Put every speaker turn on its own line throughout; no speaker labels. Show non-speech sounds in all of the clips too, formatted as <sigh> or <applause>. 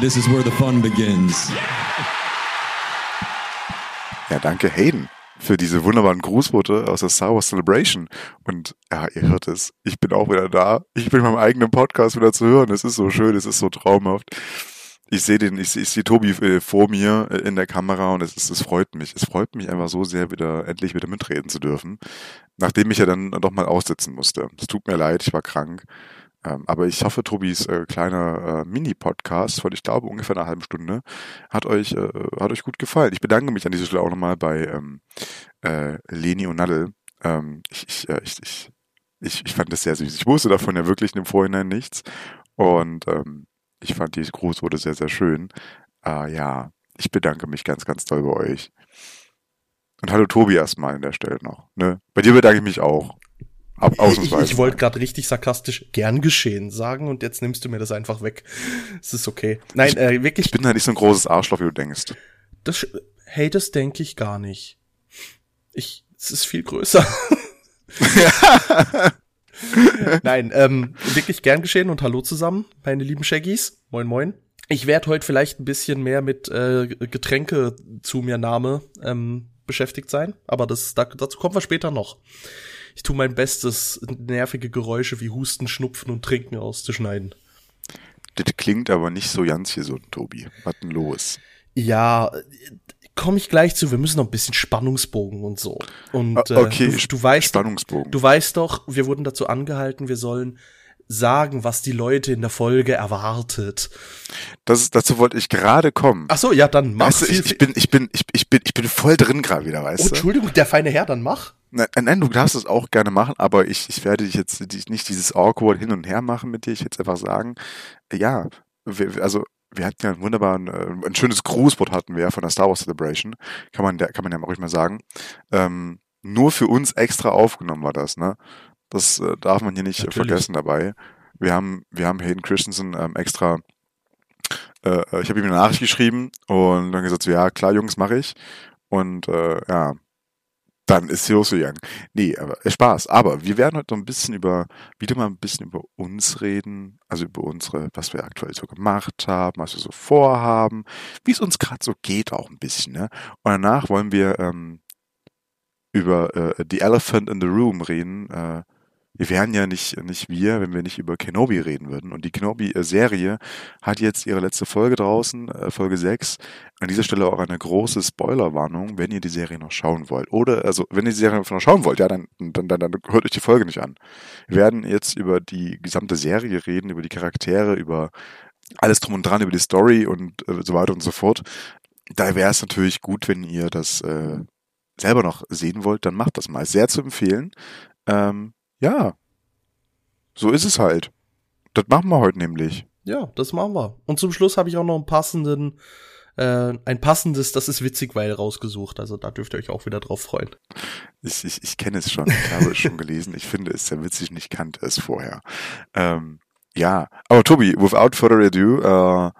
This is where the fun begins.
Ja, danke Hayden für diese wunderbaren Grußworte aus der Star Wars Celebration. Und ja, ihr hört es, ich bin auch wieder da. Ich bin in meinem eigenen Podcast wieder zu hören. Es ist so schön, es ist so traumhaft. Ich sehe den, ich, ich sehe Tobi äh, vor mir äh, in der Kamera und es, ist, es freut mich. Es freut mich einfach so sehr, wieder endlich wieder mitreden zu dürfen, nachdem ich ja dann doch mal aussitzen musste. Es tut mir leid, ich war krank. Ähm, aber ich hoffe, Tobis äh, kleiner äh, Mini-Podcast von, ich glaube, ungefähr einer halben Stunde hat euch, äh, hat euch gut gefallen. Ich bedanke mich an dieser Stelle auch nochmal bei ähm, äh, Leni und Nadel. Ähm, ich, ich, äh, ich, ich, ich, ich fand das sehr süß. Ich wusste davon ja wirklich im Vorhinein nichts. Und ähm, ich fand die Grußworte sehr, sehr schön. Äh, ja, ich bedanke mich ganz, ganz toll bei euch. Und hallo Tobi erstmal an der Stelle noch. Ne? Bei dir bedanke ich mich auch.
Ich, ich wollte gerade richtig sarkastisch gern geschehen sagen und jetzt nimmst du mir das einfach weg. Es ist okay. Nein,
ich,
äh, wirklich.
Ich bin halt nicht so ein großes Arschloch, wie du denkst.
Das, hey, das denke ich gar nicht. Ich, es ist viel größer. <laughs> Nein, ähm, wirklich gern geschehen und hallo zusammen, meine lieben Shaggies. Moin, moin. Ich werde heute vielleicht ein bisschen mehr mit äh, Getränke zu mir Name ähm, beschäftigt sein, aber das, dazu kommen wir später noch. Ich tue mein Bestes, nervige Geräusche wie Husten, Schnupfen und Trinken auszuschneiden.
Das klingt aber nicht so ganz gesund, Tobi. Was denn los?
Ja, komme ich gleich zu. Wir müssen noch ein bisschen Spannungsbogen und so. Und
ah, okay,
äh, du, du weißt,
Spannungsbogen.
Du weißt doch, wir wurden dazu angehalten, wir sollen sagen, was die Leute in der Folge erwartet.
Das, dazu wollte ich gerade kommen.
Ach so, ja, dann mach.
Weißt du, ich, ich, bin, ich bin, ich, ich bin, ich bin voll drin gerade wieder, weißt
oh,
du?
Entschuldigung, der feine Herr, dann mach.
Nein, nein, du darfst es auch gerne machen, aber ich, ich werde dich jetzt nicht dieses awkward hin und her machen mit dir. Ich werde einfach sagen, ja, wir, also wir hatten ja einen wunderbaren, äh, ein schönes Grußwort hatten wir ja von der Star Wars Celebration, kann man, kann man ja ruhig mal sagen. Ähm, nur für uns extra aufgenommen war das, ne? Das äh, darf man hier nicht Natürlich. vergessen dabei. Wir haben, wir haben Hayden Christensen ähm, extra, äh, ich habe ihm eine Nachricht geschrieben und dann gesagt, so, ja klar, Jungs, mache ich. Und äh, ja, dann ist sie losgegangen. Nee, aber äh, Spaß. Aber wir werden heute ein bisschen über, wieder mal ein bisschen über uns reden, also über unsere, was wir aktuell so gemacht haben, was wir so vorhaben, wie es uns gerade so geht auch ein bisschen. Ne? Und danach wollen wir ähm, über äh, The Elephant in the Room reden, äh, wir wären ja nicht, nicht wir, wenn wir nicht über Kenobi reden würden. Und die Kenobi-Serie hat jetzt ihre letzte Folge draußen, äh, Folge 6. An dieser Stelle auch eine große Spoilerwarnung, wenn ihr die Serie noch schauen wollt. Oder, also, wenn ihr die Serie noch schauen wollt, ja, dann, dann, dann, dann hört euch die Folge nicht an. Wir werden jetzt über die gesamte Serie reden, über die Charaktere, über alles drum und dran, über die Story und äh, so weiter und so fort. Da wäre es natürlich gut, wenn ihr das äh, selber noch sehen wollt, dann macht das mal. Sehr zu empfehlen. Ähm, ja, so ist es halt. Das machen wir heute nämlich.
Ja, das machen wir. Und zum Schluss habe ich auch noch einen passenden, äh, ein passendes, das ist witzig, weil rausgesucht. Also da dürft ihr euch auch wieder drauf freuen.
Ich, ich, ich kenne es schon, ich habe es schon <laughs> gelesen. Ich finde es sehr witzig, nicht kannte es vorher. Ähm, ja, aber Tobi, without further ado, äh,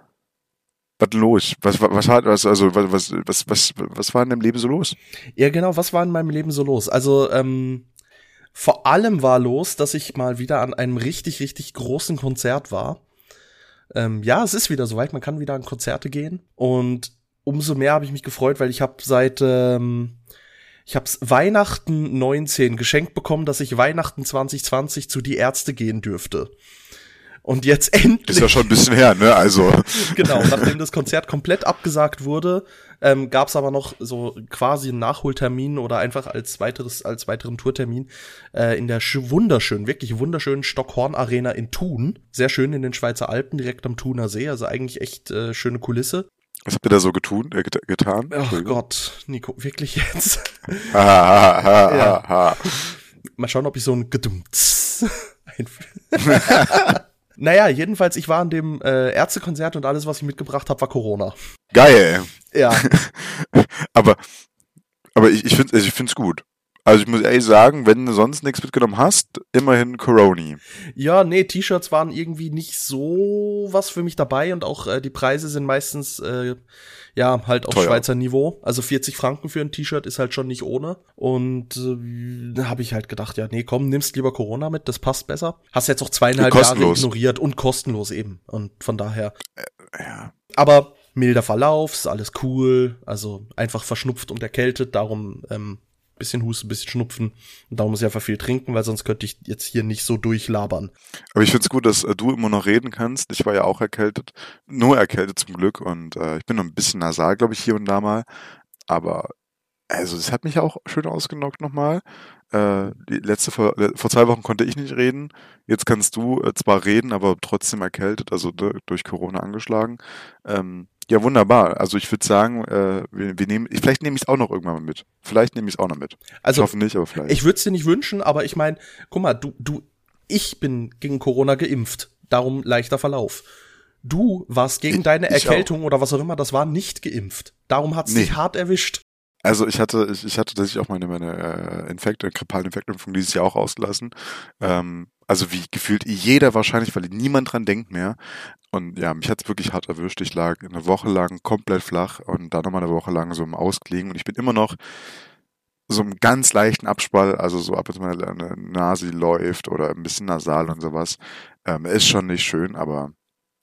was los? Was, was, was hat, was, also, was, was, was, was, was war in deinem Leben so los?
Ja, genau, was war in meinem Leben so los? Also, ähm, vor allem war los, dass ich mal wieder an einem richtig, richtig großen Konzert war. Ähm, ja, es ist wieder soweit, man kann wieder an Konzerte gehen. Und umso mehr habe ich mich gefreut, weil ich habe seit ähm, ich habe Weihnachten 19 geschenkt bekommen, dass ich Weihnachten 2020 zu die Ärzte gehen dürfte. Und jetzt <laughs> endlich.
Ist ja schon ein bisschen her, ne? Also. <laughs>
genau, <laughs> nachdem das Konzert komplett abgesagt wurde, ähm, gab es aber noch so quasi einen Nachholtermin oder einfach als weiteres, als weiteren Tourtermin äh, in der wunderschönen, wirklich wunderschönen Stockhorn Arena in Thun. Sehr schön in den Schweizer Alpen, direkt am Thuner See, also eigentlich echt äh, schöne Kulisse.
Was habt ihr da so getun, äh, get getan?
Ach Gott, Nico, wirklich jetzt?
ha, ha, ha, ja. ha.
Mal schauen, ob ich so ein Gedumts Naja, jedenfalls, ich war an dem äh, Ärztekonzert und alles, was ich mitgebracht habe, war Corona.
Geil.
Ja. <laughs>
aber aber ich, ich finde also ich find's gut. Also ich muss ehrlich sagen, wenn du sonst nichts mitgenommen hast, immerhin Coroni.
Ja, nee, T-Shirts waren irgendwie nicht so was für mich dabei und auch äh, die Preise sind meistens äh, ja halt auf Teuer. Schweizer Niveau. Also 40 Franken für ein T-Shirt ist halt schon nicht ohne. Und äh, da habe ich halt gedacht, ja, nee, komm, nimmst lieber Corona mit, das passt besser. Hast jetzt auch zweieinhalb Jahre ignoriert und kostenlos eben. Und von daher.
Äh, ja.
aber milder Verlauf, ist alles cool, also einfach verschnupft und erkältet, darum ähm, bisschen Husten, bisschen Schnupfen und darum muss ich einfach viel trinken, weil sonst könnte ich jetzt hier nicht so durchlabern.
Aber ich finde es gut, dass äh, du immer noch reden kannst. Ich war ja auch erkältet, nur erkältet zum Glück und äh, ich bin noch ein bisschen nasal, glaube ich, hier und da mal. Aber also es hat mich auch schön ausgenockt nochmal. Äh, die letzte vor, vor zwei Wochen konnte ich nicht reden. Jetzt kannst du äh, zwar reden, aber trotzdem erkältet, also durch Corona angeschlagen. Ähm, ja, wunderbar. Also ich würde sagen, äh, wir, wir nehmen, vielleicht nehme ich es auch noch irgendwann mal mit. Vielleicht nehme ich es auch noch mit.
Also,
ich hoffe nicht, aber vielleicht.
Ich würde es dir nicht wünschen, aber ich meine, guck mal, du, du, ich bin gegen Corona geimpft. Darum leichter Verlauf. Du warst gegen
Ich-
deine
ich
Erkältung oder was auch immer das war, nicht geimpft. Darum hat's
Nee.
dich hart erwischt.
Also ich hatte, ich, ich hatte tatsächlich auch meine, meine äh, Infekte, grippalen Infektimpfung dieses Jahr auch ausgelassen. Ähm, also wie gefühlt jeder wahrscheinlich, weil niemand dran denkt mehr. Und ja, mich hat's wirklich hart erwischt. Ich lag eine Woche lang komplett flach und dann nochmal eine Woche lang so im Ausklingen. Und ich bin immer noch so im ganz leichten Abspall, also so ab und zu mal eine Nase läuft oder ein bisschen nasal und sowas. Ähm, ist schon nicht schön, aber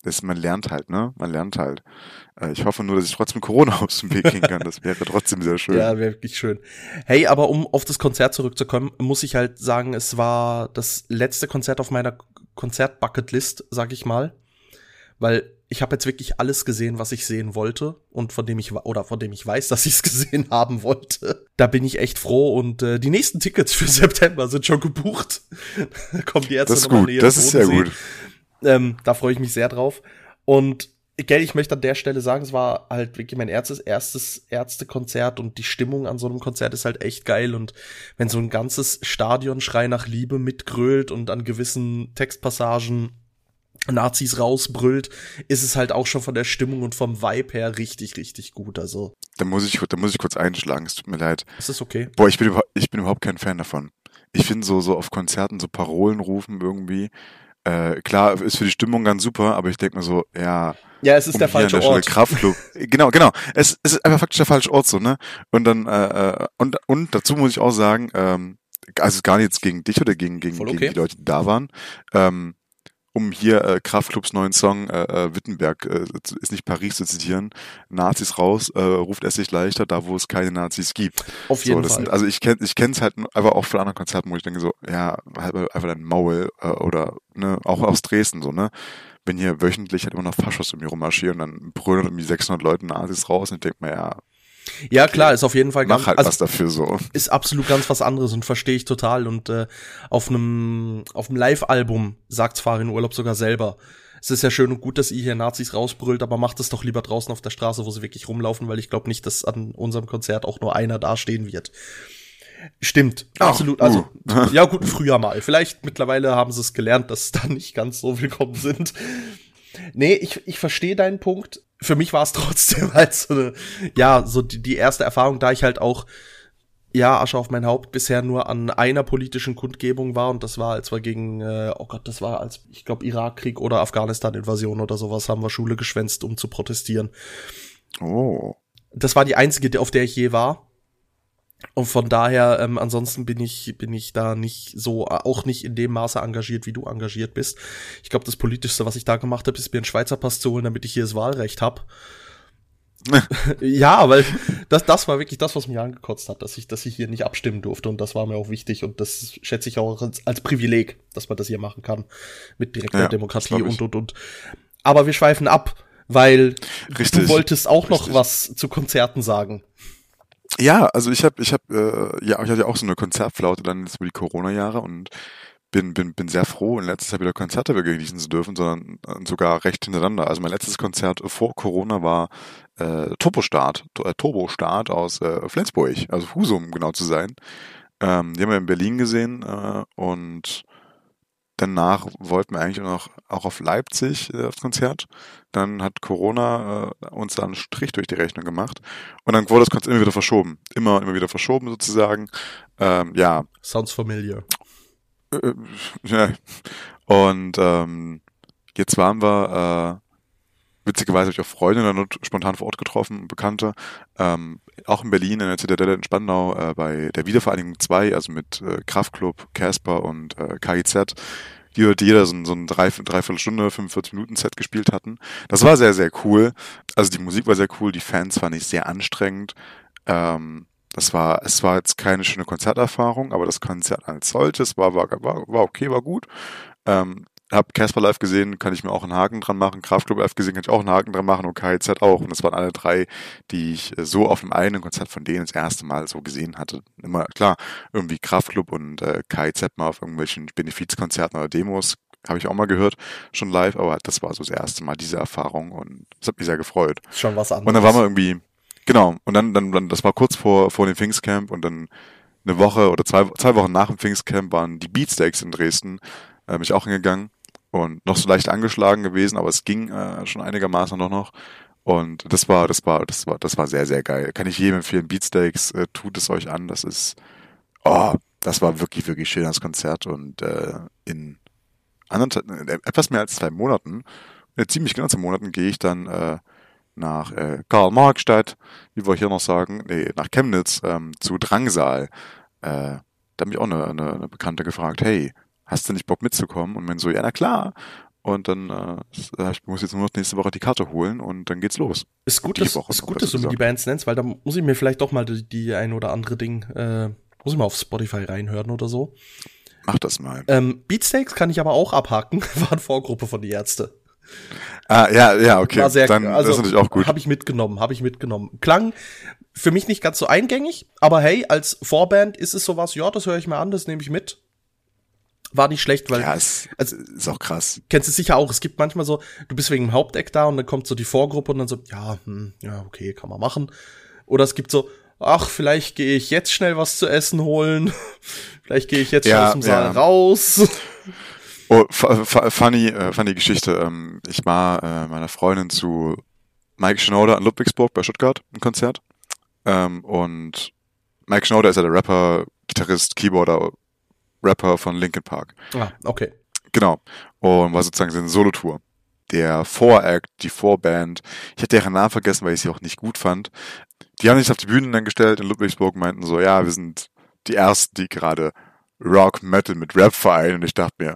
das, man lernt halt, ne? Man lernt halt. Äh, ich hoffe nur, dass ich trotzdem Corona <laughs> aus dem Weg gehen kann. Das wäre trotzdem sehr schön.
Ja, wäre wirklich schön. Hey, aber um auf das Konzert zurückzukommen, muss ich halt sagen, es war das letzte Konzert auf meiner Konzert-Bucketlist, sag ich mal. Weil ich habe jetzt wirklich alles gesehen, was ich sehen wollte und von dem ich oder von dem ich weiß, <laughs> dass ich es gesehen haben wollte. Da bin ich echt froh und äh, die nächsten Tickets für <laughs> September sind schon gebucht. Da kommen die Ärzte
Das ist
nochmal näher
das ist sehr gut.
Ähm, da freue ich mich sehr drauf. Und gell, ich möchte an der Stelle sagen, es war halt wirklich mein erstes, erstes Ärztekonzert und die Stimmung an so einem Konzert ist halt echt geil. Und wenn so ein ganzes Stadion Schrei nach Liebe mitgrölt und an gewissen Textpassagen Nazis rausbrüllt, ist es halt auch schon von der Stimmung und vom Vibe her richtig, richtig gut. Also,
Da muss ich, da muss ich kurz einschlagen. Es tut mir leid.
es ist okay.
Boah, ich bin, überhaupt- ich bin überhaupt kein Fan davon. Ich finde so, so auf Konzerten so Parolen rufen irgendwie. Äh, klar, ist für die Stimmung ganz super, aber ich denke mir so, ja,
Ja, es ist
um
der falsche
der
Ort.
Kraftclub. <laughs> genau, genau. Es, es ist einfach faktisch der falsche Ort so, ne? Und dann, äh, äh, und, und dazu muss ich auch sagen, ähm, also gar nicht jetzt gegen dich oder gegen, gegen,
Voll
gegen
okay.
die Leute, die da waren, ähm, um hier äh, Kraftclubs neuen Song äh, äh, Wittenberg äh, ist nicht Paris zu zitieren, Nazis raus, äh, ruft es sich leichter, da wo es keine Nazis gibt.
Auf jeden
so,
Fall.
Sind, also ich kenne ich kenn's halt einfach auch von anderen Konzerten, wo ich denke so, ja, halt einfach dein Maul äh, oder ne, auch aus Dresden so, ne? Wenn hier wöchentlich halt immer noch Faschos um mich rummarschieren, dann brüllen irgendwie 600 Leute Nazis raus und ich denke mir, ja,
ja, klar, ist auf jeden Fall
mach halt
also,
was dafür so.
ist absolut ganz was anderes und verstehe ich total. Und äh, auf einem auf einem Live-Album sagt's Farin Urlaub sogar selber. Es ist ja schön und gut, dass ihr hier Nazis rausbrüllt, aber macht es doch lieber draußen auf der Straße, wo sie wirklich rumlaufen, weil ich glaube nicht, dass an unserem Konzert auch nur einer dastehen wird. Stimmt,
Ach,
absolut. Also,
uh. <laughs>
ja, gut, früher mal. Vielleicht mittlerweile haben sie es gelernt, dass da nicht ganz so willkommen sind. Nee, ich, ich verstehe deinen Punkt. Für mich war es trotzdem <laughs> halt so eine, ja, so die, die erste Erfahrung, da ich halt auch, ja, Asche auf mein Haupt bisher nur an einer politischen Kundgebung war und das war, als wir gegen, äh, oh Gott, das war als, ich glaube, Irakkrieg oder Afghanistan-Invasion oder sowas, haben wir Schule geschwänzt, um zu protestieren.
Oh.
Das war die einzige, auf der ich je war. Und von daher, ähm, ansonsten bin ich, bin ich da nicht so, auch nicht in dem Maße engagiert, wie du engagiert bist. Ich glaube, das Politischste, was ich da gemacht habe, ist mir einen Schweizer Pass zu holen, damit ich hier das Wahlrecht hab. <laughs> ja, weil das, das war wirklich das, was mich angekotzt hat, dass ich, dass ich hier nicht abstimmen durfte. Und das war mir auch wichtig. Und das schätze ich auch als, als Privileg, dass man das hier machen kann. Mit direkter
Ja,
Demokratie und, und, und. Aber wir schweifen ab, weil
Richtig.
du wolltest auch noch
Richtig.
was zu Konzerten sagen.
Ja, also ich habe, ich habe, äh, ja, ich hatte ja auch so eine Konzertflaute dann jetzt über die Corona-Jahre und bin, bin, bin sehr froh, in letzter Zeit wieder Konzerte genießen zu dürfen, sondern äh, sogar recht hintereinander. Also mein letztes Konzert vor Corona war äh, Turbostart, äh, Turbostart aus äh, Flensburg, also Husum, um genau zu sein. Ähm, die haben wir in Berlin gesehen äh, und danach wollten wir eigentlich noch auch auf Leipzig äh, aufs Konzert. Dann hat Corona äh, uns da einen Strich durch die Rechnung gemacht. Und dann wurde das Konzert immer wieder verschoben. Immer, immer wieder verschoben sozusagen. Ähm, ja,
Sounds familiar.
äh, ja. Und ähm, jetzt waren wir, äh, witzigerweise habe ich auch Freunde dann spontan vor Ort getroffen, Bekannte, ähm, auch in Berlin, in der Zitadelle in Spandau, äh, bei der Wiedervereinigung 2, also mit äh, Kraftklub, Casper und äh, KIZ, die dort jeder so, ein- so ein drei, dreiviertel Stunde, 45 Minuten Set gespielt hatten. Das war sehr, sehr cool. also die Musik war sehr cool, die Fans fand ich sehr anstrengend. Ähm, das war, es war jetzt keine schöne Konzerterfahrung, aber das Konzert als solches war, war, war, war okay, war gut. Ähm, hab Casper live gesehen, kann ich mir auch einen Haken dran machen. Kraftclub live gesehen, kann ich auch einen Haken dran machen und KIZ auch. Und das waren alle drei, die ich äh, so auf einem eigenen Konzert von denen das erste Mal so gesehen hatte. Immer, klar, irgendwie Kraftclub und äh, KIZ mal auf irgendwelchen Benefizkonzerten oder Demos habe ich auch mal gehört, schon live, aber das war so das erste Mal diese Erfahrung und das hat mich sehr gefreut.
Schon was anderes.
Und dann waren wir irgendwie, genau, und dann, dann, dann das war kurz vor, vor dem Pfingstcamp und dann eine Woche oder zwei, zwei Wochen nach dem Pfingstcamp waren die Beatsteaks in Dresden, äh, bin ich auch hingegangen und noch so leicht angeschlagen gewesen, aber es ging äh, schon einigermaßen noch noch. Und das war, das war, das war, das war sehr, sehr geil. Kann ich jedem empfehlen. Beatsteaks, äh, tut es euch an. Das ist, oh, das war wirklich, wirklich schön, das Konzert. Und äh, in anderthalb, äh, etwas mehr als zwei Monaten, äh, ziemlich genau zwei Monaten, gehe ich dann äh, nach äh, Karl-Marx-Stadt, wie wir hier noch sagen, nee, nach Chemnitz ähm, zu Drangsal. Äh, da hat mich auch eine, eine, eine Bekannte gefragt, hey, hast du nicht Bock mitzukommen? Und man so, ja, na klar. Und dann, äh, ich muss jetzt nur noch nächste Woche die Karte holen und dann geht's los.
Ist gut, dass,
Woche
ist gut, dass du mir die. Bands nennst, weil da muss ich mir vielleicht doch mal die, die ein oder andere Ding, äh, muss ich mal auf Spotify reinhören oder so.
Mach das mal.
Ähm, Beatsteaks kann ich aber auch abhaken, <laughs> war eine Vorgruppe von die Ärzte.
Ah, ja, ja, okay.
War sehr,
dann
also,
das ist natürlich auch gut.
Habe ich mitgenommen, habe ich mitgenommen. Klang für mich nicht ganz so eingängig, aber hey, als Vorband ist es sowas, ja, das höre ich mir an, das nehme ich mit. War nicht schlecht, weil
Ja, es
also-
ist auch krass.
kennst du sicher auch, es gibt manchmal so, du bist wegen dem Haupteck da und dann kommt so die Vorgruppe und dann so, ja, hm, ja, okay, kann man machen. Oder es gibt so, ach, vielleicht gehe ich jetzt schnell was zu essen holen. <laughs> vielleicht gehe ich jetzt
Ja,
aus dem Saal
ja.
raus. <laughs>
Oh, fu- fu- funny, äh, funny Geschichte. Ähm, ich war äh, meiner Freundin zu Mike Schnoder in Ludwigsburg bei Stuttgart ein Konzert. Ähm, und Mike Schnoder ist ja der Rapper, Gitarrist, Keyboarder, Rapper von Linkin Park.
ah, okay.
Genau. Und war sozusagen seine Solotour. Der Voract, die Vorband, ich hätte deren Namen vergessen, weil ich sie auch nicht gut fand. Die haben sich auf die Bühne dann gestellt in Ludwigsburg und meinten so, ja, wir sind die Ersten, die gerade Rock, Metal mit Rap vereinen. Und ich dachte mir,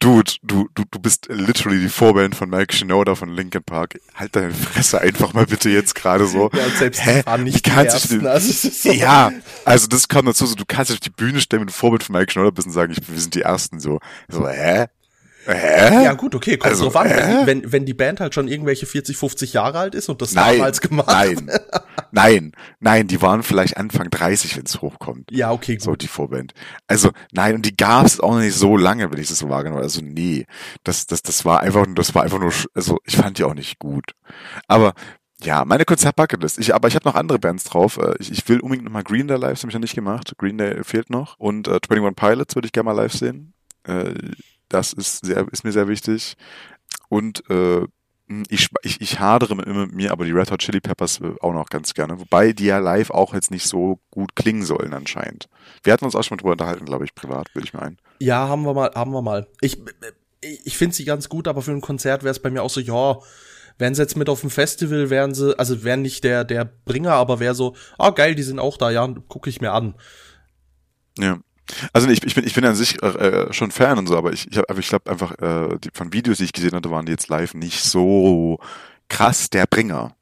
Dude, du, du, du bist literally die Vorband von Mike Shinoda von Linkin Park. Halt deine Fresse einfach mal bitte jetzt gerade so.
Ja, und selbst
Hä? Wie
nicht
kannst du
Also, so,
ja, also das kommt dazu, so, du kannst dich auf die Bühne stellen, wenn du Vorbild von Mike Schnoller bist und sagen, ich, wir sind die Ersten, so, so, hä? Hä?
Ja, gut, okay, kommt
Also,
drauf an. Wenn, wenn, wenn die Band halt schon irgendwelche 40, 50 Jahre alt ist und das
Nein,
damals gemacht
nein, nein, nein, die waren vielleicht Anfang 30, wenn es hochkommt.
Ja, okay, gut.
So, die Vorband. Also, nein, und die gab es auch noch nicht so lange, wenn ich das so wahrgenommen habe. Also, nee. Das, das, das war einfach, das war einfach nur, also, ich fand die auch nicht gut. Aber, ja, meine Konzertbucketlist. Ich, aber ich habe noch andere Bands drauf. Äh, Ich, ich will unbedingt nochmal Green Day live, das habe ich noch nicht gemacht. Green Day fehlt noch. Und äh, 21 Pilots würde ich gerne mal live sehen. Äh, das ist sehr, ist mir sehr wichtig. Und äh, ich, ich, ich hadere mit, mit mir, aber die Red Hot Chili Peppers äh, auch noch ganz gerne. Wobei die ja live auch jetzt nicht so gut klingen sollen anscheinend. Wir hatten uns auch schon mal drüber unterhalten, glaube ich, privat, will ich meinen.
Ja, haben wir mal, haben wir mal. Ich, ich finde sie ganz gut, aber für ein Konzert wäre es bei mir auch so, ja, wären sie jetzt mit auf dem Festival, wären sie, also wären nicht der, der Bringer, aber wäre so, ah geil, die sind auch da, ja, gucke ich mir an.
Ja. Also ich, ich bin ich bin an sich äh, äh, schon Fan und so, aber ich ich, hab- ich glaube einfach äh, die, von Videos, die ich gesehen hatte, waren die jetzt live nicht so krass der Bringer.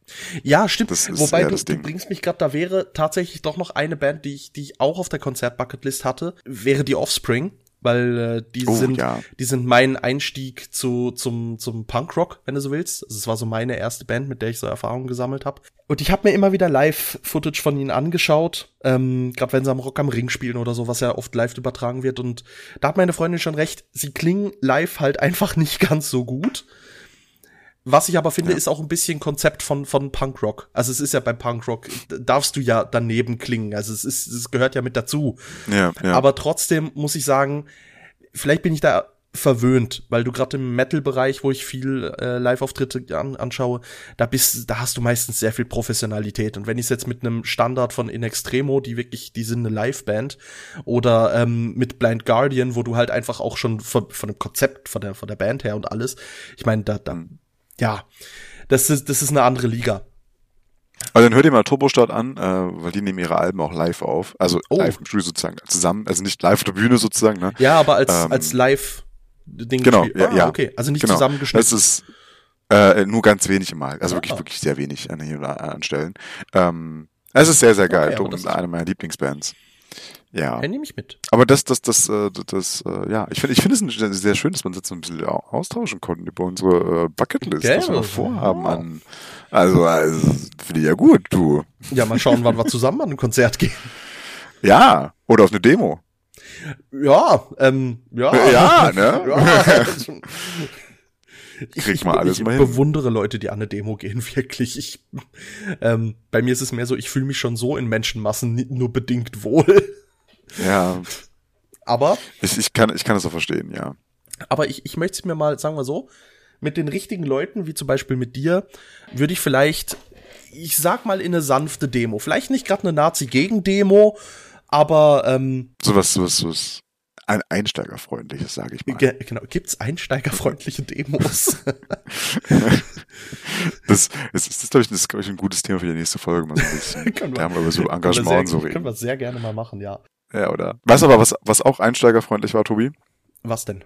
Ja, stimmt. Wobei du,
das
du bringst mich gerade, da wäre tatsächlich doch noch eine Band, die ich, die ich auch auf der Konzertbucketlist hatte, wäre die Offspring, weil äh, die
Oh,
sind,
ja.
die sind mein Einstieg zu zum zum Punkrock, wenn du so willst. Also es war so meine erste Band, mit der ich so Erfahrungen gesammelt habe. Und ich habe mir immer wieder Live-Footage von ihnen angeschaut, ähm, gerade wenn sie am Rock am Ring spielen oder so, was ja oft live übertragen wird. Und da hat meine Freundin schon recht. Sie klingen live halt einfach nicht <laughs> ganz so gut. Was ich aber finde,
Ja.
ist auch ein bisschen Konzept von, von Punkrock. Also es ist ja beim Punkrock, darfst du ja daneben klingen. Also es ist, es gehört ja mit dazu.
Ja, ja.
Aber trotzdem muss ich sagen, vielleicht bin ich da verwöhnt, weil du gerade im Metal-Bereich, wo ich viel äh, Live-Auftritte an, anschaue, da bist, da hast du meistens sehr viel Professionalität. Und wenn ich es jetzt mit einem Standard von In Extremo, die wirklich, die sind eine Live-Band, oder ähm, mit Blind Guardian, wo du halt einfach auch schon von, von dem Konzept, von der, von der Band her und alles, ich meine, da, da,
Mhm.
Ja, das ist, das ist eine andere Liga.
Also dann hört ihr mal Turbostart an, äh, weil die nehmen ihre Alben auch live auf. Also
Oh.
live im Studio sozusagen zusammen, also nicht live auf der Bühne sozusagen, ne?
Ja, aber als,
Ähm,
als Live-Ding
Genau,
gespielt.
ja,
ah,
ja.
okay, also nicht
Genau.
zusammengeschnitten.
Das ist Äh, nur ganz wenig mal. Also
Ah.
wirklich, wirklich sehr wenig an hier oder an Stellen. Ähm, es ist sehr, sehr geil.
Okay,
und
ist-
eine meiner Lieblingsbands. Ja.
Ja, nehme ich mit.
Aber das, das, das, äh, das, äh, ja, ich finde, ich finde es sehr schön, dass man jetzt so ein bisschen au- austauschen konnte über unsere äh, Bucketlist,
Gell?
was wir vorhaben
Ja.
an. Also, also finde ich ja gut, du.
Ja, mal schauen, wann wir zusammen an ein Konzert gehen.
Ja, oder auf eine Demo.
Ja, ähm, ja.
Ja, ne? <laughs>
Ja. Ich, <laughs>
Krieg
ich,
mal alles
ich
mal hin.
bewundere Leute, die an eine Demo gehen, <laughs> wirklich. Ich, ähm, bei mir ist es mehr so, ich fühle mich schon so in Menschenmassen nur bedingt wohl.
Ja,
Aber,
ich, ich kann, ich kann das auch verstehen, ja.
aber ich, ich möchte es mir mal, sagen wir so, mit den richtigen Leuten, wie zum Beispiel mit dir, würde ich vielleicht, ich sag mal, in eine sanfte Demo. Vielleicht nicht gerade eine Nazi-Gegen-Demo, aber ähm,
Sowas, sowas, sowas. Ein Einsteigerfreundliches, sage ich mal.
ge genau, gibt's einsteigerfreundliche Demos? <laughs>
Das, das, ist, glaube ich, das ist, glaub ich, ein gutes Thema für die nächste Folge. Mal so ein bisschen. <laughs>
Können wir-
da haben wir über so
Können
Engagement
sehr,
und so
Können
reden.
wir sehr gerne mal machen, ja.
Ja, oder? Weißt du aber, was, was auch einsteigerfreundlich war, Tobi?
Was denn?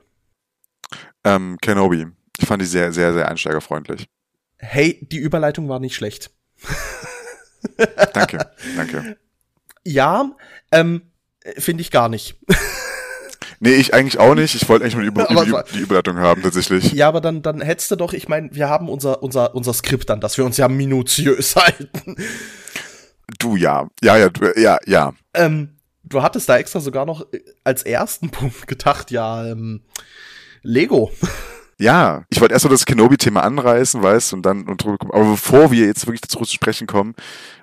Ähm, Kenobi. Ich fand die sehr, sehr, sehr einsteigerfreundlich.
Hey, die Überleitung war nicht schlecht. <laughs>
Danke, danke.
Ja, ähm, finde ich gar nicht. <laughs>
Nee, ich eigentlich auch nicht. Ich wollte eigentlich nur die, Über
Aber
die Überleitung haben, tatsächlich.
Ja, aber dann, dann hättest du doch, ich meine, wir haben unser, unser, unser Skript dann, dass wir uns ja minutiös <laughs> halten.
Du, ja. Ja, ja, du, ja, ja.
Ähm, du hattest da extra sogar noch äh, als ersten <laughs> Punkt gedacht, ja, ähm, Lego. <laughs>
Ja, ich wollte erst mal das Kenobi-Thema anreißen, weißt und dann und drüber kommen. Aber bevor wir jetzt wirklich dazu zu sprechen kommen,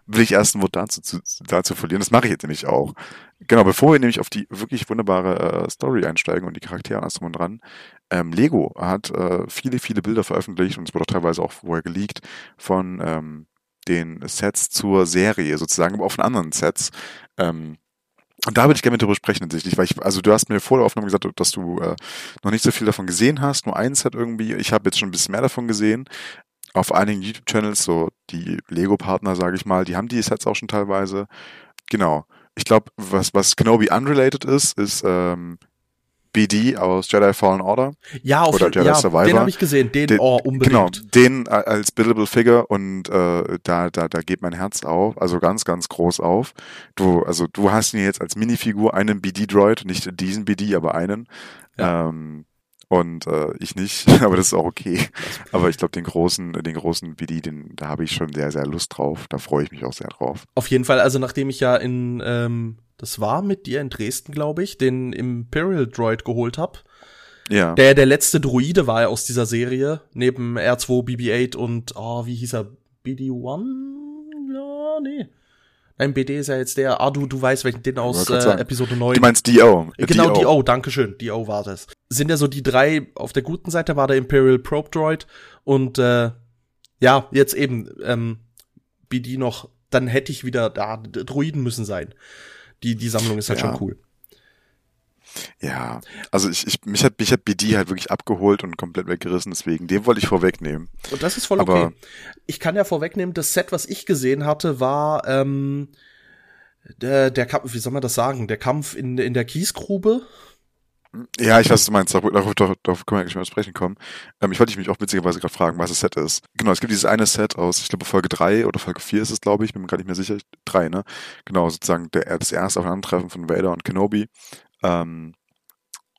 will ich erst ein Wort dazu, zu, dazu verlieren. Das mache ich jetzt nämlich auch. Genau, bevor wir nämlich auf die wirklich wunderbare äh, Story einsteigen und die Charaktere und alles drum und dran. Ähm, Lego hat äh, viele, viele Bilder veröffentlicht und es wurde auch teilweise auch vorher geleakt von ähm, den Sets zur Serie sozusagen, aber auch von anderen Sets. Ähm, und da würde ich gerne mit drüber sprechen tatsächlich, weil ich, also du hast mir vor der Aufnahme gesagt, dass du äh, noch nicht so viel davon gesehen hast, nur eins hat irgendwie, ich habe jetzt schon ein bisschen mehr davon gesehen. Auf einigen YouTube-Channels, so die Lego-Partner, sage ich mal, die haben die Sets auch schon teilweise. Genau. Ich glaube, was, was Kenobi unrelated ist, ist ähm, BD aus Jedi Fallen Order.
Ja, auf
Oder Jedi
ja,
Survivor.
den habe ich gesehen, den,
Den-
oh,
Genau,
unbedingt.
den äh, als Billable Figure und äh, da, da, da geht mein Herz auf, also ganz, ganz groß auf. Du, also du hast ihn jetzt als Minifigur, einen BD-Droid, nicht diesen BD, aber einen. Ähm, und äh, ich nicht, <laughs> aber das ist auch okay. Aber ich glaube, den großen, den großen BD, den, da habe ich schon sehr, sehr Lust drauf. Da freue ich mich auch sehr drauf.
Auf jeden Fall, also nachdem ich ja in, ähm, das war mit dir in Dresden, glaube ich, den Imperial Droid geholt hab.
Ja.
Der der letzte Druide war ja aus dieser Serie, neben R2, BB-8 und, oh, wie hieß er? BD-1? Ja, nee. Nein, BD ist ja jetzt der, ah, du, du weißt welchen, den aus äh. Episode 9.
Du meinst DO.
Genau, DO, dankeschön. DO war das. Sind ja so die drei, auf der guten Seite war der Imperial Probe Droid und äh, ja, jetzt eben ähm, BD noch, dann hätte ich wieder, da Druiden müssen sein. Die, die Sammlung ist halt
Ja.
schon cool.
Ja, also ich, ich, mich hat, mich hat BD halt wirklich abgeholt und komplett weggerissen, deswegen, den wollte ich vorwegnehmen.
Und das ist voll
Aber-
okay. Ich kann ja vorwegnehmen, das Set, was ich gesehen hatte, war ähm, der, der Kampf, wie soll man das sagen, der Kampf in, in der Kiesgrube.
Ja, ich weiß, was du meinst. Darauf, darauf, darauf, können wir eigentlich mal sprechen kommen. Ähm, ich wollte mich auch witzigerweise gerade fragen, was das Set ist. Genau, es gibt dieses eine Set aus, ich glaube, Folge 3 oder Folge 4 ist es, glaube ich, bin mir gar nicht mehr sicher. 3, ne? Genau, sozusagen der, das erste Aufeinandertreffen von Vader und Kenobi. Ähm,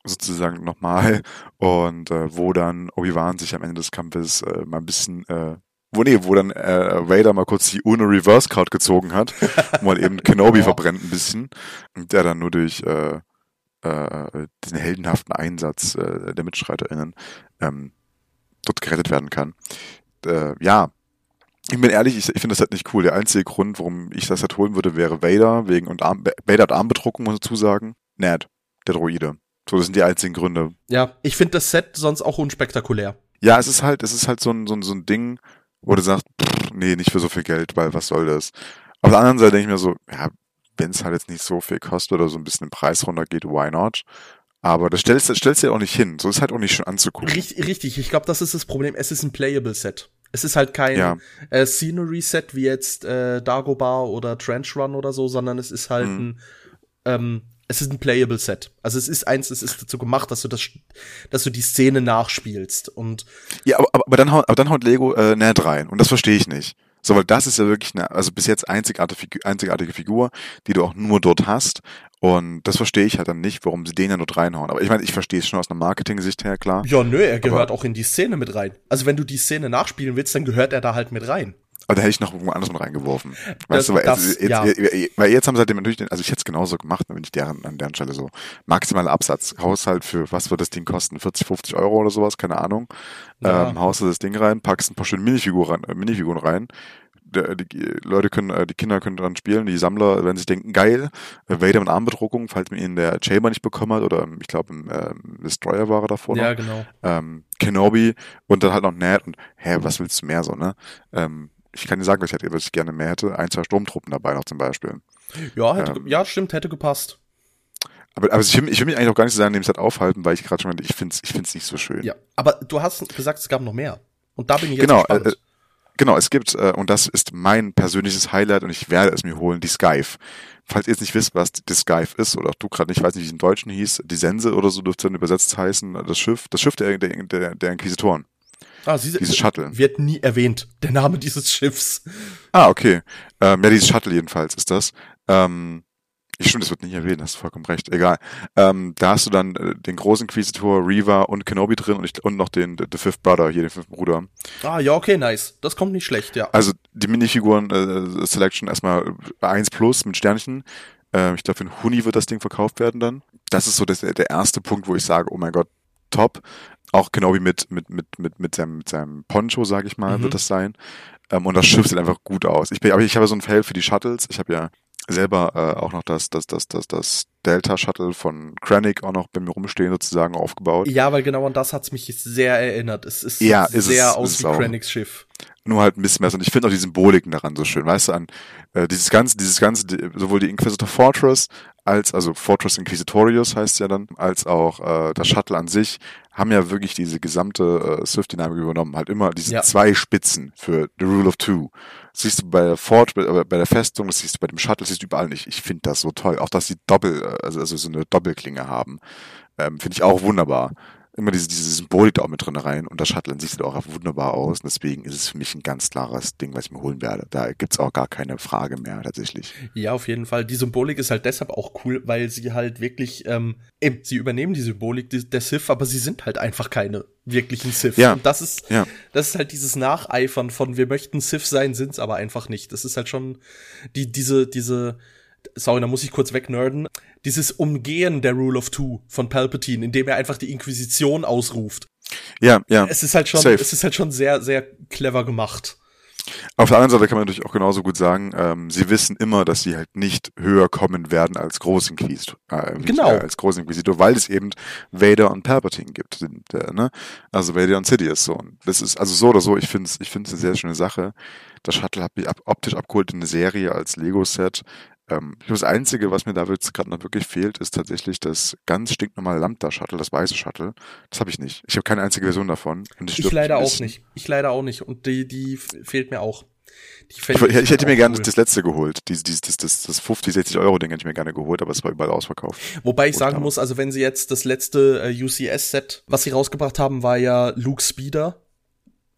sozusagen nochmal. Und äh, wo dann Obi-Wan sich am Ende des Kampfes äh, mal ein bisschen äh, wo nee, wo dann äh, Vader mal kurz die Uno Reverse Card gezogen hat, <laughs> und mal eben Kenobi verbrennt ein bisschen und der dann nur durch äh, äh, diesen heldenhaften Einsatz äh, der MitstreiterInnen ähm, dort gerettet werden kann. Äh, ja, ich bin ehrlich, ich, ich finde das halt nicht cool. Der einzige Grund, warum ich das halt holen würde, wäre Vader, wegen und Arm, Vader hat Armbedruckung, muss ich dazu sagen. Ned, der Droide. So, das sind die einzigen Gründe.
Ja, ich finde das Set sonst auch unspektakulär.
Ja, es ist halt, es ist halt so ein, so ein, so ein Ding, wo du sagst, pff, nee, nicht für so viel Geld, weil was soll das? Auf der anderen Seite denke ich mir so, ja, wenn es halt jetzt nicht so viel kostet oder so ein bisschen im Preis runtergeht, why not? Aber das stellst, das stellst du ja auch nicht hin. So ist halt auch nicht schön anzugucken.
Richtig, richtig. ich glaube, das ist das Problem. Es ist ein Playable Set. Es ist halt kein
Ja.
äh, Scenery Set wie jetzt äh, Dagobah oder Trench Run oder so, sondern es ist halt
Mhm.
ein ähm, Es ist ein playable Set. Also es ist eins, es ist dazu gemacht, dass du das, dass du die Szene nachspielst und.
Ja, aber, aber, dann haut, aber dann haut Lego äh, Ned rein und das verstehe ich nicht. So, weil das ist ja wirklich eine, also bis jetzt einzigartige, einzigartige Figur, die du auch nur dort hast. Und das verstehe ich halt dann nicht, warum sie den ja dort reinhauen. Aber ich meine, ich verstehe es schon aus einer Marketing-Sicht her, klar.
Ja, nö, er gehört aber auch in die Szene mit rein. Also wenn du die Szene nachspielen willst, dann gehört er da halt mit rein.
Aber da hätte ich noch irgendwo anders mit reingeworfen. Weißt das, du, weil, das, jetzt, ja. weil jetzt haben sie halt natürlich, den, also ich hätte es genauso gemacht, wenn ich deren, an deren Stelle so maximaler Absatz. Haushalt für, was wird das Ding kosten? 40, 50 Euro oder sowas? Keine Ahnung. Ja. Ähm, haust du das Ding rein, packst ein paar schöne Minifiguren, äh, Minifiguren rein, die Leute können, äh, die Kinder können dran spielen, die Sammler werden sich denken, geil, äh, Vader mit Armbedruckung, falls man ihn in der Chamber nicht bekommen hat, oder ich glaube im äh, Destroyer war er davor
Ja, noch. genau.
Ähm, Kenobi und dann halt noch Ned und, hä, was willst du mehr so, ne? Ähm, ich kann dir sagen, was ich, hätte, was ich gerne mehr hätte. Ein, zwei Sturmtruppen dabei noch zum Beispiel.
Ja, hätte, ähm, ja stimmt, hätte gepasst.
Aber, aber ich, will, ich will mich eigentlich auch gar nicht so sehr an dem Set aufhalten, weil ich gerade schon meinte, ich finde es ich find's nicht so schön.
Ja, aber du hast gesagt, es gab noch mehr. Und da bin ich jetzt
genau, gespannt. Äh, Genau, es gibt, äh, und das ist mein persönliches Highlight und ich werde es mir holen, die Skype. Falls ihr jetzt nicht wisst, was die Skype ist, oder auch du gerade nicht weißt, wie es im Deutschen hieß, die Sense oder so dürfte dann übersetzt heißen, das Schiff, das Schiff der, der, der Inquisitoren.
Ah, sie,
dieses Shuttle.
Wird nie erwähnt, der Name dieses Schiffs.
Ah, okay. Ähm, ja, dieses Shuttle jedenfalls ist das. Ähm, ich stimmt, das wird nicht erwähnt, hast du vollkommen recht. Egal. Ähm, da hast du dann äh, den großen Inquisitor, Reva und Kenobi drin und, ich, und noch den The Fifth Brother, hier den fünften Bruder.
Ah, ja, okay, nice. Das kommt nicht schlecht, ja.
Also die Minifiguren äh, Selection erstmal 1 plus mit Sternchen. Äh, ich glaube, für Huni wird das Ding verkauft werden dann. Das ist so das, der erste Punkt, wo ich sage, oh mein Gott, top. Auch Kenobi mit, mit, mit, mit, mit, seinem, mit seinem Poncho, sage ich mal, mhm. wird das sein. Ähm, und das Schiff sieht einfach gut aus. Ich, bin, aber ich habe so ein Feld für die Shuttles. Ich habe ja selber äh, auch noch das, das, das, das, das Delta-Shuttle von Krennic auch noch bei mir rumstehen sozusagen aufgebaut.
Ja, weil genau an das hat's mich sehr erinnert. Es ist ja, ist sehr es, aus wie Krennics Schiff.
Nur halt ein bisschen mehr. Und ich finde auch die Symboliken daran so schön. Weißt du, an äh, dieses ganze, dieses ganze, sowohl die Inquisitor Fortress als, also Fortress Inquisitorius heißt ja dann, als auch äh, das Shuttle an sich, haben ja wirklich diese gesamte äh, Swift-Dynamik übernommen. Halt immer diese ja. zwei Spitzen für The Rule of Two. Das siehst du bei der Fort, bei, bei, der Festung, das siehst du bei dem Shuttle, das siehst du überall nicht. Ich finde das so toll. Auch, dass sie Doppel, äh, also, also so eine Doppelklinge haben. Ähm, finde ich auch wunderbar immer diese, diese Symbolik da auch mit drin rein und das Shuttle an sich sieht auch wunderbar aus und deswegen ist es für mich ein ganz klares Ding, was ich mir holen werde. Da gibt's auch gar keine Frage mehr tatsächlich.
Ja, auf jeden Fall. Die Symbolik ist halt deshalb auch cool, weil sie halt wirklich, ähm, eben, sie übernehmen die Symbolik der Sith, aber sie sind halt einfach keine wirklichen Sith.
Ja.
Und das ist, ja. das ist halt dieses Nacheifern von wir möchten Sith sein, sind's aber einfach nicht. Das ist halt schon die, diese, diese, sorry, da muss ich kurz wegnerden, dieses Umgehen der Rule of Two von Palpatine, indem er einfach die Inquisition ausruft.
Ja, ja.
Es ist halt schon, Safe. es ist halt schon sehr, sehr clever gemacht.
Auf der anderen Seite kann man natürlich auch genauso gut sagen, ähm, sie wissen immer, dass sie halt nicht höher kommen werden als Großinquisitor, äh,
genau.
Äh, als Großinquisitor, weil es eben Vader und Palpatine gibt, sind, äh, ne? Also Vader und Sidious so. Und das ist also so oder so. Ich finde es, ich finde es eine sehr schöne Sache. Das Shuttle hat mich ab, optisch abgeholt in eine Serie als Lego-Set. Ähm, das Einzige, was mir da jetzt gerade noch wirklich fehlt, ist tatsächlich das ganz stinknormale Lambda-Shuttle, das weiße Shuttle. Das habe ich nicht. Ich habe keine einzige Version davon.
ich leider auch nicht. Ich leider auch nicht. Und die, die fehlt mir auch.
Ich, ich, hätte mir gerne cool. das letzte geholt. Dieses, dieses, das, das, das 50, 60 Euro Ding hätte ich mir gerne geholt, aber es war überall ausverkauft.
Wobei ich sagen muss, also wenn sie jetzt das letzte äh, UCS-Set, was sie rausgebracht haben, war ja Luke Speeder.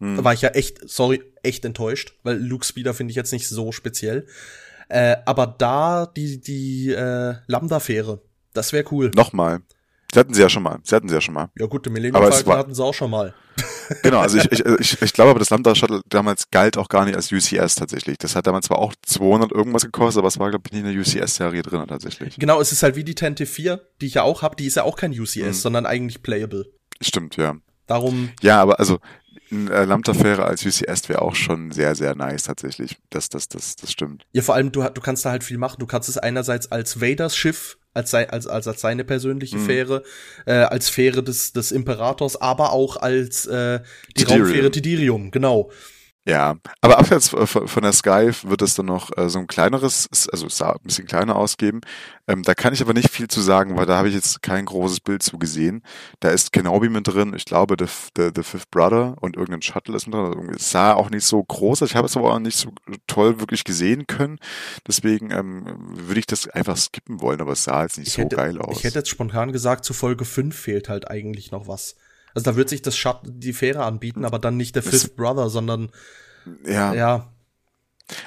Hm. Da war ich ja echt, sorry, echt enttäuscht, weil Luke Speeder finde ich jetzt nicht so speziell. Äh, aber da die, die äh, Lambda-Fähre, das wäre cool.
Nochmal. Sie hatten sie ja schon mal. Sie hatten sie ja schon mal.
Ja gut, den Millennium Falcon war, hatten sie auch schon mal. <laughs>
genau, also ich, ich, ich, ich glaube aber, das Lambda Shuttle damals galt auch gar nicht als UCS tatsächlich. Das hat damals zwar auch 200 irgendwas gekostet, aber es war, glaube ich, nicht in der UCS-Serie drin tatsächlich.
Genau, es ist halt wie die Tente 4, die ich ja auch habe, die ist ja auch kein UCS, mhm. sondern eigentlich playable.
Stimmt, ja.
Darum.
Ja, aber also Lambda-Fähre als UCS wäre auch schon sehr, sehr nice tatsächlich. Das, das, das, das stimmt.
Ja, vor allem, du, du kannst da halt viel machen. Du kannst es einerseits als Vaders Schiff, als, als, als, als seine persönliche mhm. Fähre, äh, als Fähre des, des Imperators, aber auch als äh, die Tidirium. Raumfähre Tidirium, genau.
Ja, aber abseits von der Sky wird es dann noch äh, so ein kleineres, also es sah ein bisschen kleiner ausgeben. Ähm, da kann ich aber nicht viel zu sagen, weil da habe ich jetzt kein großes Bild zu gesehen. Da ist Kenobi mit drin, ich glaube The, The, The Fifth Brother und irgendein Shuttle ist mit drin. Also es sah auch nicht so groß, ich habe es aber auch nicht so toll wirklich gesehen können. Deswegen ähm, würde ich das einfach skippen wollen, aber es sah jetzt nicht
ich
so
hätte,
geil aus.
Ich hätte jetzt spontan gesagt, zu Folge 5 fehlt halt eigentlich noch was. Also da wird sich das Shut die Fähre anbieten, aber dann nicht der Fifth Brother, sondern
ja,
ja,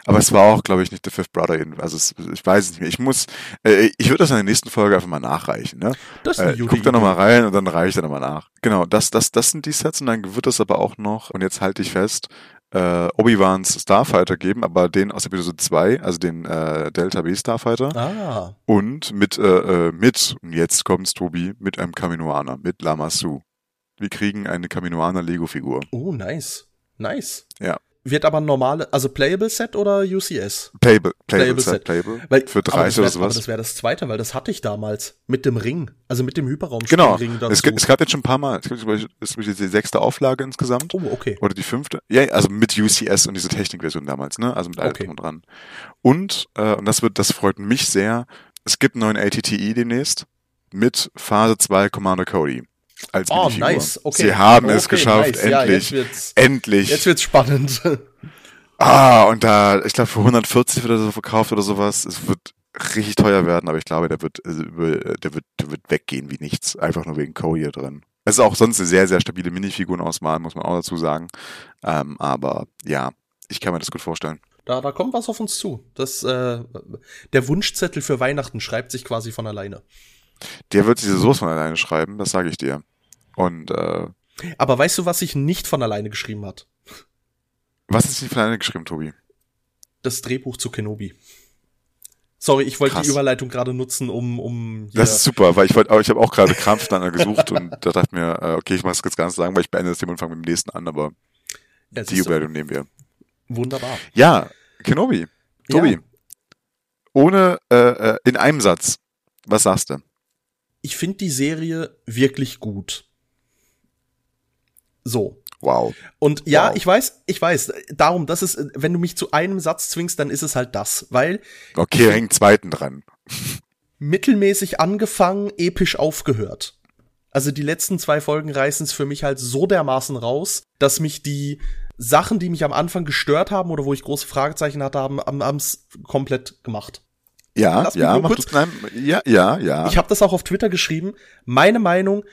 aber es war auch, glaube ich, nicht The Fifth Brother. Also es, ich weiß es nicht mehr. Ich muss, äh, ich würde das in der nächsten Folge einfach mal nachreichen. Ne?
das ist
Äh,
gute
guck da nochmal rein und dann reiche ich da nochmal nach. Genau, das, das, das sind die Sets und dann wird es aber auch noch, und jetzt halte ich fest, äh, Obi-Wans Starfighter geben, aber den aus Episode 2, also den äh, Delta B Starfighter.
Ah,
Und mit, äh, äh, mit, und jetzt kommt's, Tobi, mit einem Kaminoaner, mit Lamasu. Wir kriegen eine Kaminoaner Lego-Figur.
oh, nice. Nice.
Ja.
Wird aber ein normale, also Playable Set oder UCS?
Playable, Playable,
Playable
Set,
Set.
Playable.
Weil,
Für
aber
30
das
oder
wär-
sowas.
Aber das wäre das zweite, weil das hatte ich damals mit dem Ring, also mit dem
Genau.
Hyperraumspringring dazu.
Es, es gab jetzt schon ein paar Mal, es gibt jetzt die sechste Auflage insgesamt.
oh, okay.
Oder die fünfte? Ja, also mit UCS und diese Technikversion damals, ne? Also mit allem
Okay.
drum und dran. Und, äh, und das wird, das freut mich sehr, es gibt einen neuen ATTI demnächst mit Phase 2 Commander Cody. Als
Oh,
Minifigur.
nice. Okay.
Sie haben es
Okay,
geschafft,
nice. Ja,
endlich.
jetzt wird's,
endlich.
jetzt wird's spannend. <laughs>
ah, und da, ich glaube, für 140 wird er so verkauft oder sowas. Es wird richtig teuer werden, aber ich glaube, der wird, äh, über- der wird, der wird weggehen wie nichts. Einfach nur wegen Cody hier drin. Es ist auch sonst eine sehr, sehr stabile Minifigurenauswahl, muss man auch dazu sagen. Ähm, aber ja, ich kann mir das gut vorstellen.
Da, da kommt was auf uns zu. Das, äh, der Wunschzettel für Weihnachten schreibt sich quasi von alleine.
Der wird diese Soße von alleine schreiben, das sage ich dir. Und äh,
Aber weißt du, was sich nicht von alleine geschrieben hat?
was ist die von alleine geschrieben, Tobi?
Das Drehbuch zu Kenobi. Sorry, ich wollte
Krass.
die Überleitung gerade nutzen, um, um
Das ist super, weil ich wollte, ich habe auch gerade Krampf dann gesucht und da dachte mir, äh, okay, ich muss es jetzt ganz sagen, weil ich beende das Thema und fange mit dem nächsten an, aber
Ja,
die Überleitung nehmen wir.
wunderbar.
Ja, Kenobi. Tobi.
Ja.
Ohne, äh, äh, in einem Satz. Was sagst du?
Ich finde die Serie wirklich gut. So.
Wow.
Und ja,
Wow.
ich weiß, ich weiß, darum, das ist, wenn du mich zu einem Satz zwingst, dann ist es halt das, weil
Okay, hängt zweiten dran.
mittelmäßig angefangen, episch aufgehört. Also die letzten zwei Folgen reißen es für mich halt so dermaßen raus, dass mich die Sachen, die mich am Anfang gestört haben oder wo ich große Fragezeichen hatte, haben haben's komplett gemacht.
Ja, ja,
kurz-
nein, ja, ja, ja.
Ich habe das auch auf Twitter geschrieben. Meine Meinung,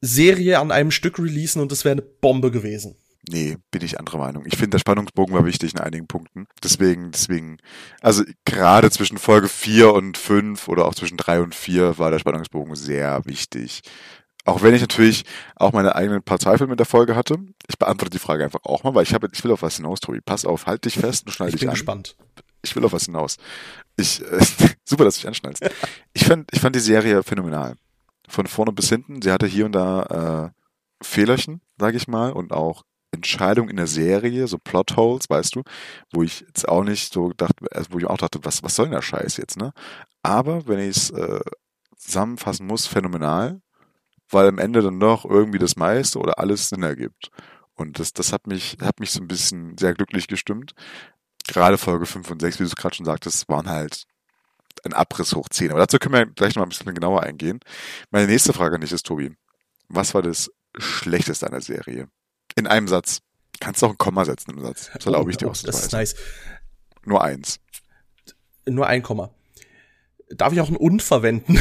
Serie an einem Stück releasen und es wäre eine Bombe gewesen.
Nee, bin ich anderer Meinung. Ich finde, der Spannungsbogen war wichtig in einigen Punkten. Deswegen, deswegen, also gerade zwischen Folge 4 und 5 oder auch zwischen 3 und 4 war der Spannungsbogen sehr wichtig. Auch wenn ich natürlich auch meine eigenen paar Zweifel mit der Folge hatte. Ich beantworte die Frage einfach auch mal, weil ich habe, ich will auf was hinaus, Tobi. Pass auf, halt dich fest und schneid
Ich
dich
bin
an.
gespannt.
Ich will auf was hinaus. Ich, äh, <laughs> super, dass du dich anschnallst. <laughs> Ich fand, ich fand die Serie phänomenal. Von vorne bis hinten. Sie hatte hier und da äh, Fehlerchen, sage ich mal, und auch Entscheidungen in der Serie, so Plotholes, weißt du, wo ich jetzt auch nicht so dachte, also wo ich auch dachte, was, was soll denn der Scheiß jetzt, ne? Aber wenn ich es äh, zusammenfassen muss, phänomenal, weil am Ende dann doch irgendwie das meiste oder alles Sinn ergibt. Und das, das hat mich, hat mich so ein bisschen sehr glücklich gestimmt. Gerade Folge 5 und 6, wie du es gerade schon sagtest, waren halt ein Abriss hoch 10. Aber dazu können wir gleich noch mal ein bisschen genauer eingehen. Meine nächste Frage an dich ist, Tobi, was war das Schlechteste an der Serie? In einem Satz. Kannst du auch ein Komma setzen im Satz. Das erlaube ich dir
Oh,
auch.
Das ist nice.
Nur eins.
Nur ein Komma. Darf ich auch ein Und verwenden?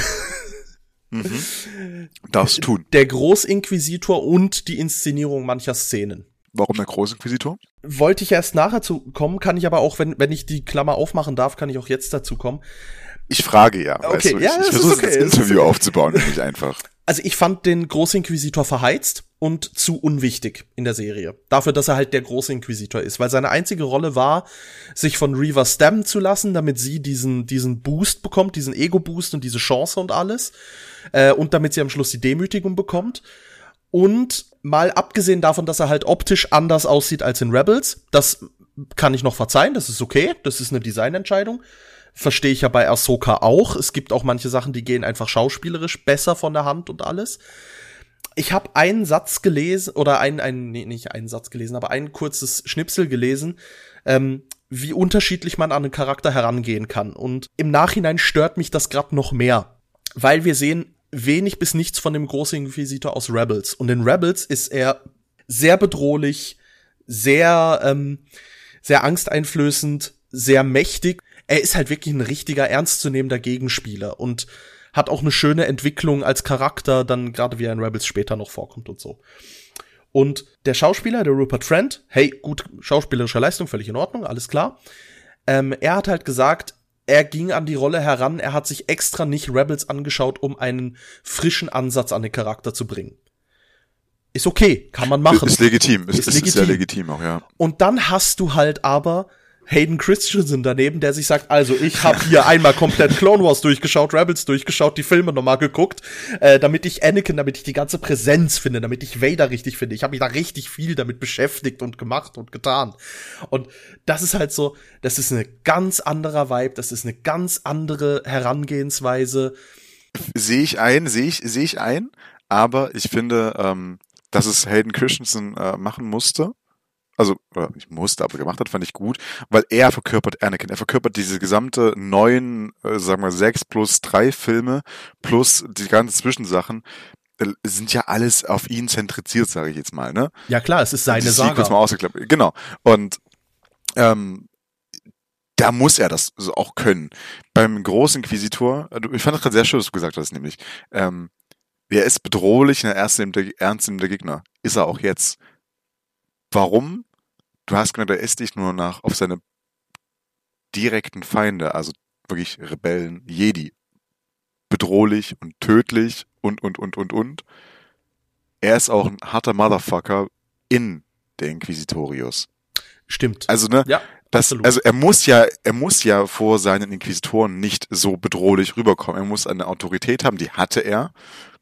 Darfst tun.
Der Großinquisitor und die Inszenierung mancher Szenen.
Warum der Großinquisitor?
Wollte ich erst nachher zu kommen, kann ich aber auch, wenn, wenn ich die Klammer aufmachen darf, kann ich auch jetzt dazu kommen.
Ich frage ja.
Okay,
weißt du,
ja,
ich,
das
ich versuche
okay,
das Interview aufzubauen, nicht einfach. <laughs>
Also ich fand den Großinquisitor verheizt und zu unwichtig in der Serie. Dafür, dass er halt der Großinquisitor ist. Weil seine einzige Rolle war, sich von Reaver stammen zu lassen, damit sie diesen, diesen Boost bekommt, diesen Ego-Boost und diese Chance und alles. Äh, und damit sie am Schluss die Demütigung bekommt. Und mal abgesehen davon, dass er halt optisch anders aussieht als in Rebels, das kann ich noch verzeihen, das ist okay, das ist eine Designentscheidung. Verstehe ich ja bei Ahsoka auch. Es gibt auch manche Sachen, die gehen einfach schauspielerisch besser von der Hand und alles. ich habe einen Satz gelesen, oder einen, einen, nee, nicht einen Satz gelesen, aber ein kurzes Schnipsel gelesen, ähm, wie unterschiedlich man an einen Charakter herangehen kann. Und im Nachhinein stört mich das gerade noch mehr, weil wir sehen wenig bis nichts von dem großen Inquisitor aus Rebels. Und in Rebels ist er sehr bedrohlich, sehr, ähm, sehr angsteinflößend, sehr mächtig. Er ist halt wirklich ein richtiger, ernstzunehmender Gegenspieler und hat auch eine schöne Entwicklung als Charakter, dann gerade wie er in Rebels später noch vorkommt und so. Und der Schauspieler, der Rupert Trent, hey, gut, schauspielerische Leistung, völlig in Ordnung, alles klar. Ähm, er hat halt gesagt, er ging an die Rolle heran, er hat sich extra nicht Rebels angeschaut, um einen frischen Ansatz an den Charakter zu bringen. Ist okay, kann man machen.
Ist legitim, ist,
Ist
ist,
legitim.
sehr legitim auch, ja.
Und dann hast du halt aber Hayden Christensen daneben, der sich sagt, also ich habe hier einmal komplett Clone Wars durchgeschaut, Rebels durchgeschaut, die Filme nochmal geguckt, äh, damit ich Anakin, damit ich die ganze Präsenz finde, damit ich Vader richtig finde. Ich habe mich da richtig viel damit beschäftigt und gemacht und getan. Und das ist halt so, das ist eine ganz anderer Vibe, das ist eine ganz andere Herangehensweise.
Sehe ich ein, sehe ich, sehe ich ein, aber ich finde, ähm, dass es Hayden Christensen äh, machen musste. Also, oder nicht musste, aber gemacht hat, fand ich gut, weil er verkörpert Anakin. Er verkörpert diese gesamte neun, äh, sagen wir, sechs plus drei Filme plus die ganzen Zwischensachen äh, sind ja alles auf ihn zentriziert, sage ich jetzt mal, ne?
Ja klar, es ist seine
die Sequels
Saga.
mal ausgeklappt. Genau. Und ähm, da muss er das auch können. Beim großen Inquisitor, äh, ich fand das gerade sehr schön, was du gesagt hast, nämlich, ähm, er ist bedrohlich und er ernst nehmender, ernst nehmender Gegner. Ist er auch jetzt. Warum? Du hast gesagt, er ist nicht nur nach auf seine direkten Feinde, also wirklich Rebellen, Jedi, bedrohlich und tödlich und, und, und, und, und. Er ist auch ein harter Motherfucker in der Inquisitorius.
Stimmt.
Also, ne,
ja,
das,
absolut.
also er muss ja, er muss ja vor seinen Inquisitoren nicht so bedrohlich rüberkommen. Er muss eine Autorität haben, die hatte er.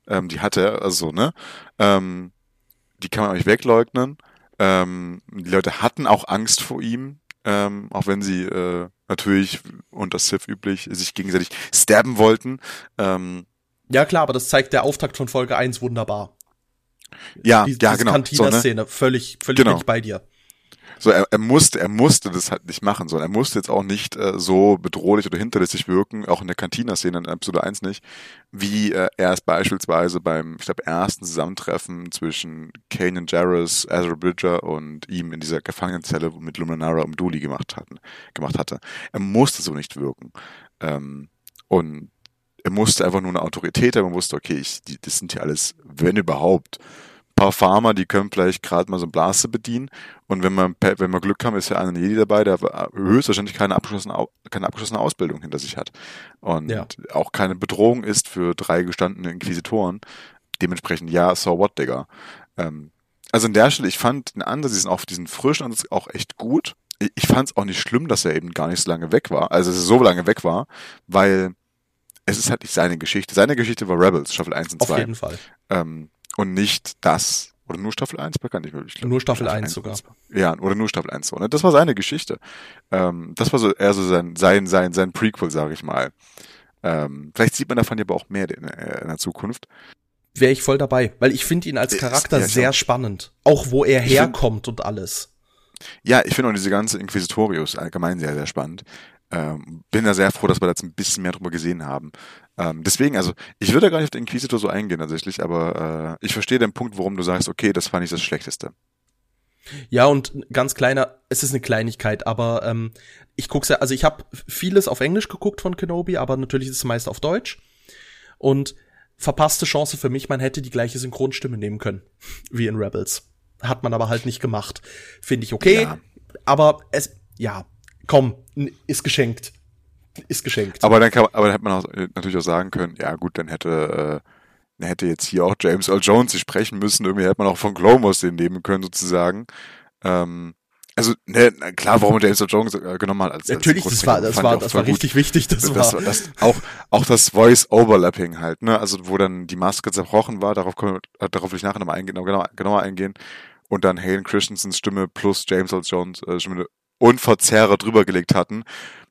Ähm, die hatte er, also, ne? Ähm, die kann man auch nicht wegleugnen. Ähm, die Leute hatten auch Angst vor ihm, ähm, auch wenn sie äh, natürlich unter Sith üblich sich gegenseitig stabben wollten. Ähm,
ja klar, aber das zeigt der Auftakt von Folge 1 wunderbar.
ja,
Die,
ja, genau. So, ne?
Cantina-Szene, völlig, völlig
Genau.
bei dir.
So, er, er musste, er musste das halt nicht machen, sondern er musste jetzt auch nicht äh, so bedrohlich oder hinterlistig wirken, auch in der Cantina-Szene in Episode 1 nicht, wie äh, er es beispielsweise beim, ich glaube, ersten Zusammentreffen zwischen Kanan Jarrus, Ezra Bridger und ihm in dieser Gefangenenzelle mit Luminara und Dooley gemacht hatten, gemacht hatte. Er musste so nicht wirken. Ähm, und er musste einfach nur eine Autorität haben, er wusste, okay, ich, die, das sind ja alles, wenn überhaupt, paar Farmer, die können vielleicht gerade mal so ein Blaster bedienen. Und wenn man, wenn wir Glück haben, ist ja einer Jedi dabei, der höchstwahrscheinlich keine abgeschlossene, keine abgeschlossene Ausbildung hinter sich hat. Und
Ja.
auch keine Bedrohung ist für drei gestandene Inquisitoren. Dementsprechend, ja, so what, Digga. Ähm, also an der Stelle, ich fand den Ansatz, diesen auf diesen frischen Ansatz auch echt gut. Ich, fand es auch nicht schlimm, dass er eben gar nicht so lange weg war, also dass er so lange weg war, weil es ist halt nicht seine Geschichte. Seine Geschichte war Rebels, Staffel 1 und
Auf
2
jeden Fall.
ähm, und nicht das. Oder nur Staffel 1, war gar nicht wirklich.
Nur Staffel 1 sogar.
Ja, oder nur Staffel 1 so. Ne? Das war seine Geschichte. Ähm, das war so eher so sein, sein, sein, sein Prequel, sage ich mal. Ähm, vielleicht sieht man davon ja aber auch mehr in, der- in der Zukunft.
Wäre ich voll dabei, weil ich finde ihn als
Ist-
Charakter
ja, ich
sehr spannend. Auch wo er
Ich find-
herkommt und alles.
Ja, ich finde auch diese ganze Inquisitorius allgemein sehr, sehr spannend. Ähm, bin da sehr froh, dass wir da jetzt ein bisschen mehr drüber gesehen haben. Ähm, deswegen, also, ich würde gar nicht auf den Inquisitor so eingehen tatsächlich, aber äh, ich verstehe den Punkt, warum du sagst, okay, das fand ich das Schlechteste.
Ja, und ganz kleiner, es ist eine Kleinigkeit, aber ähm, ich guck's ja, also ich habe vieles auf Englisch geguckt von Kenobi, aber natürlich ist es meist auf Deutsch. Und verpasste Chance für mich, man hätte die gleiche Synchronstimme nehmen können, <laughs> wie in Rebels. Hat man aber halt nicht gemacht. Finde ich okay,
Ja.
aber es, ja, komm, ist geschenkt. Ist geschenkt.
Aber dann kann, aber dann hätte man auch, äh, natürlich auch sagen können, ja gut, dann hätte, äh, hätte jetzt hier auch James Earl Jones sich sprechen müssen, irgendwie hätte man auch von Glomos den nehmen können sozusagen. Ähm, also, ne, klar, warum James Earl Jones äh, genommen hat als
Natürlich,
als
das war, das war, das war
gut.
richtig wichtig, das,
Das,
war.
das, auch, auch das Voice Overlapping halt, ne? Also wo dann die Maske zerbrochen war, darauf, können wir- äh, darauf will ich nachher nochmal eingehen, genauer, genauer eingehen. Und dann Hayden Christensens Stimme plus James Earl Jones äh, Stimme unverzerrt drüber gelegt hatten.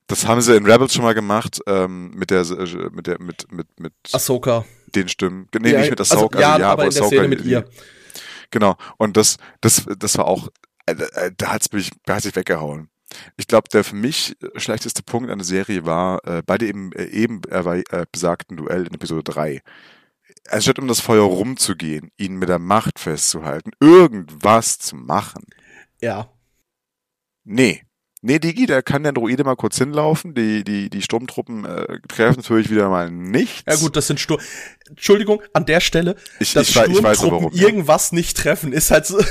Das haben sie in Rebels schon mal gemacht, ähm, mit der, äh, mit der, mit, mit, mit
Ahsoka.
den Stimmen. Nee,
Ja,
nicht mit
also,
Ahsoka.
ja,
also, ja,
aber in der
Ahsoka,
Szene mit ihr.
Genau. Und das, das, das war auch, äh, äh, da hat's mich, da hat's sich weggehauen. Ich glaube, der für mich schlechteste Punkt an der Serie war äh, bei dem äh, eben äh, besagten Duell in Episode 3. Anstatt um das Feuer rumzugehen, ihn mit der Macht festzuhalten, irgendwas zu machen.
Ja.
Nee. Nee, Digi, da kann der Droide mal kurz hinlaufen. Die, die, die Sturmtruppen äh, treffen natürlich wieder mal nichts.
Ja gut, das sind Sturm. Entschuldigung, an der Stelle,
Ich-
dass
ich wei- ich weiß
Sturmtruppen
warum, ja.
irgendwas nicht treffen, ist halt so. <laughs>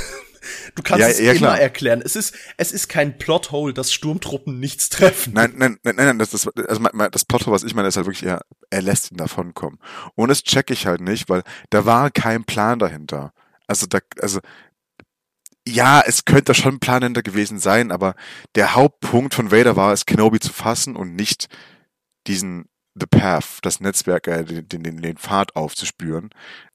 Du kannst
Ja,
es
ja,
immer
klar.
erklären. Es ist, es ist kein Plothole, dass Sturmtruppen nichts treffen.
Nein, nein, nein, nein, nein das, das, also mein- mein- das Plot, was ich meine, ist halt wirklich eher, er lässt ihn davonkommen. Und das check ich halt nicht, weil da war kein Plan dahinter. Also da, also, ja, es könnte schon ein Plan dahinter gewesen sein, aber der Hauptpunkt von Vader war es, Kenobi zu fassen und nicht diesen The Path, das Netzwerk, äh, den, den, den, den Pfad aufzuspüren,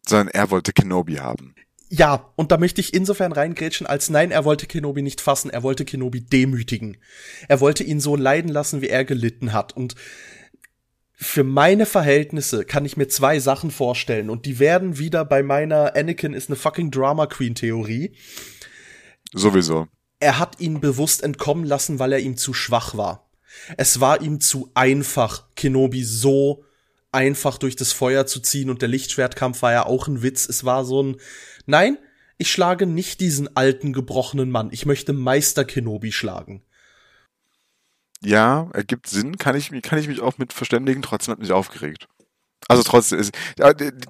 sondern er wollte Kenobi haben.
Ja, und da möchte ich insofern reingrätschen, als nein, er wollte Kenobi nicht fassen, er wollte Kenobi demütigen. Er wollte ihn so leiden lassen, wie er gelitten hat. Und für meine Verhältnisse kann ich mir zwei Sachen vorstellen. Und die werden wieder bei meiner Anakin ist eine fucking Drama Queen Theorie.
Sowieso.
Er hat ihn bewusst entkommen lassen, weil er ihm zu schwach war. Es war ihm zu einfach, Kenobi so einfach durch das Feuer zu ziehen und der Lichtschwertkampf war ja auch ein Witz. Es war so ein, nein, ich schlage nicht diesen alten, gebrochenen Mann. Ich möchte Meister Kenobi schlagen.
Ja, ergibt Sinn, kann ich, mich- kann ich mich auch mit verständigen, trotzdem hat mich aufgeregt. Also trotzdem, ist,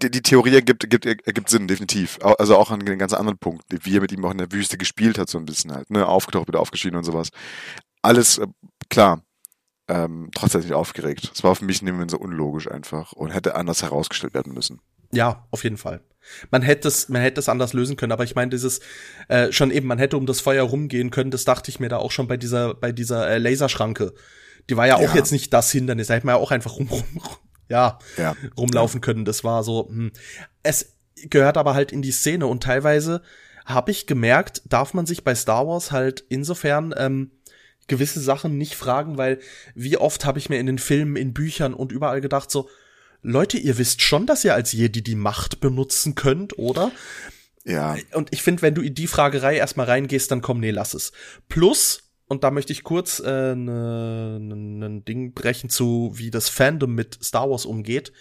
die, die Theorie ergibt, ergibt, ergibt Sinn, definitiv. Also auch an den ganz anderen Punkt, wie er mit ihm auch in der Wüste gespielt hat, so ein bisschen halt, ne, aufgetaucht, wieder aufgeschieden und sowas. Alles, äh, klar. Ähm, trotzdem mich aufgeregt. Es war für mich nehmen so unlogisch einfach und hätte anders herausgestellt werden müssen.
Ja, auf jeden Fall. Man hätte es, man hätte es anders lösen können, aber ich meine, dieses äh, schon eben, man hätte um das Feuer rumgehen können. Das dachte ich mir da auch schon bei dieser, bei dieser äh, Laserschranke. Die war ja auch
Ja.
jetzt nicht das Hindernis. Da hätte man ja auch einfach rum, rum, ja,
Ja.
rumlaufen können. Das war so. Hm. Es gehört aber halt in die Szene und teilweise habe ich gemerkt, darf man sich bei Star Wars halt insofern ähm, gewisse Sachen nicht fragen, weil wie oft habe ich mir in den Filmen, in Büchern und überall gedacht so, Leute, ihr wisst schon, dass ihr als Jedi die Macht benutzen könnt, oder?
Ja.
Und ich finde, wenn du in die Fragerei erstmal reingehst, dann komm, nee, lass es. Plus, und da möchte ich kurz äh, ne, ne, ne Ding brechen zu, wie das Fandom mit Star Wars umgeht.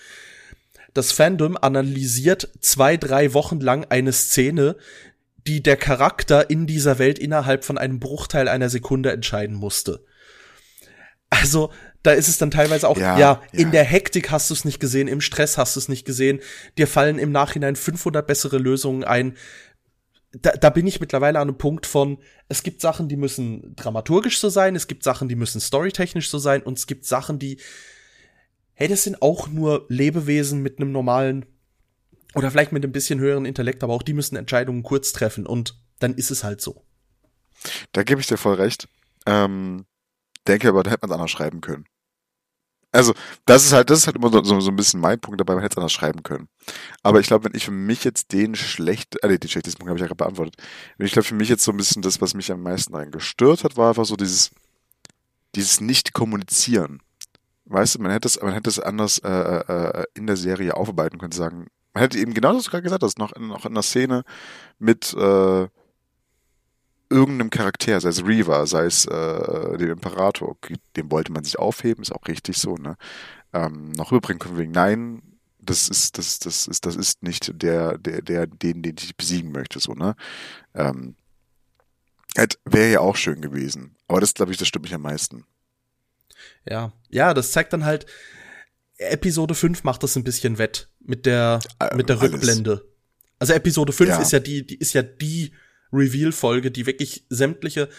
Das Fandom analysiert zwei, drei Wochen lang eine Szene, die der Charakter in dieser Welt innerhalb von einem Bruchteil einer Sekunde entscheiden musste. Also, da ist es dann teilweise auch, ja,
Ja,
in
ja.
der Hektik hast du es nicht gesehen, im Stress hast du es nicht gesehen, dir fallen im Nachhinein 500 bessere Lösungen ein. Da, da bin ich mittlerweile an einem Punkt von, es gibt Sachen, die müssen dramaturgisch so sein, es gibt Sachen, die müssen storytechnisch so sein und es gibt Sachen, die, hey, das sind auch nur Lebewesen mit einem normalen oder vielleicht mit ein bisschen höheren Intellekt, aber auch die müssen Entscheidungen kurz treffen und dann ist es halt so.
Da gebe ich dir voll recht. Ähm, denke aber, da hätte man es anders schreiben können. Also, das ist halt, das ist halt immer so, so, so ein bisschen mein Punkt dabei, man hätte es anders schreiben können. Aber ich glaube, wenn ich für mich jetzt den schlecht, äh, nee, den schlechtesten Punkt habe ich ja gerade beantwortet. Wenn ich glaube, für mich jetzt so ein bisschen das, was mich am meisten daran gestört hat, war einfach so dieses, dieses Nicht-Kommunizieren. Weißt du, man hätte es, man hätte es anders äh, äh, in der Serie aufarbeiten können, sagen, man hätte eben genau das, was gerade gesagt hast, noch, in- noch in einer Szene mit äh, irgendeinem Charakter, sei es Reaver, sei es äh, dem Imperator, dem wollte man sich aufheben, ist auch richtig so, ne? Ähm, noch rüberbringen können wegen, nein, das ist, das, das ist, das ist nicht der, der, der, den, den ich besiegen möchte, so, ne? Ähm, Wäre ja auch schön gewesen. Aber das, glaube ich, das stimmt mich am meisten.
Ja, ja, das zeigt dann halt, Episode 5 macht das ein bisschen wett mit der,
Äh,
mit der
alles.
Rückblende. Also Episode 5
Ja.
ist ja die, die ist ja die Reveal-Folge, die wirklich sämtliche,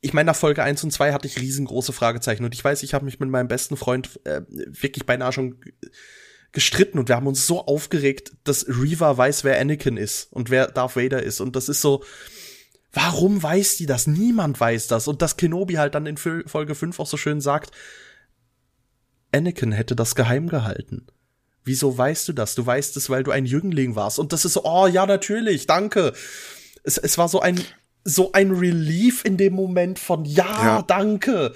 ich meine, nach Folge 1 und 2 hatte ich riesengroße Fragezeichen und ich weiß, ich habe mich mit meinem besten Freund äh, wirklich beinahe schon gestritten und wir haben uns so aufgeregt, dass Reva weiß, wer Anakin ist und wer Darth Vader ist und das ist so, warum weiß die das? Niemand weiß das und dass Kenobi halt dann in Fol- Folge 5 auch so schön sagt, Anakin hätte das geheim gehalten. Wieso weißt du das? Du weißt es, weil du ein Jüngling warst. Und das ist so, oh ja, natürlich, danke. Es, es war so ein, so ein Relief in dem Moment von, ja,
Ja.
danke.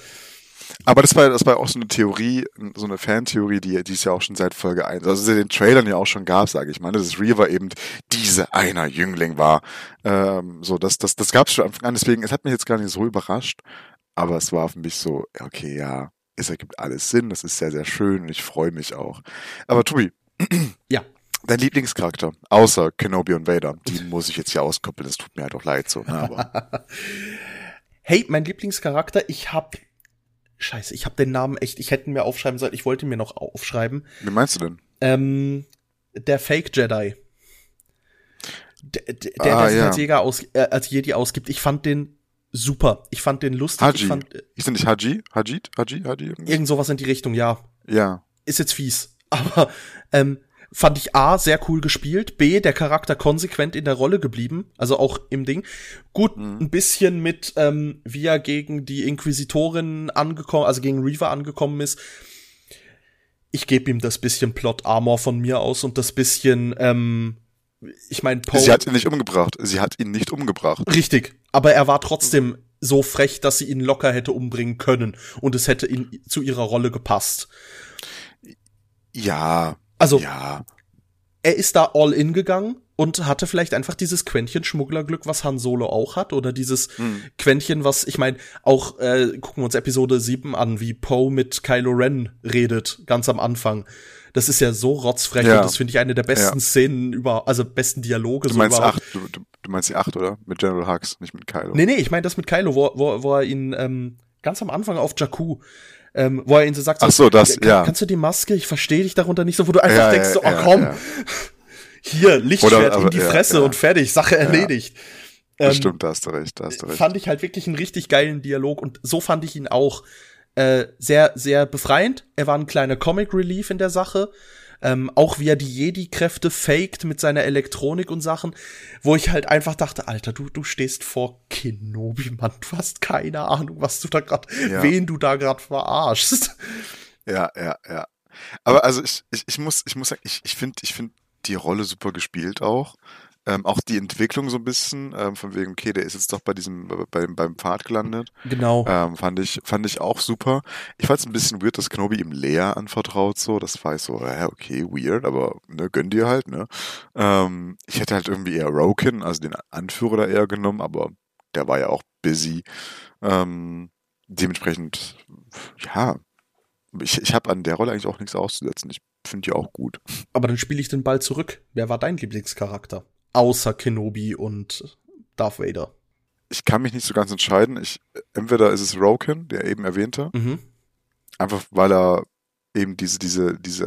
Aber das war, das war auch so eine Theorie, so eine Fantheorie, die, die es ja auch schon seit Folge 1, also den Trailern ja auch schon gab, sage ich mal, ne, dass Reaver eben diese einer Jüngling war. Ähm, so, das, das, das gab es schon Anfang an, deswegen, es hat mich jetzt gar nicht so überrascht, aber es war für mich so, okay, ja, es ergibt alles Sinn, das ist sehr, sehr schön und ich freue mich auch. Aber Tobi.
Ja.
Dein Lieblingscharakter, außer Kenobi und Vader, die <laughs> muss ich jetzt hier auskoppeln, das tut mir halt auch leid so. Ne, aber <laughs>
hey, mein Lieblingscharakter, ich hab Scheiße, ich hab den Namen echt, ich hätte mir aufschreiben sollen, ich wollte mir noch aufschreiben.
wie meinst du denn?
Ähm, der Fake Jedi. Der, der, der,
Ah,
der sich
ja.
als Jäger aus, äh, als Jedi ausgibt. Ich fand den super. Ich fand den lustig. Ich
Haji.
fand äh,
Ist nicht Haji? Hajid? Haji? Haji?
irgend sowas in die Richtung, ja.
Ja.
Ist jetzt fies. <laughs> Aber ähm, fand ich A, sehr cool gespielt. B, der Charakter konsequent in der Rolle geblieben. Also auch im Ding. Gut,
Mhm.
ein bisschen mit, ähm, wie er gegen die Inquisitorin angekommen, also gegen Reaver angekommen ist. Ich gebe ihm das bisschen Plot-Armor von mir aus und das bisschen, ähm, ich meine, Poe.
Sie hat ihn nicht umgebracht. Sie hat ihn nicht umgebracht.
Richtig. Aber er war trotzdem so frech, dass sie ihn locker hätte umbringen können. Und es hätte ihn zu ihrer Rolle gepasst.
Ja.
Also,
Ja.
er ist da all in gegangen und hatte vielleicht einfach dieses Quäntchen Schmugglerglück, was Han Solo auch hat, oder dieses
Hm.
Quäntchen, was, ich meine, auch äh, gucken wir uns Episode 7 an, wie Poe mit Kylo Ren redet, ganz am Anfang. Das ist ja so rotzfrech
Ja.
und das finde ich eine der besten
Ja.
Szenen über, also besten Dialoge
Du
so
meinst
überhaupt.
acht, du, du, meinst die acht, oder? Mit General Hux, nicht mit Kylo.
Nee, nee, ich meine das mit Kylo, wo, wo, wo er ihn ähm, ganz am Anfang auf Jakku, ähm, wo er ihn so sagt,
Ach so, das,
kann,
ja.
kannst du die Maske, ich verstehe dich darunter nicht so, wo du einfach
Ja,
denkst, so, oh komm, <laughs> hier, Lichtschwert
Oder,
in die Fresse und fertig, Sache erledigt. Ähm,
stimmt, da hast du recht, da hast du recht.
Fand ich halt wirklich einen richtig geilen Dialog und so fand ich ihn auch äh, sehr, sehr befreiend. Er war ein kleiner Comic Relief in der Sache. Ähm, auch wie er die Jedi-Kräfte faked mit seiner Elektronik und Sachen, wo ich halt einfach dachte, Alter, du, du stehst vor Kenobi, Mann, du hast keine Ahnung, was du da grad,
Ja.
wen du da grad verarschst.
Ja, ja, ja. Aber also ich, ich, ich muss, ich muss sagen, ich, ich finde, ich finde die Rolle super gespielt auch. Ähm, auch die Entwicklung so ein bisschen, ähm, von wegen, okay, der ist jetzt doch bei diesem, beim, beim Pfad gelandet.
Genau.
Ähm, fand ich, fand ich auch super. Ich fand es ein bisschen weird, dass Kenobi ihm Lea anvertraut, so. Das war ich so, hä, okay, weird, aber, ne, gönn dir halt, ne. Ähm, ich hätte halt irgendwie eher Rokin, also den Anführer da eher genommen, aber der war ja auch busy. Ähm, dementsprechend, ja, ich, ich habe an der Rolle eigentlich auch nichts auszusetzen. Ich finde die auch gut.
Aber dann spiele ich den Ball zurück. Wer war dein Lieblingscharakter? Außer Kenobi und Darth Vader.
Ich kann mich nicht so ganz entscheiden. Ich, entweder ist es Rokin, der eben erwähnte,
Mhm.
einfach weil er eben diese, diese, diese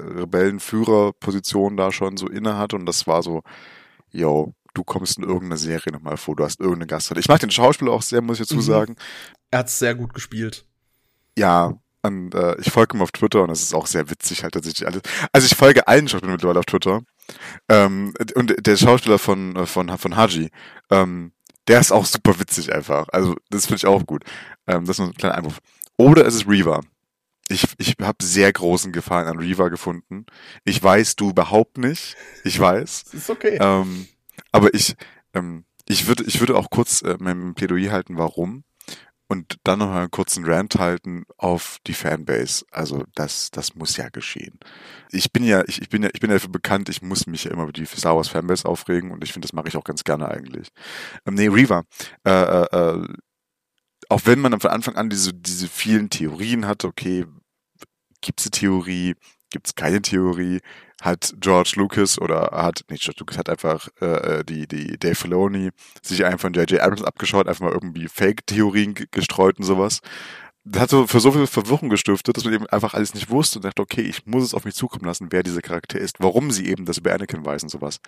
Rebellenführerposition da schon so inne hat und das war so, yo, du kommst in irgendeiner Serie nochmal vor, du hast irgendeine Gastrolle. Ich mag den Schauspieler auch sehr, muss ich dazu
Mhm.
sagen.
Er hat's sehr gut gespielt.
Ja, und, äh, ich folge ihm auf Twitter und das ist auch sehr witzig halt tatsächlich alles. Also ich folge allen Schauspielern mittlerweile auf Twitter. Ähm, und der Schauspieler von, von, von Haji, ähm, der ist auch super witzig einfach. Also das finde ich auch gut. Ähm, das ist nur ein kleiner Einwurf. Oder es ist Reaver. Ich, ich habe sehr großen Gefallen an Reaver gefunden. Ich weiß, du überhaupt nicht. Ich weiß.
Das <laughs> ist okay.
Ähm, aber ich, ähm, ich würde, ich würde auch kurz äh, mein Plädoyer halten, warum. Und dann noch einen kurzen Rant halten auf die Fanbase. Also das, das muss ja geschehen. Ich bin ja, ich, ich bin ja, ich bin ja dafür bekannt, ich muss mich ja immer über die Star Wars Fanbase aufregen und ich finde, das mache ich auch ganz gerne eigentlich. Ähm, nee, Reaver. Äh, äh, äh, auch wenn man von Anfang an diese, diese vielen Theorien hatte, okay, gibt's eine Theorie, gibt's keine Theorie, hat George Lucas oder hat, nicht George Lucas, hat einfach äh, die, die Dave Filoni sich einfach von J.J. Abrams abgeschaut, einfach mal irgendwie Fake-Theorien ge- gestreut und sowas. Das hat so für so viel Verwirrung gestiftet, dass man eben einfach alles nicht wusste und dachte, okay, ich muss es auf mich zukommen lassen, wer dieser Charakter ist, warum sie eben das über Anakin weiß und sowas.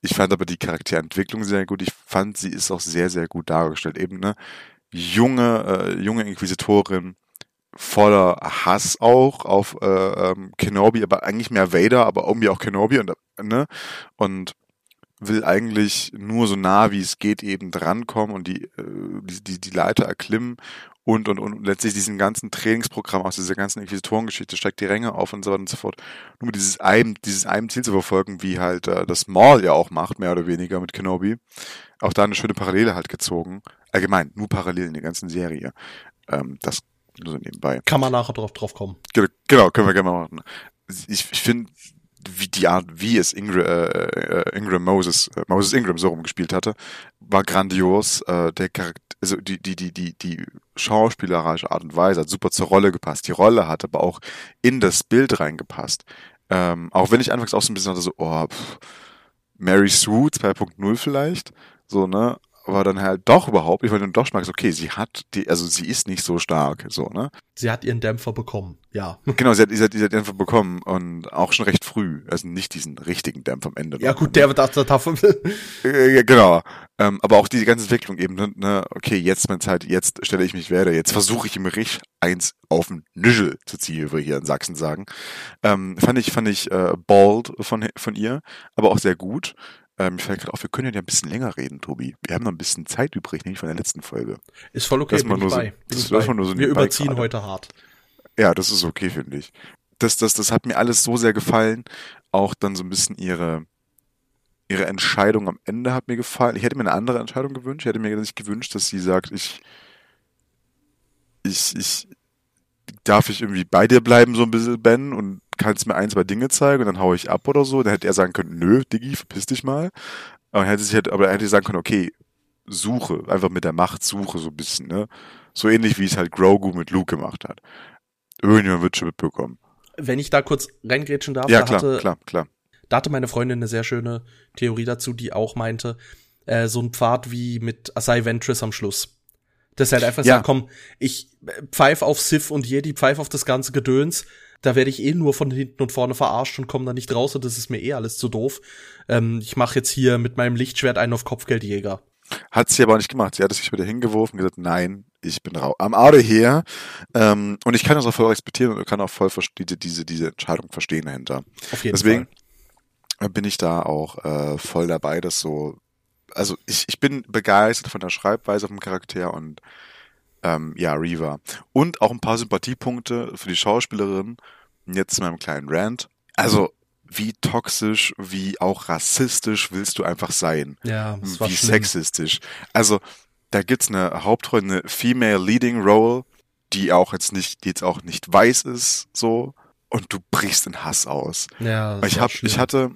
Ich fand aber die Charakterentwicklung sehr gut. Ich fand, sie ist auch sehr, sehr gut dargestellt. Eben, ne, junge, äh, junge Inquisitorin, voller Hass auch auf äh, ähm, Kenobi, aber eigentlich mehr Vader, aber irgendwie auch Kenobi und ne und will eigentlich nur so nah wie es geht eben drankommen und die äh, die, die die Leiter erklimmen und und und letztlich diesen ganzen Trainingsprogramm aus dieser ganzen Inquisitorengeschichte steigt die Ränge auf und so weiter und so fort. Nur mit dieses einem dieses einem Ziel zu verfolgen, wie halt äh, das Maul ja auch macht, mehr oder weniger mit Kenobi. Auch da eine schöne Parallele halt gezogen. Allgemein, nur parallel in der ganzen Serie. Ähm, das so nebenbei.
Kann man nachher drauf, drauf kommen.
Ge- Genau, können wir gerne mal machen. Ich, ich finde, wie die Art, wie es Ingram, äh, äh, Ingram Moses, äh, Moses Ingram so rumgespielt hatte, war grandios. Äh, der Charakter, also die, die, die, die, die schauspielerische Art und Weise hat super zur Rolle gepasst. Die Rolle hat aber auch in das Bild reingepasst. Ähm, auch wenn ich anfangs auch so ein bisschen hatte, so, oh, pff, Mary Sue 2.0 vielleicht, so, ne? Aber dann halt doch überhaupt, ich war dann doch schmackst, okay, sie hat die, also sie ist nicht so stark, so, ne?
Sie hat ihren Dämpfer bekommen, ja. <laughs>
Genau, sie hat, sie hat, sie hat Dämpfer bekommen und auch schon recht früh. Also nicht diesen richtigen Dämpfer am Ende.
Ja
noch.
gut, der wird das <laughs> davon.
Äh, ja, genau. Ähm, aber auch diese ganze Entwicklung eben, ne, ne, okay, jetzt meine Zeit, jetzt stelle ich mich werde, jetzt versuche ich ihm richtig eins auf den Nischel zu ziehen, wie wir hier in Sachsen sagen. Ähm, fand ich, fand ich äh, bold von, von ihr, aber auch sehr gut. Ähm, ich fällt gerade auf, wir können ja ein bisschen länger reden, Tobi. Wir haben noch ein bisschen Zeit übrig, nämlich von der letzten Folge.
Ist voll okay,
Das
bin ich
nur so-
bei. Bin
das
ich
war
bei.
nur so
Wir überziehen
gerade.
heute hart.
Ja, das ist okay, finde ich. Das, das, das hat mir alles so sehr gefallen. Auch dann so ein bisschen ihre, ihre Entscheidung am Ende hat mir gefallen. Ich hätte mir eine andere Entscheidung gewünscht. Ich hätte mir nicht gewünscht, dass sie sagt, ich, ich, ich, darf ich irgendwie bei dir bleiben, so ein bisschen, Ben, und kannst mir ein, zwei Dinge zeigen und dann hau ich ab oder so. Dann hätte er sagen können, nö, Diggi, verpiss dich mal. Aber er hätte sich halt, aber er hätte sagen können, okay, suche, einfach mit der Macht suche, so ein bisschen, ne? So ähnlich wie es halt Grogu mit Luke gemacht hat. Irgendjemand wird schon mitbekommen.
Wenn ich da kurz reingrätschen darf,
Ja,
da,
klar,
hatte,
klar, klar.
da hatte meine Freundin eine sehr schöne Theorie dazu, die auch meinte, äh, so ein Pfad wie mit Asai Ventress am Schluss. Das halt einfach
Ja.
sagt, komm, ich äh, pfeif auf Sif und Jedi, pfeif auf das ganze Gedöns. Da werde ich eh nur von hinten und vorne verarscht und komme da nicht raus und das ist mir eh alles zu doof. Ähm, ich mache jetzt hier mit meinem Lichtschwert einen auf Kopfgeldjäger.
Hat sie aber auch nicht gemacht. Sie hat es sich wieder hingeworfen und gesagt, nein, ich bin rau am Auto her. Ähm, und ich kann das auch voll respektieren und kann auch voll diese, diese, diese Entscheidung verstehen dahinter.
Auf jeden
Deswegen
Fall.
bin ich da auch äh, voll dabei, dass so, also ich, ich bin begeistert von der Schreibweise vom Charakter und ähm, ja, Reva. Und auch ein paar Sympathiepunkte für die Schauspielerin. Jetzt zu meinem kleinen Rant. Also, wie toxisch, wie auch rassistisch willst du einfach sein?
Ja, das war
wie
schlimm.
sexistisch. Also, da gibt's eine Hauptrolle, eine Female Leading Role, die auch jetzt nicht, die jetzt auch nicht weiß ist, so. Und du brichst in Hass aus.
Ja, das
Ich hab,
schlimm.
ich hatte,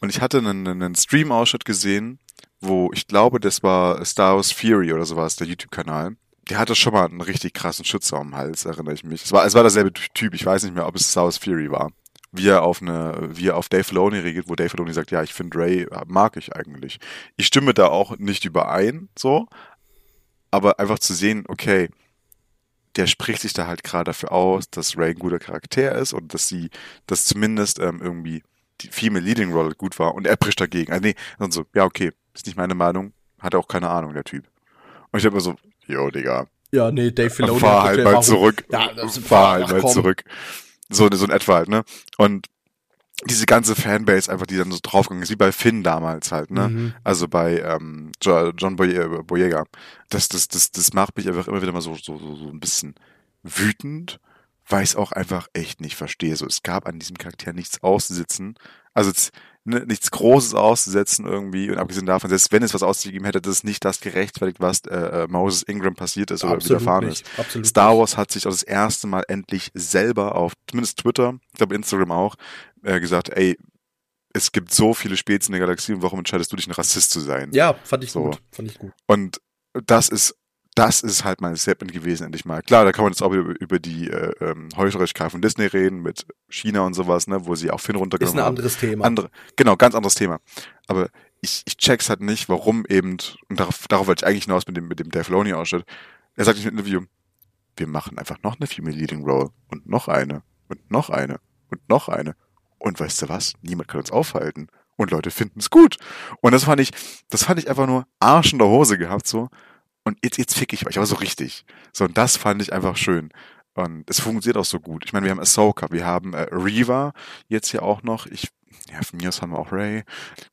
und ich hatte einen, einen Stream-Ausschnitt gesehen, wo ich glaube, das war Star Wars Fury oder sowas, der YouTube-Kanal. Der hatte schon mal einen richtig krassen Schützer am Hals, erinnere ich mich. Es war, es war derselbe Typ, ich weiß nicht mehr, ob es Star Wars Fury war. Wie er auf eine, wie er auf Dave Filoni reagiert, wo Dave Filoni sagt, ja, ich finde Ray mag ich eigentlich. Ich stimme da auch nicht überein, so. Aber einfach zu sehen, okay, der spricht sich da halt gerade dafür aus, dass Ray ein guter Charakter ist und dass sie, dass zumindest ähm, irgendwie die Female Leading Role gut war und er bricht dagegen. Also nee, dann so, ja, okay, ist nicht meine Meinung, hat auch keine Ahnung, der Typ. Und ich hab mir so, yo, Digga,
Ja, nee, Dave Filoni.
fahr halt mal zurück,
Ja,
fahr halt mal zurück. So, so in etwa halt, ne? Und diese ganze Fanbase einfach, die dann so draufgegangen ist, wie bei Finn damals halt, ne?
Mhm.
Also bei ähm, Jo- John Boye- Boyega. Das, das, das, das macht mich einfach immer wieder mal so, so, so, so ein bisschen wütend, weil ich es auch einfach echt nicht verstehe. So, es gab an diesem Charakter nichts auszusitzen. Also jetzt, nichts Großes auszusetzen irgendwie. Und abgesehen davon, selbst wenn es was auszugeben hätte, das ist nicht das gerechtfertigt, was äh, äh, Moses Ingram passiert ist oder
Absolut
widerfahren
nicht.
ist.
Absolut
Star. Wars hat sich auch das erste Mal endlich selber auf, zumindest Twitter, ich glaube Instagram auch, äh, gesagt, ey, es gibt so viele Spezies in der Galaxie und warum entscheidest du dich, ein Rassist zu sein?
Ja, fand ich
So.
gut. Fand ich gut.
Und das ist, das ist halt mein Statement gewesen, endlich mal. Klar, da kann man jetzt auch über, über die äh, ähm, Heuchelei von Disney reden, mit China und sowas, ne, wo sie auch Finn
Ist
runtergenommen
ein
haben.
anderes Thema.
Andere, genau, ganz anderes Thema. Aber ich, ich check's halt nicht, warum eben, und darauf, darauf wollte ich eigentlich hinaus mit dem, mit dem Dave Filoni-Ausschnitt. Er sagt nicht im Interview, wir machen einfach noch eine Female Leading Role und noch eine und noch eine und noch eine. Und weißt du was? Niemand kann uns aufhalten. Und Leute finden es gut. Und das fand ich, das fand ich einfach nur Arsch in der Hose gehabt, so. Und jetzt, jetzt fick ich euch, aber so richtig. So, und das fand ich einfach schön. Und es funktioniert auch so gut. Ich meine, wir haben Ahsoka, wir haben äh, Reva jetzt hier auch noch. Ich, ja, von mir aus haben wir auch Ray.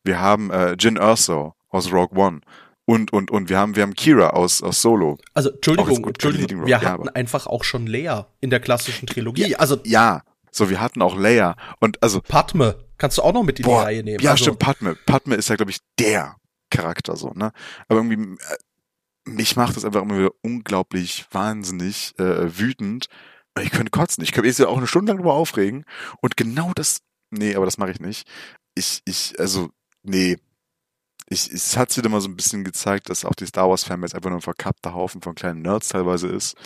Wir haben äh, Jin Erso aus Rogue One. Und, und, und wir haben, wir haben Kira aus, aus Solo.
Also, Entschuldigung, Entschuldigung,
Role,
wir
ja,
hatten
aber-
einfach auch schon Leia in der klassischen Trilogie. Also,
Ja, so, wir hatten auch Leia. Und also,
Padme kannst du auch noch mit in die
Boah,
Reihe nehmen.
ja,
also,
stimmt, Padme. Padme ist ja, glaube ich, der Charakter so, ne? Aber irgendwie, äh, mich macht das einfach immer wieder unglaublich wahnsinnig äh, wütend. Ich könnte kotzen. Ich könnte jetzt ja auch eine Stunde lang darüber aufregen. Und genau das, nee, aber das mache ich nicht. Ich, ich, also, nee. Ich, es hat sich immer so ein bisschen gezeigt, dass auch die Star Wars Fanbase einfach nur ein verkappter Haufen von kleinen Nerds teilweise ist,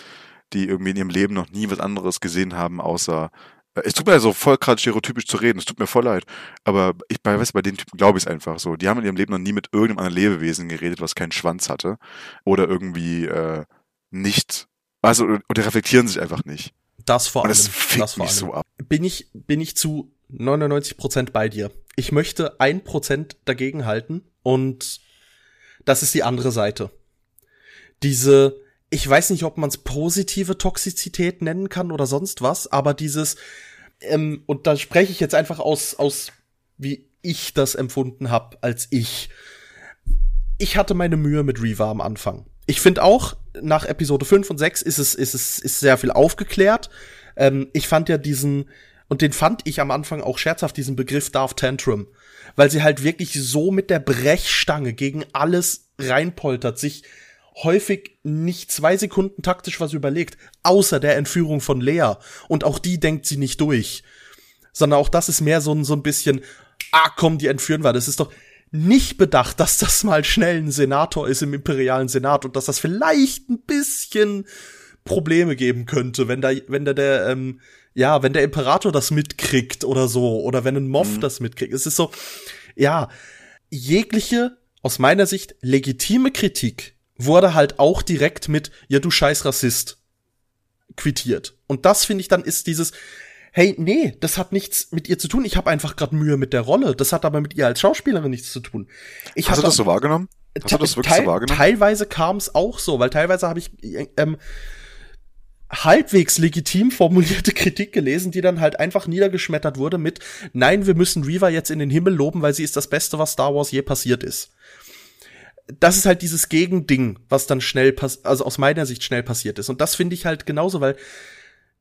die irgendwie in ihrem Leben noch nie was anderes gesehen haben, außer es tut mir so voll gerade stereotypisch zu reden, es tut mir voll leid. Aber ich bei, weißt, bei den Typen glaube ich es einfach so. Die haben in ihrem Leben noch nie mit irgendeinem anderen Lebewesen geredet, was keinen Schwanz hatte. Oder irgendwie äh, nicht. Also, oder reflektieren sich einfach nicht.
Das vor allem.
Und das fickt
das vor
mich
allem.
so ab.
Bin ich, bin ich zu 99 Prozent bei dir. Ich möchte ein Prozent dagegen halten und das ist die andere Seite. Diese, ich weiß nicht, ob man es positive Toxizität nennen kann oder sonst was, aber dieses, ähm, und da spreche ich jetzt einfach aus, aus wie ich das empfunden habe als ich. Ich hatte meine Mühe mit Reva am Anfang. Ich finde auch, nach Episode 5 und 6 ist es, ist es, ist sehr viel aufgeklärt. Ähm, ich fand ja diesen, und den fand ich am Anfang auch scherzhaft, diesen Begriff Darth Tantrum. Weil sie halt wirklich so mit der Brechstange gegen alles reinpoltert, sich häufig nicht zwei Sekunden taktisch was überlegt, außer der Entführung von Lea. Und auch die denkt sie nicht durch. Sondern auch das ist mehr so ein, so ein bisschen, ah komm, die entführen wir. Das ist doch nicht bedacht, dass das mal schnell ein Senator ist im imperialen Senat und dass das vielleicht ein bisschen Probleme geben könnte, wenn da, wenn da der, ähm, ja, wenn der Imperator das mitkriegt oder so, oder wenn ein Moff
Mhm.
das mitkriegt. Es ist so, ja, jegliche, aus meiner Sicht, legitime Kritik wurde halt auch direkt mit, ja, du scheiß Rassist, quittiert. Und das finde ich dann ist dieses, hey, nee, das hat nichts mit ihr zu tun. Ich habe einfach gerade Mühe mit der Rolle. Das hat aber mit ihr als Schauspielerin nichts zu tun. Ich
Hast du das so wahrgenommen? Hast du das wirklich so wahrgenommen?
Teilweise kam es auch so, weil teilweise habe ich ähm, halbwegs legitim formulierte <laughs> Kritik gelesen, die dann halt einfach niedergeschmettert wurde mit Nein, wir müssen Reva jetzt in den Himmel loben, weil sie ist das Beste, was Star Wars je passiert ist. Das ist halt dieses Gegending, was dann schnell pass also aus meiner Sicht schnell passiert ist. Und das finde ich halt genauso, weil